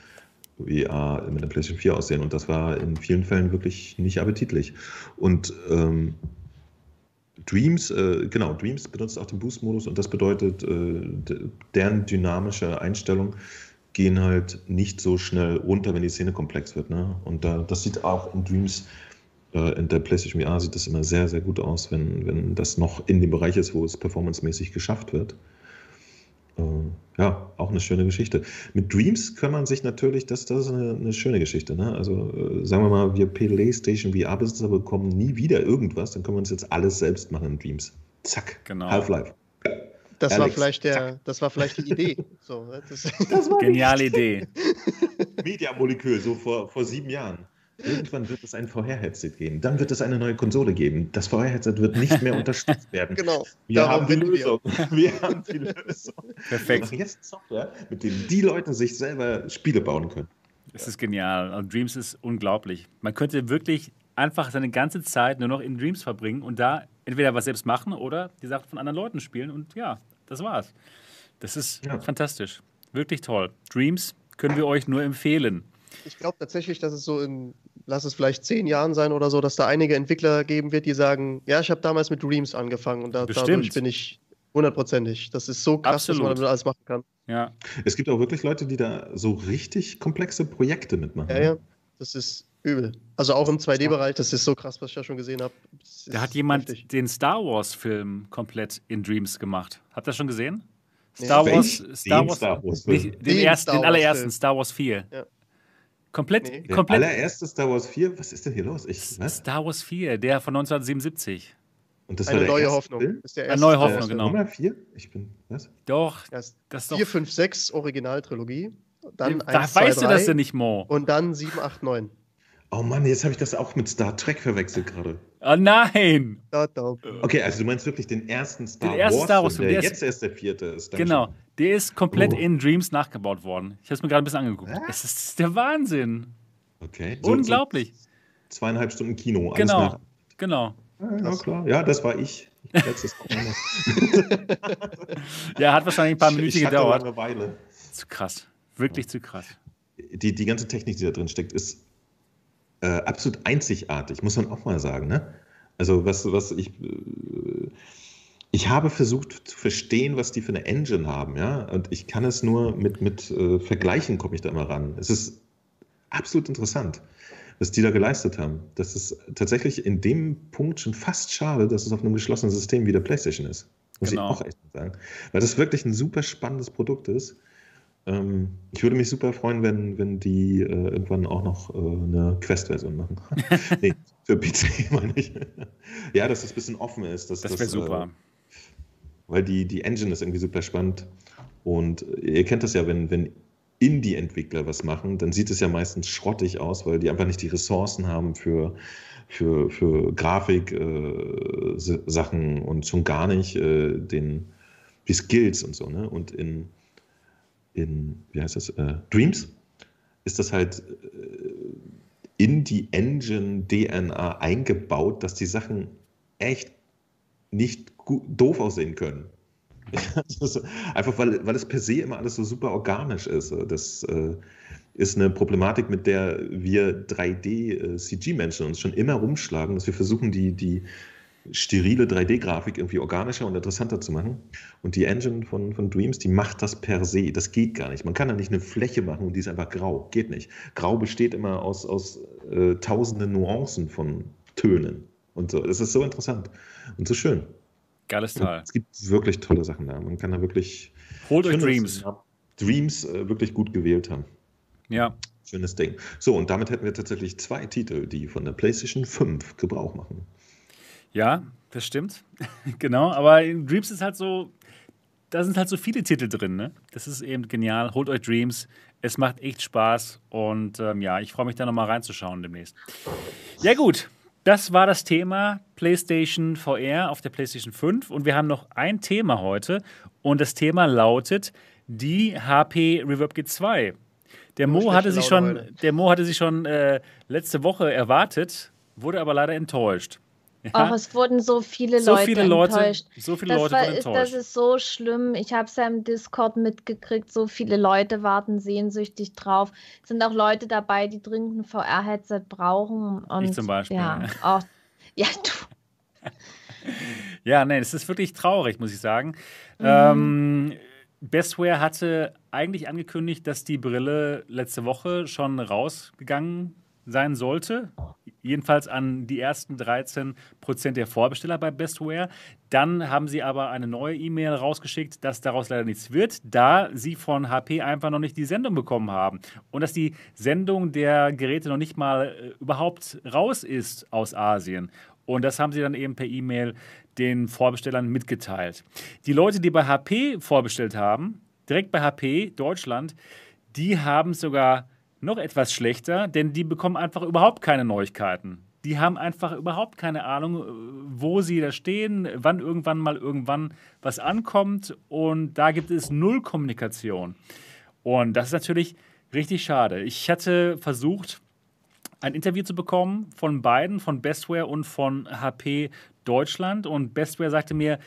VR mit der PlayStation 4 aussehen. Und das war in vielen Fällen wirklich nicht appetitlich. Und ähm, Dreams, äh, genau, Dreams benutzt auch den Boost-Modus und das bedeutet, äh, deren dynamische Einstellungen gehen halt nicht so schnell runter, wenn die Szene komplex wird. Ne? Und da, das sieht auch in Dreams äh, in der PlayStation VR sieht das immer sehr, sehr gut aus, wenn, wenn das noch in dem Bereich ist, wo es performancemäßig geschafft wird. Äh, ja, auch eine schöne Geschichte. Mit Dreams kann man sich natürlich, das, das ist eine, eine schöne Geschichte. Ne? Also äh, sagen wir mal, wir PlayStation VR-Besitzer bekommen nie wieder irgendwas, dann können wir uns jetzt alles selbst machen in Dreams. Zack, genau. Half-Life. Das Alex, war, vielleicht der, das war vielleicht die Idee. So, das, das war Geniale Idee. Media-Molekül, so vor, vor sieben Jahren. Irgendwann wird es ein VR-Headset geben. Dann wird es eine neue Konsole geben. Das VR-Headset wird nicht mehr unterstützt werden. Genau. Wir haben die Lösung. Wir. wir. haben die Lösung. Perfekt. Wir jetzt Software, mit dem die Leute sich selber Spiele bauen können. Das ist genial. Also Dreams ist unglaublich. Man könnte wirklich einfach seine ganze Zeit nur noch in Dreams verbringen und da entweder was selbst machen oder die Sachen von anderen Leuten spielen. Und ja, das war's. Das ist ja. fantastisch. Wirklich toll. Dreams können wir euch nur empfehlen. Ich glaube tatsächlich, dass es so in, lass es vielleicht zehn Jahren sein oder so, dass da einige Entwickler geben wird, die sagen, ja, ich habe damals mit Dreams angefangen und da, dadurch bin ich hundertprozentig. Das ist so krass, Absolut. was man damit alles machen kann. Ja. Es gibt auch wirklich Leute, die da so richtig komplexe Projekte mitmachen. Ja, ja. Das ist Übel. Also auch im 2D-Bereich, das ist so krass, was ich ja schon gesehen habe. Da hat jemand heftig. den Star Wars-Film komplett in Dreams gemacht. Habt ihr das schon gesehen? Star Wars, Star Wars, Star Wars nicht, den, den, ersten, Star den allerersten, Star Wars 4. Ja. Komplett, nee. komplett. Der allererste Star Wars 4? Was ist denn hier los? Ich, Star Wars 4, der von 1977. Und das Eine war neue Hoffnung. Ist der Eine neue Hoffnung, genau. Nummer 4? Ich bin, was? Doch. Das, das 4, 5, 6 Originaltrilogie. Dann da 1, weißt 2, du das denn nicht, Mo. Und dann 7, 8, 9. Oh Mann, jetzt habe ich das auch mit Star Trek verwechselt gerade. Oh nein! Okay, also du meinst wirklich den ersten Star den ersten Wars, Star Wars der, der jetzt erst der vierte ist. Genau, schon. Der ist komplett oh. in Dreams nachgebaut worden. Ich habe es mir gerade ein bisschen angeguckt. Äh? Es ist der Wahnsinn. Okay. So, Unglaublich. So zweieinhalb Stunden Kino. Genau, genau. Ja, ja, klar. Ja, das war ich. Letztes ja, hat wahrscheinlich ein paar Minuten gedauert. Eine Weile. Zu krass. Wirklich ja. zu krass. Die, die ganze Technik, die da drin steckt, ist äh, absolut einzigartig, muss man auch mal sagen. Ne? Also was, was ich, äh, ich habe versucht zu verstehen, was die für eine Engine haben, ja, und ich kann es nur mit, mit äh, Vergleichen komme ich da immer ran. Es ist absolut interessant, was die da geleistet haben. Das ist tatsächlich in dem Punkt schon fast schade, dass es auf einem geschlossenen System wie der PlayStation ist. Muss genau. ich auch echt sagen. Weil das wirklich ein super spannendes Produkt ist. Ähm, ich würde mich super freuen, wenn, wenn die äh, irgendwann auch noch äh, eine Quest-Version machen. nee, für PC meine ich. ja, dass das ein bisschen offen ist. Dass, das wäre super. Äh, weil die, die Engine ist irgendwie super spannend. Und ihr kennt das ja, wenn, wenn Indie-Entwickler was machen, dann sieht es ja meistens schrottig aus, weil die einfach nicht die Ressourcen haben für, für, für Grafik-Sachen äh, und schon gar nicht äh, den, die Skills und so. Ne? Und in in, wie heißt das, äh, Dreams, ist das halt äh, in die Engine-DNA eingebaut, dass die Sachen echt nicht doof aussehen können. einfach weil, weil es per se immer alles so super organisch ist. Das äh, ist eine Problematik, mit der wir 3D-CG-Menschen äh, uns schon immer rumschlagen, dass wir versuchen, die, die sterile 3D-Grafik irgendwie organischer und interessanter zu machen. Und die Engine von, von Dreams, die macht das per se. Das geht gar nicht. Man kann da nicht eine Fläche machen und die ist einfach grau. Geht nicht. Grau besteht immer aus, aus äh, tausenden Nuancen von Tönen. Und so. Das ist so interessant und so schön. Geiles Teil. Und es gibt wirklich tolle Sachen da. Man kann da wirklich. Holt euch Dreams. Dreams äh, wirklich gut gewählt haben. Ja. Schönes Ding. So, und damit hätten wir tatsächlich zwei Titel, die von der PlayStation 5 Gebrauch machen. Ja, das stimmt. genau, aber in Dreams ist halt so, da sind halt so viele Titel drin, ne? Das ist eben genial. Holt euch Dreams. Es macht echt Spaß und ähm, ja, ich freue mich da nochmal reinzuschauen demnächst. Ja, gut. Das war das Thema PlayStation VR auf der PlayStation 5 und wir haben noch ein Thema heute und das Thema lautet die HP Reverb G2. Der Mo hatte sich schon, der Mo hatte sich schon äh, letzte Woche erwartet, wurde aber leider enttäuscht. Ja. Oh, es wurden so viele so Leute viele Leute enttäuscht. So viele das Leute war, wurden enttäuscht. Das ist so schlimm. Ich habe es ja im Discord mitgekriegt. So viele Leute warten sehnsüchtig drauf. Es sind auch Leute dabei, die dringend ein VR-Headset brauchen. Und, ich zum Beispiel. Ja, auch, ja du. ja, nein, es ist wirklich traurig, muss ich sagen. Mhm. Ähm, Bestware hatte eigentlich angekündigt, dass die Brille letzte Woche schon rausgegangen sein sollte jedenfalls an die ersten 13 Prozent der Vorbesteller bei Bestware. Dann haben sie aber eine neue E-Mail rausgeschickt, dass daraus leider nichts wird, da sie von HP einfach noch nicht die Sendung bekommen haben und dass die Sendung der Geräte noch nicht mal äh, überhaupt raus ist aus Asien. Und das haben sie dann eben per E-Mail den Vorbestellern mitgeteilt. Die Leute, die bei HP vorbestellt haben, direkt bei HP Deutschland, die haben sogar noch etwas schlechter, denn die bekommen einfach überhaupt keine Neuigkeiten. Die haben einfach überhaupt keine Ahnung, äh, wo sie da stehen, wann irgendwann mal irgendwann was ankommt. Und da gibt es null Kommunikation. Und das ist natürlich richtig schade. Ich hatte versucht, ein Interview zu bekommen von beiden, von Bestware und von HP Deutschland. Und Bestware sagte mir,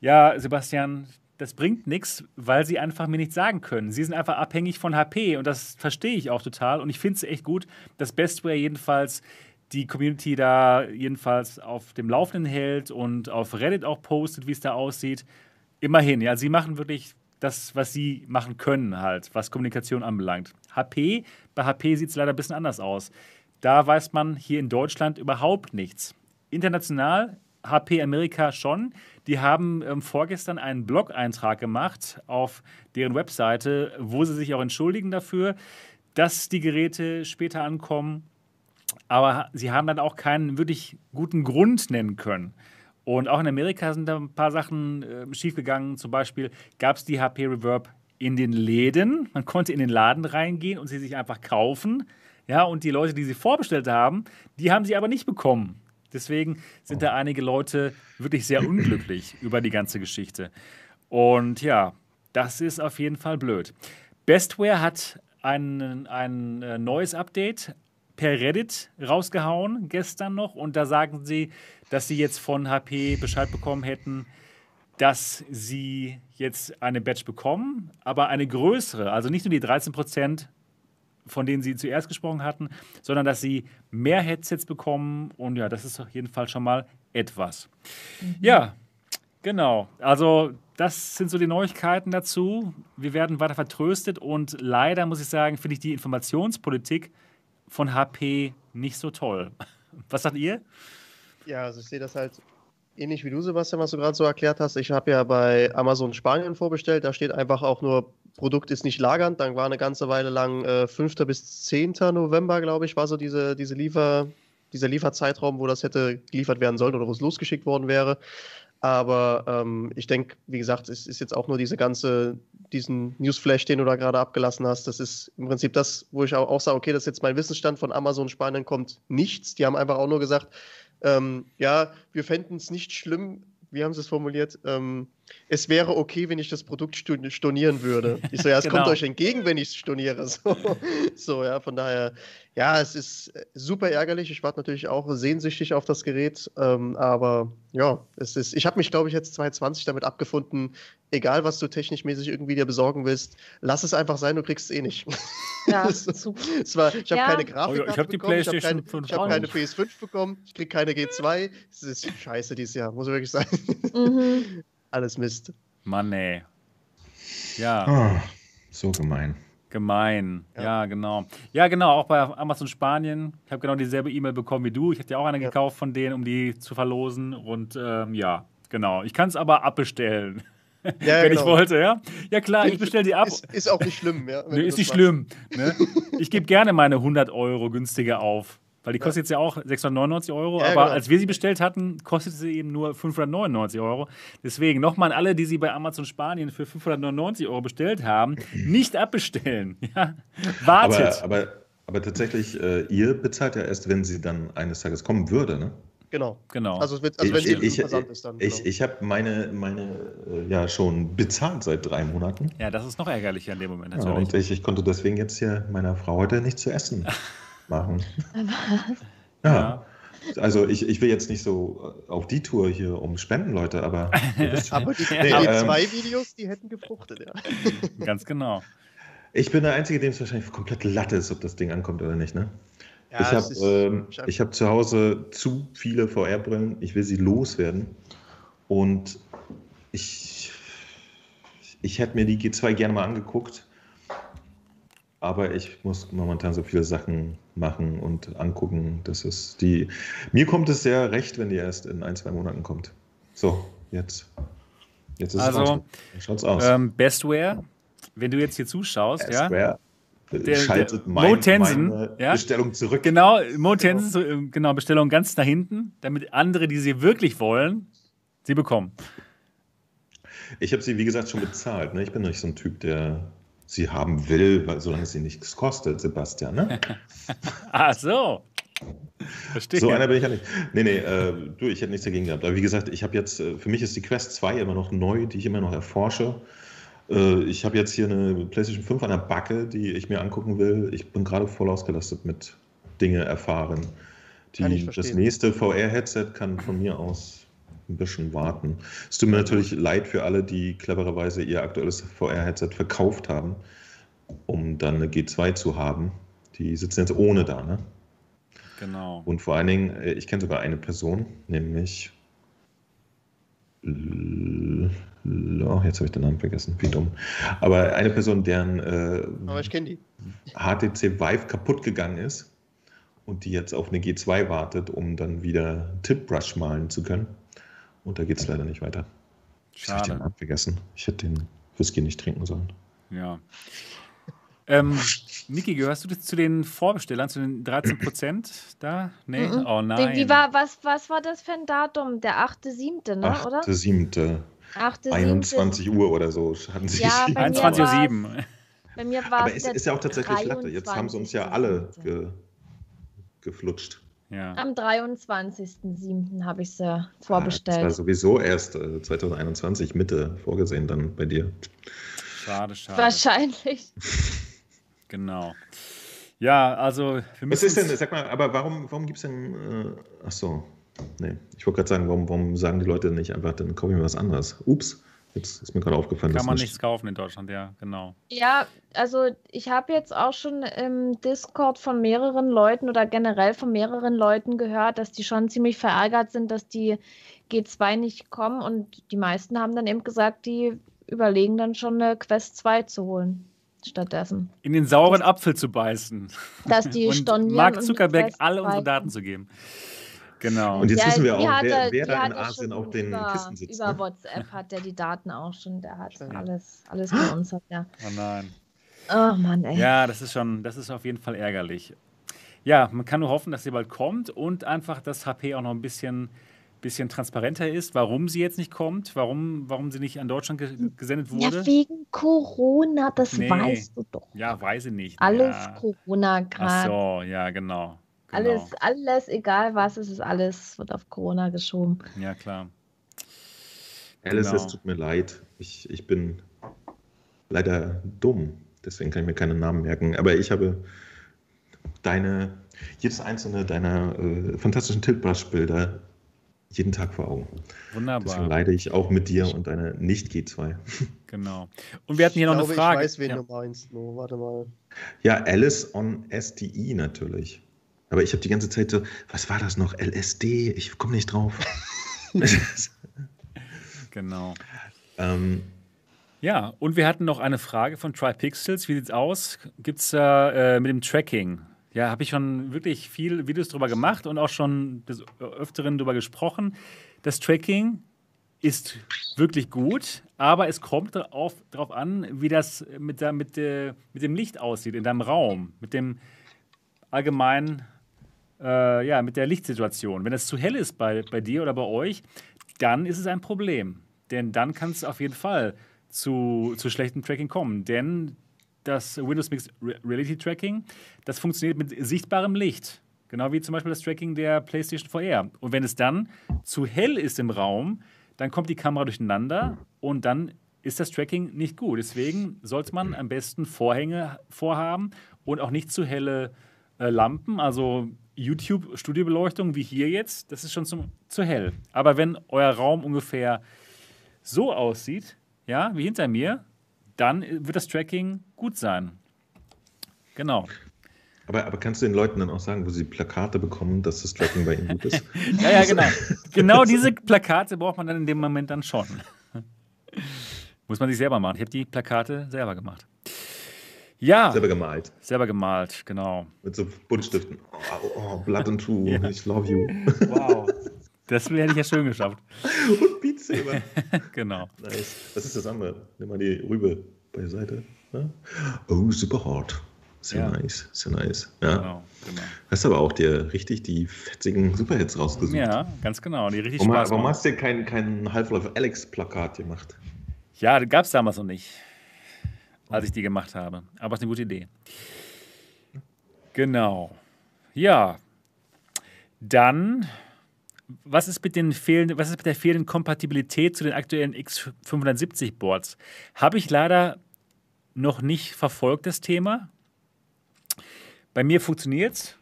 ja, Sebastian, das bringt nichts, weil sie einfach mir nichts sagen können. Sie sind einfach abhängig von HP und das verstehe ich auch total. Und ich finde es echt gut, dass Bestware jedenfalls die Community da jedenfalls auf dem Laufenden hält und auf Reddit auch postet, wie es da aussieht. Immerhin, ja, sie machen wirklich das, was sie machen können, halt, was Kommunikation anbelangt. HP, bei HP sieht es leider ein bisschen anders aus. da weiß man hier in Deutschland überhaupt nichts. International HP Amerika schon. Die haben ähm, vorgestern einen Blog-Eintrag gemacht auf deren Webseite, wo sie sich auch entschuldigen dafür, dass die Geräte später ankommen. Aber sie haben dann auch keinen wirklich guten Grund nennen können. Und auch in Amerika sind da ein paar Sachen äh, schiefgegangen. Zum Beispiel gab es die HP Reverb in den Läden. Man konnte in den Laden reingehen und sie sich einfach kaufen. Ja, und die Leute, die sie vorbestellt haben, die haben sie aber nicht bekommen. Deswegen sind da einige Leute wirklich sehr unglücklich über die ganze Geschichte. Und ja, das ist auf jeden Fall blöd. Bestware hat ein, ein äh, neues Update per Reddit rausgehauen, gestern noch. Und da sagen sie, dass sie jetzt von HP Bescheid bekommen hätten, dass sie jetzt eine Batch bekommen, aber eine größere, also nicht nur die 13 Prozent, von denen sie zuerst gesprochen hatten, sondern dass sie mehr Headsets bekommen. Und ja, das ist auf jeden Fall schon mal etwas. Mhm. Ja, genau. Also das sind so die Neuigkeiten dazu. Wir werden weiter vertröstet und leider muss ich sagen, finde ich die Informationspolitik von HP nicht so toll. Was sagt ihr? Ja, also ich sehe das halt ähnlich wie du, Sebastian, was du gerade so erklärt hast. Ich habe ja bei Amazon Spanien vorbestellt. Da steht einfach auch nur, Produkt ist nicht lagernd. Dann war eine ganze Weile lang äh, 5. bis 10. November, glaube ich, war so diese, diese Liefer, dieser Lieferzeitraum, wo das hätte geliefert werden sollen oder wo es losgeschickt worden wäre. Aber ähm, ich denke, wie gesagt, es ist jetzt auch nur diese ganze, diesen Newsflash, den du da gerade abgelassen hast. Das ist im Prinzip das, wo ich auch, auch sage, okay, das ist jetzt mein Wissensstand von Amazon Spanien kommt nichts. Die haben einfach auch nur gesagt, ähm, ja, wir fänden es nicht schlimm, wie haben sie es formuliert? Ähm, es wäre okay, wenn ich das Produkt stornieren würde. Ich so, ja, es genau. kommt euch entgegen, wenn ich es storniere. So, so, ja, von daher, ja, es ist äh, super ärgerlich. Ich warte natürlich auch sehnsüchtig auf das Gerät. Ähm, aber ja, es ist, ich habe mich, glaube ich, jetzt 2020 damit abgefunden, egal was du technisch mäßig irgendwie dir besorgen willst, lass es einfach sein, du kriegst es eh nicht. Ja, super. war, ich habe ja. keine Grafik. Oh, ich habe die PlayStation ich habe keine, hab keine PS5 bekommen, ich kriege keine G2. Es ist scheiße dieses Jahr, muss ich wirklich sagen. Mhm. Alles Mist. Mann, ey. Ja. Oh, so gemein. Gemein, ja. ja. genau. Ja, genau, auch bei Amazon Spanien. Ich habe genau dieselbe E-Mail bekommen wie du. Ich hatte ja auch eine ja. gekauft von denen, um die zu verlosen. Und ähm, ja, genau. Ich kann es aber abbestellen. Ja, wenn genau. ich wollte, ja? Ja, klar, ich bestelle die ab. Ist, ist, auch nicht schlimm, ja. Nee, ist nicht schlimm. Ne? Ich gebe gerne meine 100 Euro günstiger auf. Weil die kostet ja. jetzt ja auch 699 Euro, ja, aber genau. als wir sie bestellt hatten, kostete sie eben nur 599 Euro. Deswegen nochmal an alle, die sie bei Amazon Spanien für 599 Euro bestellt haben, nicht abbestellen. Ja? Wartet. Aber, aber, aber tatsächlich, äh, ihr bezahlt ja erst, wenn sie dann eines Tages kommen würde, ne? Genau. genau. Also, wird, also ich, wenn ich, Versand ist dann. Ich, genau. ich habe meine, meine äh, ja schon bezahlt seit drei Monaten. Ja, das ist noch ärgerlicher in dem Moment natürlich. Ja, und ich, ich konnte deswegen jetzt hier meiner Frau heute nicht zu essen machen. Ja. ja. Also ich, ich will jetzt nicht so äh, auf die Tour hier um Spenden, Leute, aber. aber die, nee, die ähm, zwei Videos, die hätten gefruchtet, ja. Ganz genau. Ich bin der Einzige, dem es wahrscheinlich komplett Latte ist, ob das Ding ankommt oder nicht, ne? Ja, ich habe ähm, hab zu Hause zu viele VR-Brillen. Ich will sie loswerden. Und ich, ich hätte mir die G2 gerne mal angeguckt aber ich muss momentan so viele Sachen machen und angucken. Das ist die. Mir kommt es sehr recht, wenn die erst in ein, zwei Monaten kommt. So, jetzt. Jetzt ist also, es schaut's aus. Ähm, Bestware, wenn du jetzt hier zuschaust, Bestware. ja. Der, schaltet der, mein, Tensen, meine ja? Bestellung zurück. Genau, Mo Tensen, genau. genau, Bestellung ganz da hinten, damit andere, die sie wirklich wollen, sie bekommen. Ich habe sie, wie gesagt, schon bezahlt. Ne? Ich bin nicht so ein Typ, der sie haben will, weil, solange sie nichts kostet, Sebastian. Ne? Ach so. Verstehe. So einer bin ich ja nicht. Nee, nee, äh, du, ich hätte nichts dagegen gehabt. Aber wie gesagt, ich habe jetzt, äh, für mich ist die Quest 2 immer noch neu, die ich immer noch erforsche. Äh, ich habe jetzt hier eine PlayStation 5 an der Backe, die ich mir angucken will. Ich bin gerade voll ausgelastet mit Dinge erfahren. Die, das nächste VR-Headset kann von mir aus ein bisschen warten. Es tut mir natürlich leid für alle, die clevererweise ihr aktuelles VR-Headset verkauft haben, um dann eine G2 zu haben. Die sitzen jetzt ohne da, ne? Genau. Und vor allen Dingen, äh, ich kenne sogar eine Person, nämlich. Oh, jetzt habe ich den Namen vergessen, wie dumm. Aber eine Person, deren äh, Aber ich die. HTC Vive kaputt gegangen ist und die jetzt auf eine G2 wartet, um dann wieder Tip-Brush malen zu können. Und da geht es leider nicht weiter. Ich habe den vergessen. Ich hätte den Whisky nicht trinken sollen. Ja. Ähm, Niki, gehörst du zu den Vorbestellern, zu den 13 Prozent da? Nee? Mm -mm. Oh nein. Wie war, was, was war das für ein Datum? Der 8.7., ne, 8. oder? 8.7. 21 Uhr oder so hatten sie ja, 21.07 Uhr. Bei mir war es. Aber es ist ja auch tatsächlich Latte. Jetzt haben sie uns ja alle ge, geflutscht. Ja. Am 23.07. habe ich sie vorbestellt. Ah, das war sowieso erst äh, 2021 Mitte vorgesehen dann bei dir. Schade, schade. Wahrscheinlich. genau. Ja, also für Was ist denn, sag mal, aber warum, warum gibt es denn, äh, ach so, nee, ich wollte gerade sagen, warum, warum sagen die Leute nicht einfach, dann kaufe ich mir was anderes? Ups. Jetzt ist mir gerade aufgefallen. Kann man nicht nichts kaufen in Deutschland, ja, genau. Ja, also ich habe jetzt auch schon im Discord von mehreren Leuten oder generell von mehreren Leuten gehört, dass die schon ziemlich verärgert sind, dass die G2 nicht kommen und die meisten haben dann eben gesagt, die überlegen dann schon eine Quest 2 zu holen stattdessen. In den sauren Apfel zu beißen. Dass die und Mark Zuckerberg alle unsere Daten zu geben. Genau. Und jetzt ja, wissen wir auch, wer, wer da in Asien auf den über, Kisten sitzt. Über ne? WhatsApp hat der die Daten auch schon. Der hat alles, alles bei uns. Hat der. Oh nein. Oh Mann, ey. Ja, das ist schon, das ist auf jeden Fall ärgerlich. Ja, man kann nur hoffen, dass sie bald kommt und einfach, dass HP auch noch ein bisschen, bisschen transparenter ist, warum sie jetzt nicht kommt, warum, warum sie nicht an Deutschland ge gesendet wurde. Ja, wegen Corona, das nee. weißt du doch. Ja, weiß ich nicht. Alles ja. Corona gerade. Ach so, ja, genau. Genau. Alles, alles, egal was, es ist alles, wird auf Corona geschoben. Ja, klar. Alice, genau. es tut mir leid. Ich, ich bin leider dumm. Deswegen kann ich mir keinen Namen merken. Aber ich habe deine, jedes einzelne deiner äh, fantastischen Tiltbrush-Bilder jeden Tag vor Augen. Wunderbar. Deswegen leide ich auch mit dir und deiner Nicht-G2. Genau. Und wir hatten hier ich noch glaube, eine Frage. Ich weiß, wen ja. du meinst. No, warte mal. Ja, Alice on STI natürlich. Aber ich habe die ganze Zeit so, was war das noch? LSD? Ich komme nicht drauf. genau. Ähm, ja, und wir hatten noch eine Frage von TriPixels. Wie sieht's aus? Gibt es äh, mit dem Tracking? Ja, habe ich schon wirklich viel Videos drüber gemacht und auch schon des Öfteren drüber gesprochen. Das Tracking ist wirklich gut, aber es kommt darauf, darauf an, wie das mit, der, mit, der, mit dem Licht aussieht in deinem Raum, mit dem allgemeinen äh, ja, mit der Lichtsituation. Wenn es zu hell ist bei, bei dir oder bei euch, dann ist es ein Problem. Denn dann kann es auf jeden Fall zu, zu schlechtem Tracking kommen. Denn das Windows Mixed Reality Tracking, das funktioniert mit sichtbarem Licht. Genau wie zum Beispiel das Tracking der PlayStation VR. Und wenn es dann zu hell ist im Raum, dann kommt die Kamera durcheinander und dann ist das Tracking nicht gut. Deswegen sollte man am besten Vorhänge vorhaben und auch nicht zu helle äh, Lampen. Also YouTube-Studiobeleuchtung wie hier jetzt, das ist schon zum, zu hell. Aber wenn euer Raum ungefähr so aussieht, ja, wie hinter mir, dann wird das Tracking gut sein. Genau. Aber, aber kannst du den Leuten dann auch sagen, wo sie Plakate bekommen, dass das Tracking bei ihnen gut ist? ja, ja, genau. genau diese Plakate braucht man dann in dem Moment dann schon. Muss man sich selber machen. Ich habe die Plakate selber gemacht. Ja. Selber gemalt. Selber gemalt, genau. Mit so Buntstiften. Oh, oh Blood and True, ja. ich love you. Wow. Das hätte ich ja schön geschafft. Und Beat Saber. genau. Nice. Was ist das andere? Nimm mal die Rübe beiseite. Ja? Oh, super hart. Sehr ja. nice, sehr nice. Ja. Genau, genau. Hast aber auch dir richtig die fetzigen Superhits rausgesucht. Ja, ganz genau. Die richtig warum, Spaß warum hast du kein, kein Half-Life Alex-Plakat gemacht? Ja, das gab es damals noch nicht als ich die gemacht habe. Aber es ist eine gute Idee. Genau. Ja. Dann, was ist mit, den fehlenden, was ist mit der fehlenden Kompatibilität zu den aktuellen X570 Boards? Habe ich leider noch nicht verfolgt, das Thema. Bei mir funktioniert es.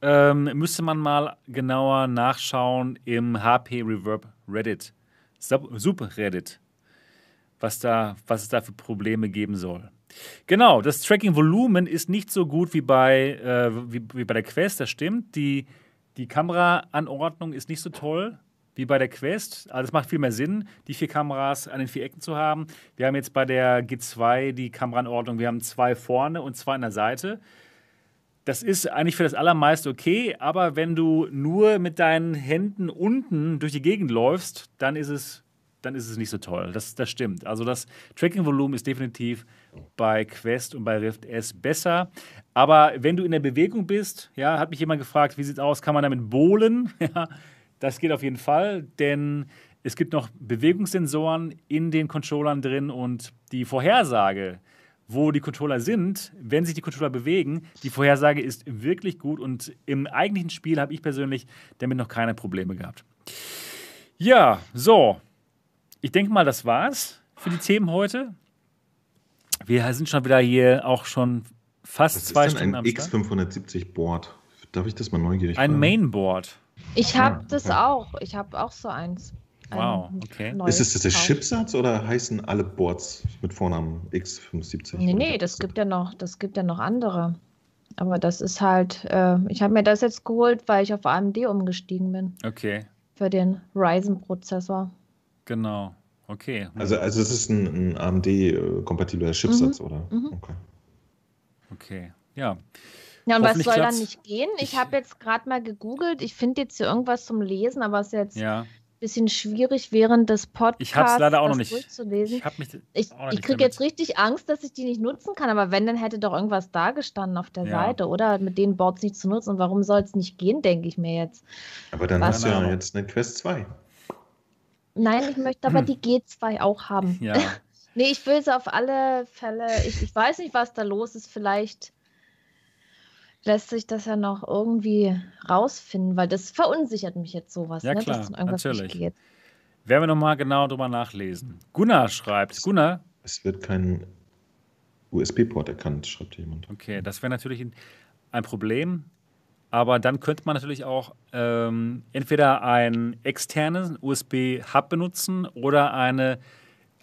Ähm, müsste man mal genauer nachschauen im HP Reverb Reddit, Subreddit was, da, was es da für Probleme geben soll. Genau, das Tracking-Volumen ist nicht so gut wie bei, äh, wie, wie, bei der Quest, das stimmt. Die, die Kameraanordnung ist nicht so toll wie bei der Quest. Also es macht viel mehr Sinn, die vier Kameras an den vier Ecken zu haben. Wir haben jetzt bei der G2 die Kameraanordnung, wir haben zwei vorne und zwei an der Seite. das ist eigentlich für das Allermeiste okay, aber wenn du nur mit deinen Händen unten durch die Gegend läufst, dann ist es, dann ist es nicht so toll. Das, das stimmt. Also das Tracking-Volumen ist definitiv bei Quest und bei Rift S besser. Aber wenn du in der Bewegung bist, ja, hat mich jemand gefragt, wie sieht es aus, kann man damit bohlen? Ja, das geht auf jeden Fall, denn es gibt noch Bewegungssensoren in den Controllern drin und die Vorhersage wo die Controller sind, wenn sich die Controller bewegen. Die Vorhersage ist wirklich gut und im eigentlichen Spiel habe ich persönlich damit noch keine Probleme gehabt. Ja, so. Ich denke mal, das war's für die Themen heute. Wir sind schon wieder hier auch schon fast Was zwei ist denn Stunden ein am Start. X570 Board. Darf ich das mal neugierig Ein fragen? Mainboard. Ich Ah, habe das okay. auch. Ich habe auch so eins. Ein Wow, okay. neues Ist es das der. Chipsatz oder heißen alle Boards mit Vornamen X570? Nee, nee, das gibt ja noch, das gibt ja noch andere. Aber das ist halt, äh, ich habe mir das jetzt geholt, weil ich auf AMD umgestiegen bin Okay, für den Ryzen-Prozessor. Genau. Okay. Also, also es ist ein, ein AMD-kompatibler Chipsatz, oder? mhm. Okay. Okay. Ja. Ja, und was soll dann nicht gehen? Ich, Ich- habe jetzt gerade mal gegoogelt. Ich finde jetzt hier irgendwas zum Lesen, aber es ist jetzt ein Ja. bisschen schwierig, während des Podcasts Ich hab's leider auch noch das nicht. durchzulesen. Ich habe mich Ich, ich kriege jetzt richtig Angst, dass ich die nicht nutzen kann, aber wenn, dann hätte doch irgendwas da gestanden auf der Ja. Seite, oder? Mit den Boards nicht zu nutzen. Und warum soll es nicht gehen, denke ich mir jetzt. Aber dann Was? hast du ja jetzt eine Quest 2. Nein, ich möchte aber die G2 auch haben. Ja. Nee, ich will sie auf alle Fälle. Ich, ich weiß nicht, was da los ist. Vielleicht lässt sich das ja noch irgendwie rausfinden, weil das verunsichert mich jetzt sowas, Ja, ne? klar, natürlich. geht. Werden wir nochmal genau drüber nachlesen. Gunnar schreibt. Gunnar, Es wird kein USB-Port erkannt, schreibt jemand. okay, das wäre natürlich ein Problem. Aber dann könnte man natürlich auch ähm, entweder einen externen USB-Hub benutzen oder eine,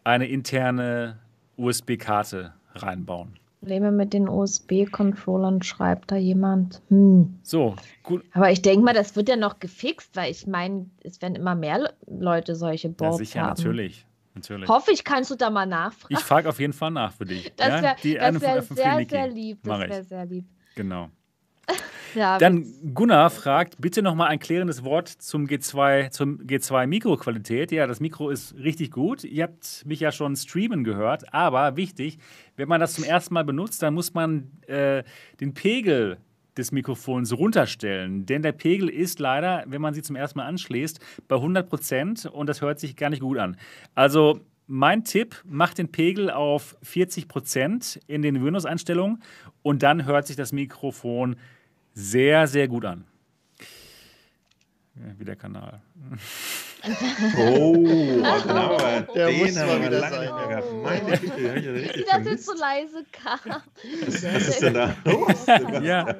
eine interne USB-Karte reinbauen. Probleme mit den USB-Controllern, schreibt da jemand. Hm. So, gut. Aber ich denke mal, das wird ja noch gefixt, weil ich meine, es werden immer mehr Le- Leute solche Ja, Boards sicher, haben. natürlich. natürlich. Hoffe ich, kannst du da mal nachfragen. Ich frage auf jeden Fall nach für dich. das ja? wäre das wär sehr, sehr lieb. Das wäre sehr lieb. Genau. Ja, Dann Gunnar fragt, bitte nochmal ein klärendes Wort zum G2, zum G2 Mikroqualität. Ja, das Mikro ist richtig gut. Ihr habt mich ja schon streamen gehört, aber wichtig, wenn man das zum ersten Mal benutzt, dann muss man äh, den Pegel des Mikrofons runterstellen. Denn der Pegel ist leider, wenn man sie zum ersten Mal anschließt, bei 100 Prozent und das hört sich gar nicht gut an. Also mein Tipp, macht den Pegel auf 40 Prozent in den Windows-Einstellungen und dann hört sich das Mikrofon sehr, sehr gut an. Ja, wie der Kanal. Oh, genau. Der den muss mal wir wieder lange sein. nicht mehr gehabt. Meine Güte, hab ich richtig jetzt vermisst. so leise kam. Was ist denn da los? Ja.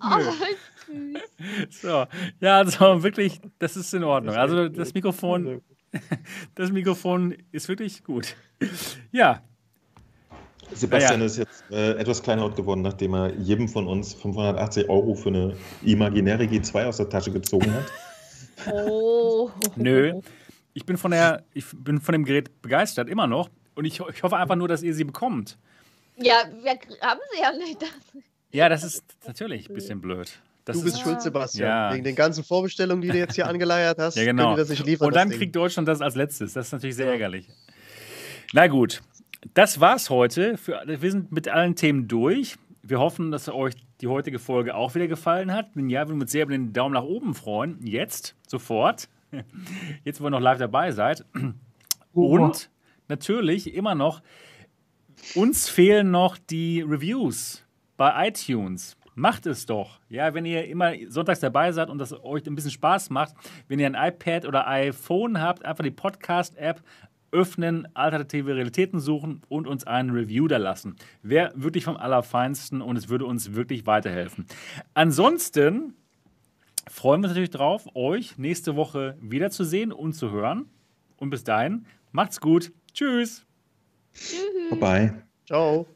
Oh, süß. So, ja, also wirklich, das ist in Ordnung. Also das Mikrofon, das Mikrofon ist wirklich gut. Ja, Sebastian Ja, ist jetzt äh, etwas kleinlaut geworden, nachdem er jedem von uns 580 Euro für eine imaginäre G2 aus der Tasche gezogen hat. Oh. nö. Ich bin von der, ich bin von dem Gerät begeistert, immer noch. Und ich, ich hoffe einfach nur, dass ihr sie bekommt. Ja, wir haben sie ja nicht. Ja, das ist natürlich ein bisschen blöd. Das Du bist ist, schuld, Sebastian. Ja. Wegen den ganzen Vorbestellungen, die du jetzt hier angeleiert hast, Ja, genau. das nicht liefern. Und dann kriegt Deutschland das als letztes. Das ist natürlich sehr ärgerlich. Na gut, das war's heute. Für, wir sind mit allen Themen durch. Wir hoffen, dass euch die heutige Folge auch wieder gefallen hat. Wenn ja, würden wir uns sehr über den Daumen nach oben freuen. Jetzt, sofort. Jetzt, wo ihr noch live dabei seid. Und natürlich immer noch, uns fehlen noch die Reviews bei iTunes. Macht es doch. Ja, wenn ihr immer sonntags dabei seid und das euch ein bisschen Spaß macht, wenn ihr ein iPad oder iPhone habt, einfach die Podcast-App öffnen, alternative Realitäten suchen und uns einen Review da lassen. Wäre wirklich vom Allerfeinsten und es würde uns wirklich weiterhelfen. Ansonsten freuen wir uns natürlich drauf, euch nächste Woche wiederzusehen und zu hören. Und bis dahin, macht's gut. Tschüss. Tschüss. Vorbei. Ciao.